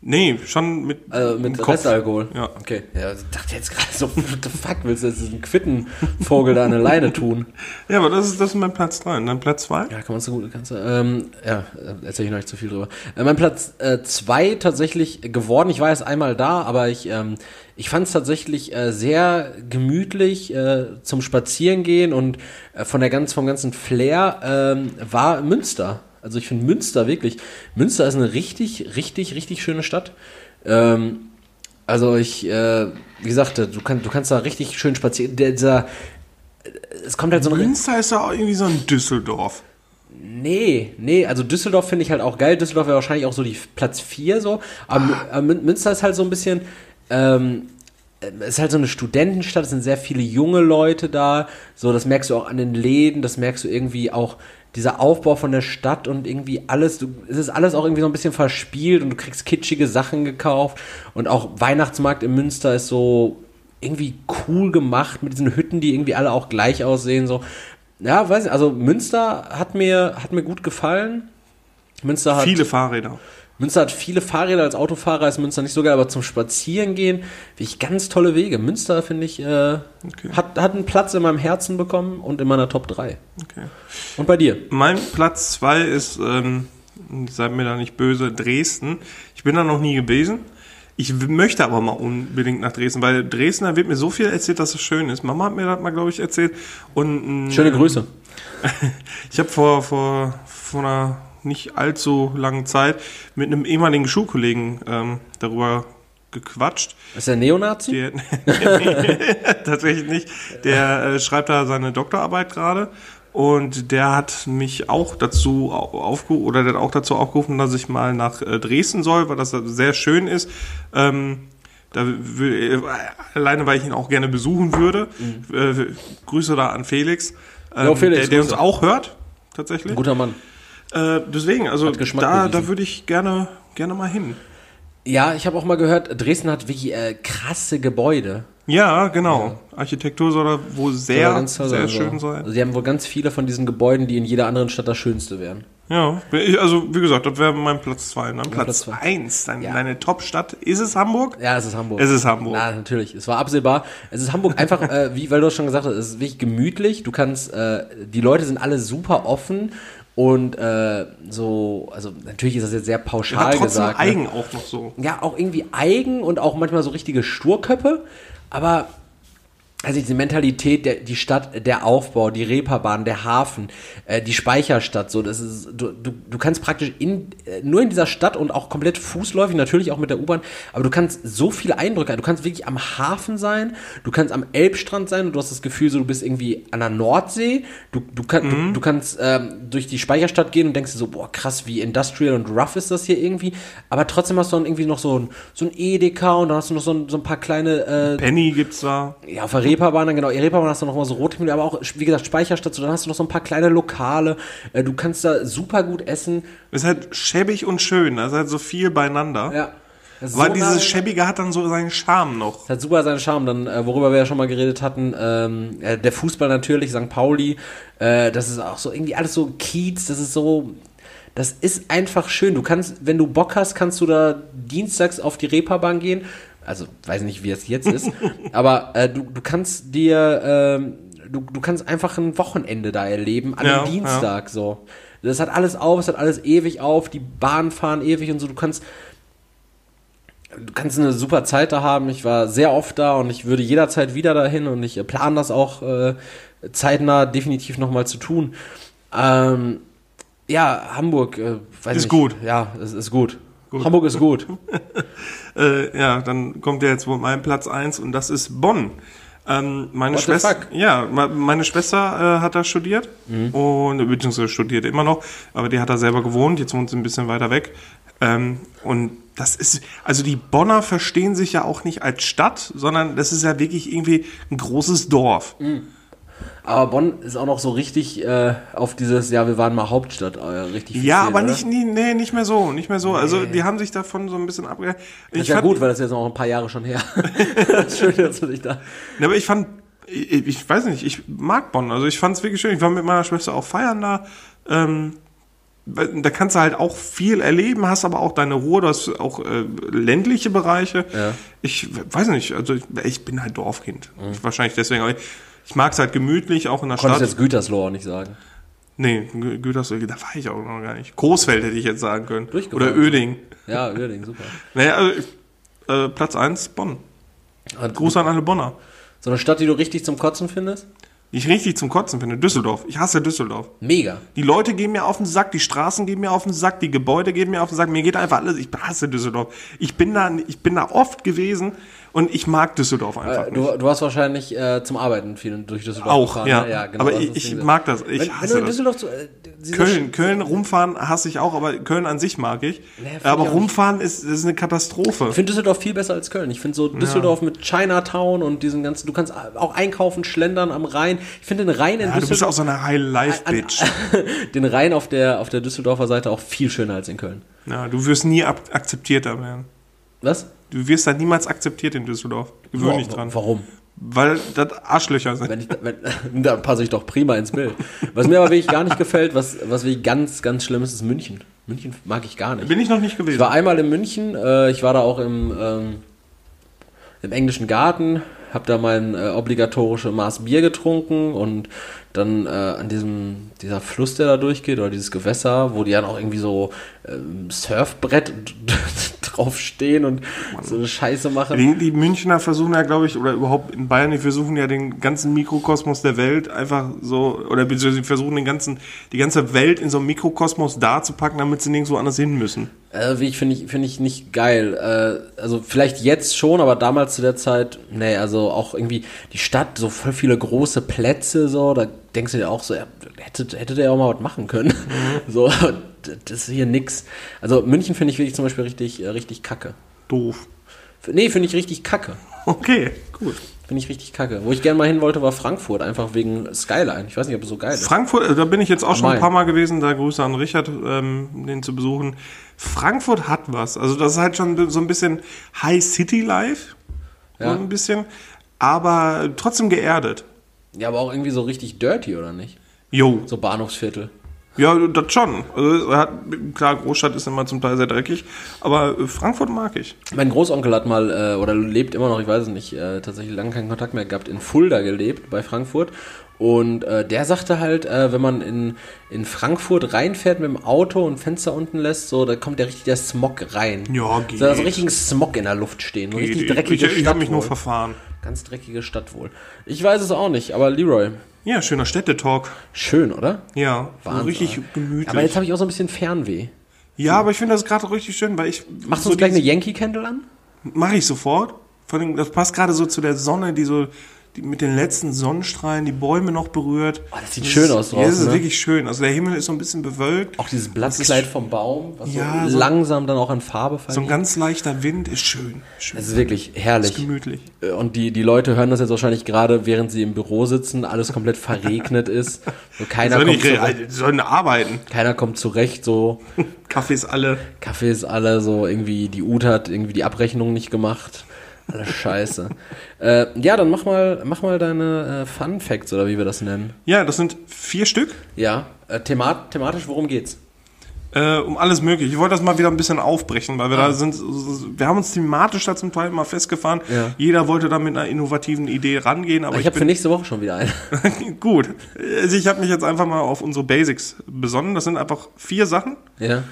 [SPEAKER 1] Nee, schon mit,
[SPEAKER 2] Also mit. Restalkohol.
[SPEAKER 1] Ja.
[SPEAKER 2] Okay. Ja, ich dachte jetzt gerade so, (laughs) what the fuck, willst du jetzt diesen Quittenvogel da an eine Leine tun?
[SPEAKER 1] Ja, aber das ist, das ist mein Platz 3. Und dann Platz 2?
[SPEAKER 2] Ja, kann man so gut, kannst du, ähm, ja, äh, erzähl ich noch nicht zu viel drüber. Äh, mein Platz äh, zwei tatsächlich geworden, ich war erst einmal da, aber ich, ähm, ich fand es tatsächlich äh, sehr gemütlich äh, zum Spazierengehen und äh, von der ganz, vom ganzen Flair ähm, war Münster. Also ich finde Münster wirklich, Münster ist eine richtig, richtig, richtig schöne Stadt. Ähm, also ich, äh, wie gesagt, du, kann, du kannst da richtig schön spazieren. Der, dieser, es kommt halt so ein
[SPEAKER 1] Münster ist ja auch irgendwie so ein Düsseldorf.
[SPEAKER 2] Nee, nee, also Düsseldorf finde ich halt auch geil. Düsseldorf wäre wahrscheinlich auch so die Platz 4 so. Aber Mün- Münster ist halt so ein bisschen, ähm, es ist halt so eine Studentenstadt, es sind sehr viele junge Leute da. So, das merkst du auch an den Läden, das merkst du irgendwie auch dieser Aufbau von der Stadt und irgendwie alles, du, es ist alles auch irgendwie so ein bisschen verspielt und du kriegst kitschige Sachen gekauft und auch Weihnachtsmarkt in Münster ist so irgendwie cool gemacht mit diesen Hütten, die irgendwie alle auch gleich aussehen, so. Ja, weiß nicht, also Münster hat mir, hat mir gut gefallen. Münster hat,
[SPEAKER 1] Viele Fahrräder.
[SPEAKER 2] Münster hat viele Fahrräder, als Autofahrer ist Münster nicht so geil, aber zum Spazierengehen ich ganz tolle Wege. Münster, finde ich, äh,
[SPEAKER 1] Okay.
[SPEAKER 2] hat, hat einen Platz in meinem Herzen bekommen und in meiner Top 3.
[SPEAKER 1] Okay.
[SPEAKER 2] Und bei dir?
[SPEAKER 1] Mein Platz 2 ist, ähm, seid mir da nicht böse, Dresden. Ich bin da noch nie gewesen. Ich möchte aber mal unbedingt nach Dresden, weil Dresden, da wird mir so viel erzählt, dass es schön ist. Mama hat mir das mal, glaube ich, erzählt. Und, ähm,
[SPEAKER 2] Schöne Grüße. (laughs)
[SPEAKER 1] Ich habe vor, vor, vor einer nicht allzu langen Zeit mit einem ehemaligen Schulkollegen ähm, darüber gequatscht.
[SPEAKER 2] Ist der Neonazi?
[SPEAKER 1] Der, (laughs) tatsächlich nicht. Der äh, schreibt da seine Doktorarbeit gerade und der hat mich auch dazu aufgerufen oder der hat auch dazu aufgerufen, dass ich mal nach äh, Dresden soll, weil das da sehr schön ist. Ähm, Da will, äh, alleine, weil ich ihn auch gerne besuchen würde. Äh, Grüße da an Felix, ähm,
[SPEAKER 2] Jo, Felix,
[SPEAKER 1] der, der uns auch hört, tatsächlich.
[SPEAKER 2] Guter Mann.
[SPEAKER 1] Äh, deswegen, also da, da würde ich gerne, gerne mal hin.
[SPEAKER 2] Ja, ich habe auch mal gehört, Dresden hat wirklich äh, krasse Gebäude.
[SPEAKER 1] Ja, genau. Architektur soll da wohl sehr,
[SPEAKER 2] ganz
[SPEAKER 1] sehr
[SPEAKER 2] sein,
[SPEAKER 1] schön sein.
[SPEAKER 2] Also, sie haben wohl ganz viele von diesen Gebäuden, die in jeder anderen Stadt das schönste wären.
[SPEAKER 1] Ja, also wie gesagt, das wäre mein Platz zwei. Dann Platz
[SPEAKER 2] Platz zwei.
[SPEAKER 1] eins, dein,
[SPEAKER 2] Ja.
[SPEAKER 1] deine Top-Stadt. Ist es Hamburg?
[SPEAKER 2] Ja, es ist Hamburg.
[SPEAKER 1] Es ist Hamburg.
[SPEAKER 2] Na, natürlich. Es war absehbar. Es ist Hamburg einfach, (laughs) äh, wie, weil du es schon gesagt hast, es ist wirklich gemütlich. Du kannst, äh, die Leute sind alle super offen und äh, so, also natürlich ist das jetzt sehr pauschal
[SPEAKER 1] War trotzdem
[SPEAKER 2] gesagt. ne?
[SPEAKER 1] eigen auch noch so.
[SPEAKER 2] Ja, auch irgendwie eigen und auch manchmal so richtige Sturköppe, aber also diese Mentalität, der, die Stadt, der Aufbau, die Reeperbahn, der Hafen, äh, die Speicherstadt, so, das ist, du, du, du kannst praktisch in, äh, nur in dieser Stadt und auch komplett fußläufig, natürlich auch mit der U-Bahn, aber du kannst so viele Eindrücke, du kannst wirklich am Hafen sein, du kannst am Elbstrand sein und du hast das Gefühl, so, du bist irgendwie an der Nordsee, du, du, kann, du, du kannst ähm, durch die Speicherstadt gehen und denkst dir so, boah, krass, wie industrial und rough ist das hier irgendwie, aber trotzdem hast du dann irgendwie noch so ein, so ein Edeka und dann hast du noch so ein, so ein paar kleine, äh,
[SPEAKER 1] Penny gibt's da.
[SPEAKER 2] ja, auf der Reeperbahn, dann genau, Reeperbahn hast du noch mal so Rothimmel, aber auch, wie gesagt, Speicherstadt, so, dann hast du noch so ein paar kleine Lokale, äh, du kannst da super gut essen,
[SPEAKER 1] Ist halt schäbig und schön. Da ist halt so viel beieinander.
[SPEAKER 2] ja. Ist
[SPEAKER 1] Aber
[SPEAKER 2] so
[SPEAKER 1] dieses Schäbige hat dann so seinen Charme noch.
[SPEAKER 2] Das hat super seinen Charme, dann, äh, worüber wir ja schon mal geredet hatten, ähm, äh, der Fußball natürlich, St. Pauli, äh, das ist auch so irgendwie alles so Kiez, das ist so, das ist einfach schön. Du kannst, wenn du Bock hast, kannst du da dienstags auf die Reeperbahn gehen. Also, weiß nicht, wie es jetzt ist, (laughs) aber äh, du, du kannst dir, ähm, du, du kannst einfach ein Wochenende da erleben, an
[SPEAKER 1] Ja,
[SPEAKER 2] einem Dienstag so. Das hat alles auf, es hat alles ewig auf, die Bahnen fahren ewig und so. Du kannst, du kannst eine super Zeit da haben. Ich war sehr oft da und ich würde jederzeit wieder dahin und ich äh, plane das auch äh, zeitnah definitiv nochmal zu tun. Ähm, ja, Hamburg, äh, weiß
[SPEAKER 1] Ist
[SPEAKER 2] nicht.
[SPEAKER 1] gut.
[SPEAKER 2] Ja, es ist gut. Hamburg ist gut. (laughs)
[SPEAKER 1] Äh, ja, dann kommt ja jetzt wohl mein Platz eins und das ist Bonn. Ähm, meine Schwester, ja, me- meine Schwester äh, hat da studiert
[SPEAKER 2] Mhm.
[SPEAKER 1] und beziehungsweise studiert immer noch, aber die hat da selber gewohnt. Jetzt wohnt sie ein bisschen weiter weg. Ähm, und das ist, also die Bonner verstehen sich ja auch nicht als Stadt, sondern das ist ja wirklich irgendwie ein großes Dorf.
[SPEAKER 2] Mhm. Aber Bonn ist auch noch so richtig äh, auf dieses, ja, wir waren mal Hauptstadt, äh, richtig
[SPEAKER 1] Ja, aber
[SPEAKER 2] oder?
[SPEAKER 1] nicht, nie- nee, nicht mehr so, nicht mehr so. Also die haben sich davon so ein bisschen abge.
[SPEAKER 2] Das ist ja gut, weil das ist jetzt noch ein paar Jahre schon her. (laughs) (laughs) Schön, dass du dich da.
[SPEAKER 1] Ja, aber ich fand, ich, ich weiß nicht, ich mag Bonn. Also ich fand es wirklich schön. Ich war mit meiner Schwester auch feiern da. Ähm, da kannst du halt auch viel erleben, hast aber auch deine Ruhe, du hast auch äh, ländliche Bereiche.
[SPEAKER 2] Ja.
[SPEAKER 1] Ich weiß nicht, also ich, ich bin halt Dorfkind. Wahrscheinlich deswegen. Aber ich, ich mag es halt gemütlich, auch in der
[SPEAKER 2] Konntest
[SPEAKER 1] Stadt.
[SPEAKER 2] jetzt Gütersloh auch nicht sagen.
[SPEAKER 1] Nee, Gü- Gütersloh, da war ich auch noch gar nicht. Großfeld hätte ich jetzt sagen können. Oder Öding.
[SPEAKER 2] Ja, Uerdingen, super.
[SPEAKER 1] Naja, also, äh, Platz 1, Bonn. Gruß an alle Bonner.
[SPEAKER 2] So eine Stadt, die du richtig zum Kotzen findest?
[SPEAKER 1] Die ich richtig zum Kotzen finde. Düsseldorf. Ich hasse Düsseldorf.
[SPEAKER 2] Mega.
[SPEAKER 1] Die Leute gehen mir auf den Sack, die Straßen gehen mir auf den Sack, die Gebäude gehen mir auf den Sack. Mir geht einfach alles. Ich hasse Düsseldorf. Ich bin da, ich bin da oft gewesen und ich mag Düsseldorf einfach
[SPEAKER 2] Äh, du, du hast wahrscheinlich äh, zum Arbeiten viel durch Düsseldorf
[SPEAKER 1] Auch,
[SPEAKER 2] gefahren.
[SPEAKER 1] ja.
[SPEAKER 2] ne?
[SPEAKER 1] Aber
[SPEAKER 2] das
[SPEAKER 1] ich- ich mag das. Ich
[SPEAKER 2] wenn, wenn
[SPEAKER 1] hasse
[SPEAKER 2] du in
[SPEAKER 1] das.
[SPEAKER 2] Düsseldorf zu, äh,
[SPEAKER 1] Köln, Köln rumfahren hasse ich auch, aber Köln an sich mag ich.
[SPEAKER 2] Find
[SPEAKER 1] aber
[SPEAKER 2] ich
[SPEAKER 1] rumfahren ist, ist eine Katastrophe.
[SPEAKER 2] Ich finde Düsseldorf viel besser als Köln. Ich finde so Düsseldorf mit Chinatown und diesen ganzen, du kannst auch einkaufen, schlendern am Rhein. Ich finde den Rhein in
[SPEAKER 1] Ja, du bist auch
[SPEAKER 2] Düsseldorf,
[SPEAKER 1] so eine High-Life-Bitch. (laughs)
[SPEAKER 2] den Rhein auf der, auf der Düsseldorfer Seite auch viel schöner als in Köln.
[SPEAKER 1] Ja, du wirst nie ab akzeptiert da werden.
[SPEAKER 2] Was?
[SPEAKER 1] Du wirst da niemals akzeptiert in Düsseldorf. Gewöhn dich dran.
[SPEAKER 2] Warum?
[SPEAKER 1] Weil das Arschlöcher sind.
[SPEAKER 2] Wenn ich, wenn, (laughs) da passe ich doch prima ins Bild. Was mir aber wirklich gar nicht gefällt, was, was wirklich ganz, ganz schlimm ist, ist München. München mag ich gar nicht.
[SPEAKER 1] Bin ich noch nicht
[SPEAKER 2] Ich
[SPEAKER 1] gewesen.
[SPEAKER 2] war einmal in München, äh, ich war da auch im, ähm, im englischen Garten, habe da mein äh, obligatorische Maß Bier getrunken und dann äh, an diesem dieser Fluss, der da durchgeht, oder dieses Gewässer, wo die dann auch irgendwie so ähm, Surfbrett (laughs) drauf stehen und so eine Scheiße machen.
[SPEAKER 1] Die, die Münchner versuchen ja, glaube ich, oder überhaupt in Bayern, die versuchen ja den ganzen Mikrokosmos der Welt einfach so, oder beziehungsweise sie versuchen den ganzen, die ganze Welt in so einem Mikrokosmos da zu packen, damit sie nirgendwo anders hin müssen.
[SPEAKER 2] Äh, wie ich finde ich, finde ich nicht geil. Äh, also vielleicht jetzt schon, aber damals zu der Zeit, nee, also auch irgendwie die Stadt, so voll viele große Plätze, so, da denkst du dir auch so, ja, hätte, hätte der auch mal was machen können. (laughs) So, das ist hier nix. Also München finde ich wirklich zum Beispiel richtig, äh, richtig kacke.
[SPEAKER 1] Doof.
[SPEAKER 2] Nee, finde ich richtig kacke.
[SPEAKER 1] Okay, gut.
[SPEAKER 2] Finde ich richtig kacke. Wo ich gerne mal hin wollte, war Frankfurt, einfach wegen Skyline. Ich weiß nicht, ob es so geil ist.
[SPEAKER 1] Frankfurt, äh, da bin ich jetzt auch schon ein paar Mal gewesen, da Grüße an Richard, ähm, den zu besuchen. Frankfurt hat was. Also das ist halt schon so ein bisschen High City Life.
[SPEAKER 2] Ja.
[SPEAKER 1] So ein bisschen. Aber trotzdem geerdet.
[SPEAKER 2] Ja, aber auch irgendwie so richtig dirty, oder nicht?
[SPEAKER 1] Jo.
[SPEAKER 2] So Bahnhofsviertel.
[SPEAKER 1] Ja, das schon. Also, hat, klar, Großstadt ist immer zum Teil sehr dreckig, aber äh, Frankfurt mag ich.
[SPEAKER 2] Mein Großonkel hat mal, äh, oder lebt immer noch, ich weiß es nicht, äh, tatsächlich lange keinen Kontakt mehr gehabt, in Fulda gelebt, bei Frankfurt. Und äh, der sagte halt, äh, wenn man in, in Frankfurt reinfährt mit dem Auto und Fenster unten lässt, so, da kommt ja richtig der Smog rein.
[SPEAKER 1] Ja,
[SPEAKER 2] So, da ist
[SPEAKER 1] geht.
[SPEAKER 2] richtigen Smog in der Luft stehen. So richtig
[SPEAKER 1] ich
[SPEAKER 2] dreckige
[SPEAKER 1] ich, ich
[SPEAKER 2] Stadt
[SPEAKER 1] habe mich nur verfahren.
[SPEAKER 2] Ganz dreckige Stadt wohl. Ich weiß es auch nicht, aber Leroy,
[SPEAKER 1] Ja, schöner Städtetalk.
[SPEAKER 2] schön, oder?
[SPEAKER 1] Ja,
[SPEAKER 2] Wahnsinn,
[SPEAKER 1] richtig gemütlich.
[SPEAKER 2] Aber jetzt habe ich auch so ein bisschen Fernweh.
[SPEAKER 1] ja, aber ich finde das gerade richtig schön, weil ich.
[SPEAKER 2] Machst du
[SPEAKER 1] so
[SPEAKER 2] uns gleich eine Yankee Candle an?
[SPEAKER 1] Mache ich sofort. Vor allem, das passt gerade so zu der Sonne, die so die mit den letzten Sonnenstrahlen die Bäume noch berührt.
[SPEAKER 2] Oh, das sieht schön aus
[SPEAKER 1] Ja, das
[SPEAKER 2] draußen,
[SPEAKER 1] ist
[SPEAKER 2] ne?
[SPEAKER 1] wirklich schön. Also der Himmel ist so ein bisschen bewölkt.
[SPEAKER 2] Auch dieses Blattkleid vom Baum, was
[SPEAKER 1] Ja,
[SPEAKER 2] so langsam dann auch an Farbe
[SPEAKER 1] So ein
[SPEAKER 2] verliert.
[SPEAKER 1] ganz leichter Wind ist schön. schön.
[SPEAKER 2] Es ist wirklich herrlich.
[SPEAKER 1] gemütlich.
[SPEAKER 2] Äh, Und die, die Leute hören das jetzt wahrscheinlich gerade, während sie im Büro sitzen, alles komplett verregnet (laughs) ist. So keiner,
[SPEAKER 1] Sollen,
[SPEAKER 2] kommt zurecht,
[SPEAKER 1] re- sollen arbeiten.
[SPEAKER 2] keiner kommt zurecht, so (laughs)
[SPEAKER 1] Kaffees alle.
[SPEAKER 2] Kaffee ist alle, so irgendwie die Ut hat irgendwie die Abrechnung nicht gemacht. Alles scheiße. äh, ja, dann mach mal, mach mal deine äh, Fun Facts oder wie wir das nennen.
[SPEAKER 1] Ja, das sind vier Stück.
[SPEAKER 2] Ja, äh, themat thematisch, worum geht's?
[SPEAKER 1] Äh, um alles mögliche. Ich wollte das mal wieder ein bisschen aufbrechen, weil wir
[SPEAKER 2] Ah.
[SPEAKER 1] da sind, wir haben uns thematisch da zum Teil mal festgefahren.
[SPEAKER 2] Ja.
[SPEAKER 1] Jeder wollte da mit einer innovativen Idee rangehen, aber
[SPEAKER 2] Ich,
[SPEAKER 1] ich,
[SPEAKER 2] habe für nächste Woche schon wieder eine. (laughs)
[SPEAKER 1] gut. Also ich habe mich jetzt einfach mal auf unsere Basics besonnen. Das sind einfach vier Sachen,
[SPEAKER 2] ja.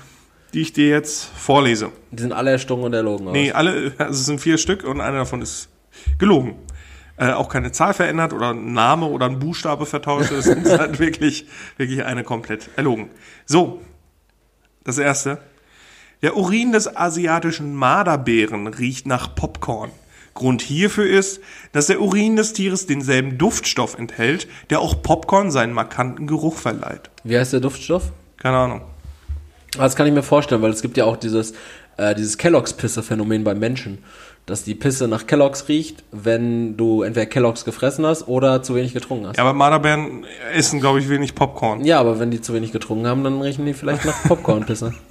[SPEAKER 1] Die ich dir jetzt vorlese.
[SPEAKER 2] Die sind alle erstunken und erlogen.
[SPEAKER 1] Nee,
[SPEAKER 2] aus.
[SPEAKER 1] alle, also es sind vier Stück und einer davon ist gelogen. Äh, auch keine Zahl verändert oder ein Name oder ein Buchstabe vertauscht. Es ist (laughs) halt wirklich, wirklich eine komplett erlogen. So, das erste. Der Urin des asiatischen Marderbären riecht nach Popcorn. Grund hierfür ist, dass der Urin des Tieres denselben Duftstoff enthält, der auch Popcorn seinen markanten Geruch verleiht.
[SPEAKER 2] Wie heißt der Duftstoff?
[SPEAKER 1] Keine Ahnung.
[SPEAKER 2] Das kann ich mir vorstellen, weil es gibt ja auch dieses, äh, dieses Kelloggs-Pisse-Phänomen beim Menschen. Dass die Pisse nach Kelloggs riecht, wenn du entweder Kelloggs gefressen hast oder zu wenig getrunken hast.
[SPEAKER 1] Ja, aber Marderbären essen, glaube ich, wenig Popcorn.
[SPEAKER 2] Ja, aber wenn die zu wenig getrunken haben, dann riechen die vielleicht nach Popcorn-Pisse. (laughs)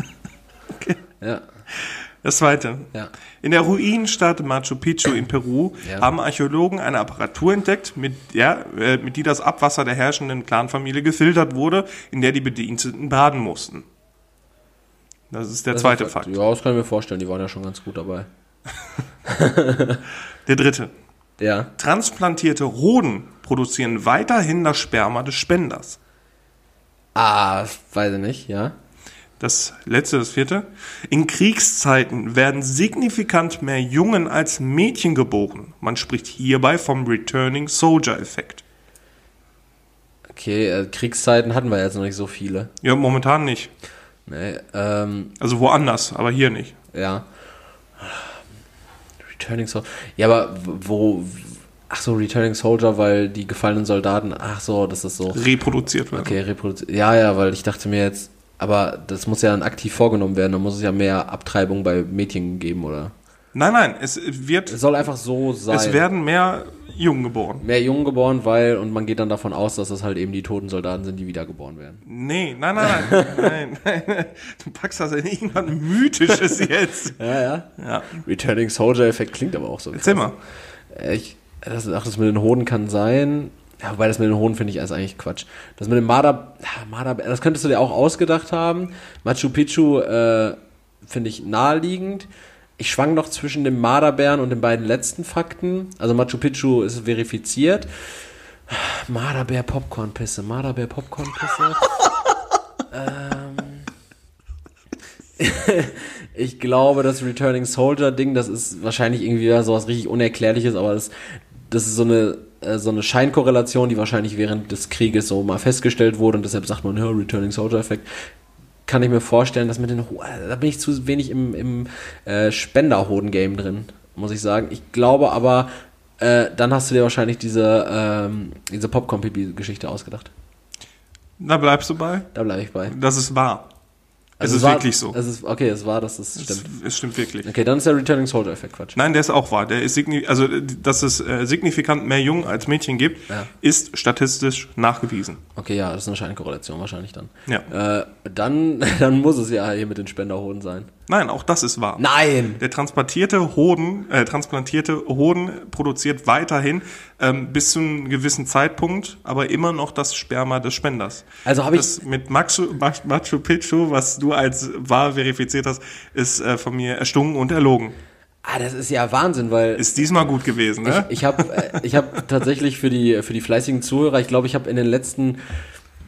[SPEAKER 1] Okay.
[SPEAKER 2] Ja,
[SPEAKER 1] Das zweite.
[SPEAKER 2] ja.
[SPEAKER 1] In der Ruinenstadt Machu Picchu in Peru
[SPEAKER 2] Ja.
[SPEAKER 1] haben Archäologen eine Apparatur entdeckt, mit der, äh, mit die das Abwasser der herrschenden Clanfamilie gefiltert wurde, in der die Bediensteten baden mussten. Das ist der
[SPEAKER 2] Das
[SPEAKER 1] zweite
[SPEAKER 2] ist-
[SPEAKER 1] Fakt.
[SPEAKER 2] Ja, das kann ich mir vorstellen, die waren ja schon ganz gut dabei. (laughs)
[SPEAKER 1] Der dritte.
[SPEAKER 2] Ja.
[SPEAKER 1] Transplantierte Hoden produzieren weiterhin das Sperma des Spenders.
[SPEAKER 2] Ah, weiß ich nicht, ja.
[SPEAKER 1] Das letzte, das vierte. In Kriegszeiten werden signifikant mehr Jungen als Mädchen geboren. Man spricht hierbei vom Returning Soldier Effekt.
[SPEAKER 2] Okay, äh, Kriegszeiten hatten wir jetzt noch nicht so viele.
[SPEAKER 1] Ja, momentan nicht.
[SPEAKER 2] Nee, ähm,
[SPEAKER 1] Also woanders, aber hier nicht.
[SPEAKER 2] ja. Returning Soldier. Ja, aber wo. Ach so, Returning Soldier, weil die gefallenen Soldaten. Ach so, das ist so.
[SPEAKER 1] Reproduziert werden.
[SPEAKER 2] Okay, reproduziert. Ja, ja, weil ich dachte mir jetzt. Aber das muss ja dann aktiv vorgenommen werden. Da muss es ja mehr Abtreibung bei Mädchen geben, oder?
[SPEAKER 1] Nein, nein, es wird,
[SPEAKER 2] Es soll einfach so sein.
[SPEAKER 1] es werden mehr Jungen geboren.
[SPEAKER 2] mehr Jungen geboren, weil. Und man geht dann davon aus, dass das halt eben die toten Soldaten sind, die wiedergeboren werden.
[SPEAKER 1] Nee, nein, nein, nein, (laughs) nein, nein. Du packst das in irgendwas Mythisches jetzt. (laughs)
[SPEAKER 2] Ja, ja.
[SPEAKER 1] Ja.
[SPEAKER 2] Returning Soldier-Effekt klingt aber auch so.
[SPEAKER 1] Erzähl mal.
[SPEAKER 2] Äh, Ich, das, ach, das mit den Hoden kann sein. Ja, wobei das mit den Hoden finde ich als eigentlich Quatsch. Das mit dem Marder, Marder, das könntest du dir auch ausgedacht haben. Machu Picchu äh, finde ich naheliegend. Ich schwang noch zwischen dem Marderbären und den beiden letzten Fakten. Also Machu Picchu ist verifiziert. Marderbär Popcornpisse, Marderbär Popcornpisse. (laughs) ähm, (laughs) ich glaube, das Returning Soldier Ding, das ist wahrscheinlich irgendwie sowas richtig Unerklärliches, aber das, das ist so eine, äh, so eine Scheinkorrelation, die wahrscheinlich während des Krieges so mal festgestellt wurde und deshalb sagt man, ja, Returning Soldier Effekt. Kann ich mir vorstellen, dass mit den, äh, da bin ich zu wenig im, im äh, Spenderhoden-Game drin, muss ich sagen. Ich glaube aber, äh, dann hast du dir wahrscheinlich diese, ähm, diese Popcorn-Pipi-Geschichte ausgedacht.
[SPEAKER 1] Da bleibst du bei.
[SPEAKER 2] Da bleibe ich bei.
[SPEAKER 1] Das ist wahr. Es ist
[SPEAKER 2] war,
[SPEAKER 1] wirklich so.
[SPEAKER 2] Es ist, okay, es war, dass es
[SPEAKER 1] Es,
[SPEAKER 2] stimmt.
[SPEAKER 1] es stimmt wirklich.
[SPEAKER 2] Okay, dann ist der Returning Soldier Effekt Quatsch.
[SPEAKER 1] Nein, der ist auch wahr. Der ist also dass es äh, signifikant mehr Jungen als Mädchen gibt,
[SPEAKER 2] Ja.
[SPEAKER 1] ist statistisch nachgewiesen.
[SPEAKER 2] Okay, ja, das ist eine Scheinkorrelation wahrscheinlich dann.
[SPEAKER 1] Ja.
[SPEAKER 2] Äh, dann, (laughs) dann muss es ja hier mit den Spenderhoden sein.
[SPEAKER 1] Nein, auch das ist wahr.
[SPEAKER 2] Nein!
[SPEAKER 1] Der transportierte Hoden, äh, transplantierte Hoden produziert weiterhin ähm, bis zu einem gewissen Zeitpunkt, aber immer noch das Sperma des Spenders.
[SPEAKER 2] Also habe ich.
[SPEAKER 1] Das mit Machu, Machu- Picchu, was du als wahr verifiziert hast, ist äh, von mir erstungen und erlogen.
[SPEAKER 2] Ah, das ist ja Wahnsinn, weil.
[SPEAKER 1] Ist diesmal gut gewesen, ne?
[SPEAKER 2] Ich habe äh, ich hab tatsächlich für die, für die fleißigen Zuhörer, ich glaube, ich habe in den letzten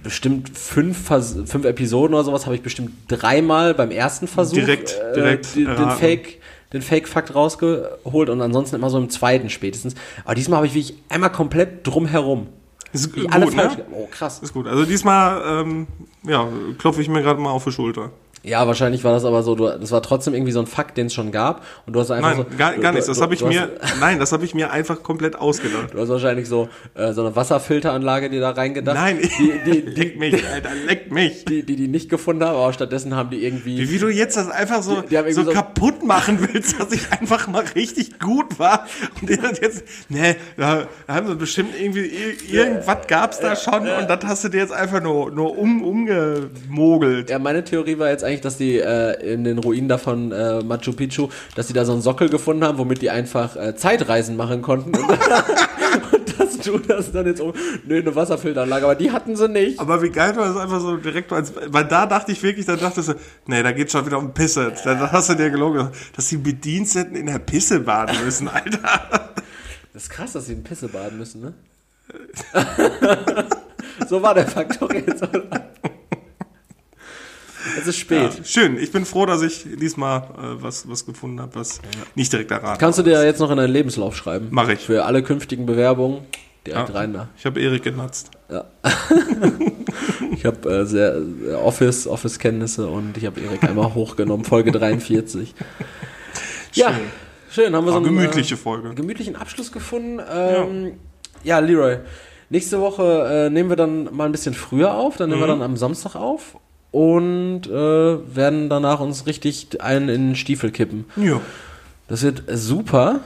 [SPEAKER 2] bestimmt fünf, Vers fünf Episoden oder sowas, habe ich bestimmt dreimal beim ersten Versuch
[SPEAKER 1] Direkt- direkt
[SPEAKER 2] die, den
[SPEAKER 1] erraten.
[SPEAKER 2] Fake den Fake-Fakt rausgeholt und ansonsten immer so im zweiten spätestens. Aber diesmal habe ich wirklich einmal komplett drumherum.
[SPEAKER 1] ist gut,
[SPEAKER 2] alle
[SPEAKER 1] ne?
[SPEAKER 2] Oh, krass.
[SPEAKER 1] Ist gut. Also diesmal, ähm, ja, klopfe ich mir gerade mal auf die Schulter.
[SPEAKER 2] Ja, wahrscheinlich war das aber so, du, das war trotzdem irgendwie so ein Fakt, den es schon gab und du hast einfach
[SPEAKER 1] Nein,
[SPEAKER 2] so.
[SPEAKER 1] gar, gar
[SPEAKER 2] du,
[SPEAKER 1] nichts. Das habe ich
[SPEAKER 2] du hast-
[SPEAKER 1] mir, (laughs) nein, das habe ich mir einfach komplett ausgedacht.
[SPEAKER 2] Du hast wahrscheinlich so, äh, so eine Wasserfilteranlage dir da reingedacht.
[SPEAKER 1] Nein,
[SPEAKER 2] die, die, die, (laughs)
[SPEAKER 1] leck mich, Alter, leck mich.
[SPEAKER 2] die, die, die nicht gefunden haben, aber stattdessen haben die irgendwie.
[SPEAKER 1] Wie, wie du jetzt das einfach so,
[SPEAKER 2] Die- die
[SPEAKER 1] so
[SPEAKER 2] so-
[SPEAKER 1] kaputt machen willst, dass ich einfach mal richtig gut war. Und jetzt, ne, da, haben sie bestimmt irgendwie, ir- irgendwas gab's da schon und das hast du dir jetzt einfach nur, nur um, umgemogelt.
[SPEAKER 2] Ja, meine Theorie war jetzt eigentlich, dass die äh, in den Ruinen davon äh, Machu Picchu, dass die da so einen Sockel gefunden haben, womit die einfach äh, Zeitreisen machen konnten. Und, (laughs) und dass du das dann jetzt um. Nö, eine Wasserfilteranlage, aber die hatten sie nicht.
[SPEAKER 1] Aber wie geil war das einfach so direkt, weil da dachte ich wirklich, da dachtest du, nee, da geht's schon wieder um Pisse. Da, da hast du dir gelogen, dass die Bediensteten in der Pisse baden müssen, Alter.
[SPEAKER 2] Das ist krass, dass sie in Pisse baden müssen, ne? (laughs) so war der Faktor jetzt. oder? Es ist spät.
[SPEAKER 1] Ja, schön, ich bin froh, dass ich diesmal äh, was, was gefunden habe, was nicht direkt erraten
[SPEAKER 2] Kannst du dir jetzt noch in deinen Lebenslauf schreiben?
[SPEAKER 1] Mach ich.
[SPEAKER 2] Für alle künftigen Bewerbungen direkt
[SPEAKER 1] Ja.
[SPEAKER 2] rein da.
[SPEAKER 1] Ich habe Erik genutzt.
[SPEAKER 2] Ja. (laughs) ich habe äh, sehr, sehr Office, Office-Kenntnisse und ich habe Erik einmal hochgenommen, Folge 43. Ja, schön, haben wir so
[SPEAKER 1] War
[SPEAKER 2] einen
[SPEAKER 1] gemütliche
[SPEAKER 2] äh,
[SPEAKER 1] Folge.
[SPEAKER 2] gemütlichen Abschluss gefunden. Ähm, ja. Leroy, nächste Woche äh, nehmen wir dann mal ein bisschen früher auf, dann nehmen
[SPEAKER 1] Mhm.
[SPEAKER 2] wir dann am Samstag auf und äh, werden danach uns richtig einen in den Stiefel kippen.
[SPEAKER 1] Ja.
[SPEAKER 2] Das wird super.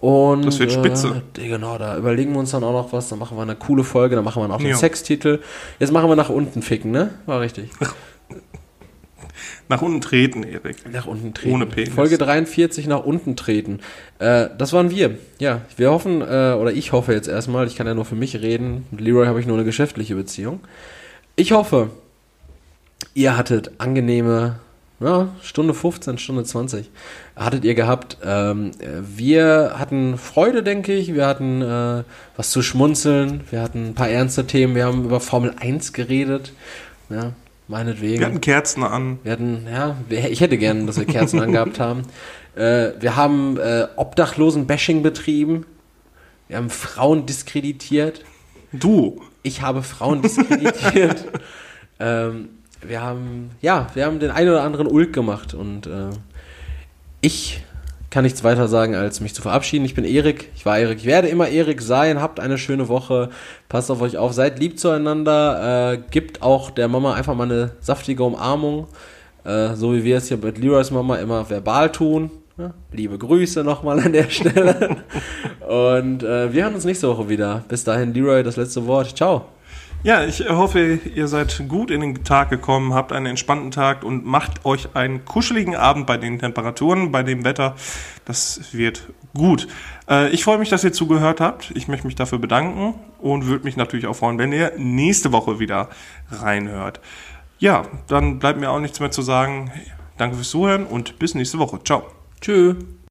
[SPEAKER 2] Und,
[SPEAKER 1] Das wird spitze.
[SPEAKER 2] Äh, genau, da überlegen wir uns dann auch noch was. Dann machen wir eine coole Folge. Dann machen wir noch den
[SPEAKER 1] Ja.
[SPEAKER 2] Sextitel. Jetzt machen wir nach unten ficken, ne? War richtig. (laughs)
[SPEAKER 1] Nach unten treten, Erik.
[SPEAKER 2] Nach unten treten.
[SPEAKER 1] Ohne Penis.
[SPEAKER 2] Folge 43 nach unten treten. Äh, das waren wir. Ja, wir hoffen, äh, oder ich hoffe jetzt erstmal, ich kann ja nur für mich reden. Mit Leroy habe ich nur eine geschäftliche Beziehung. Ich hoffe, ihr hattet angenehme ja, Stunde 15, Stunde 20 hattet ihr gehabt. Ähm, äh, wir hatten Freude, denke ich. Wir hatten äh, was zu schmunzeln. Wir hatten ein paar ernste Themen. Wir haben über Formel 1 geredet. Ja, meinetwegen.
[SPEAKER 1] Wir hatten Kerzen an.
[SPEAKER 2] Wir hatten, ja, ich hätte gern, dass wir Kerzen (laughs) angehabt haben. Äh, wir haben äh, Obdachlosen-Bashing betrieben. Wir haben Frauen diskreditiert.
[SPEAKER 1] Du.
[SPEAKER 2] Ich habe Frauen diskreditiert. (laughs) ähm, wir haben, ja, wir haben den einen oder anderen Ulk gemacht und äh, ich kann nichts weiter sagen, als mich zu verabschieden. Ich bin Erik, ich war Erik, ich werde immer Erik sein. Habt eine schöne Woche, passt auf euch auf, seid lieb zueinander, äh, gibt auch der Mama einfach mal eine saftige Umarmung, äh, so wie wir es hier mit Leroys Mama immer verbal tun. Ja, liebe Grüße nochmal an der Stelle. (laughs) Und äh, wir hören uns nächste Woche wieder. Bis dahin, Leroy, das letzte Wort. Ciao.
[SPEAKER 1] Ja, ich hoffe, ihr seid gut in den Tag gekommen, habt einen entspannten Tag und macht euch einen kuscheligen Abend bei den Temperaturen, bei dem Wetter. Das wird gut. Äh, ich freue mich, dass ihr zugehört habt. Ich möchte mich dafür bedanken und würde mich natürlich auch freuen, wenn ihr nächste Woche wieder reinhört. Ja, dann bleibt mir auch nichts mehr zu sagen. Danke fürs Zuhören und bis nächste Woche. Ciao.
[SPEAKER 2] Tschüss.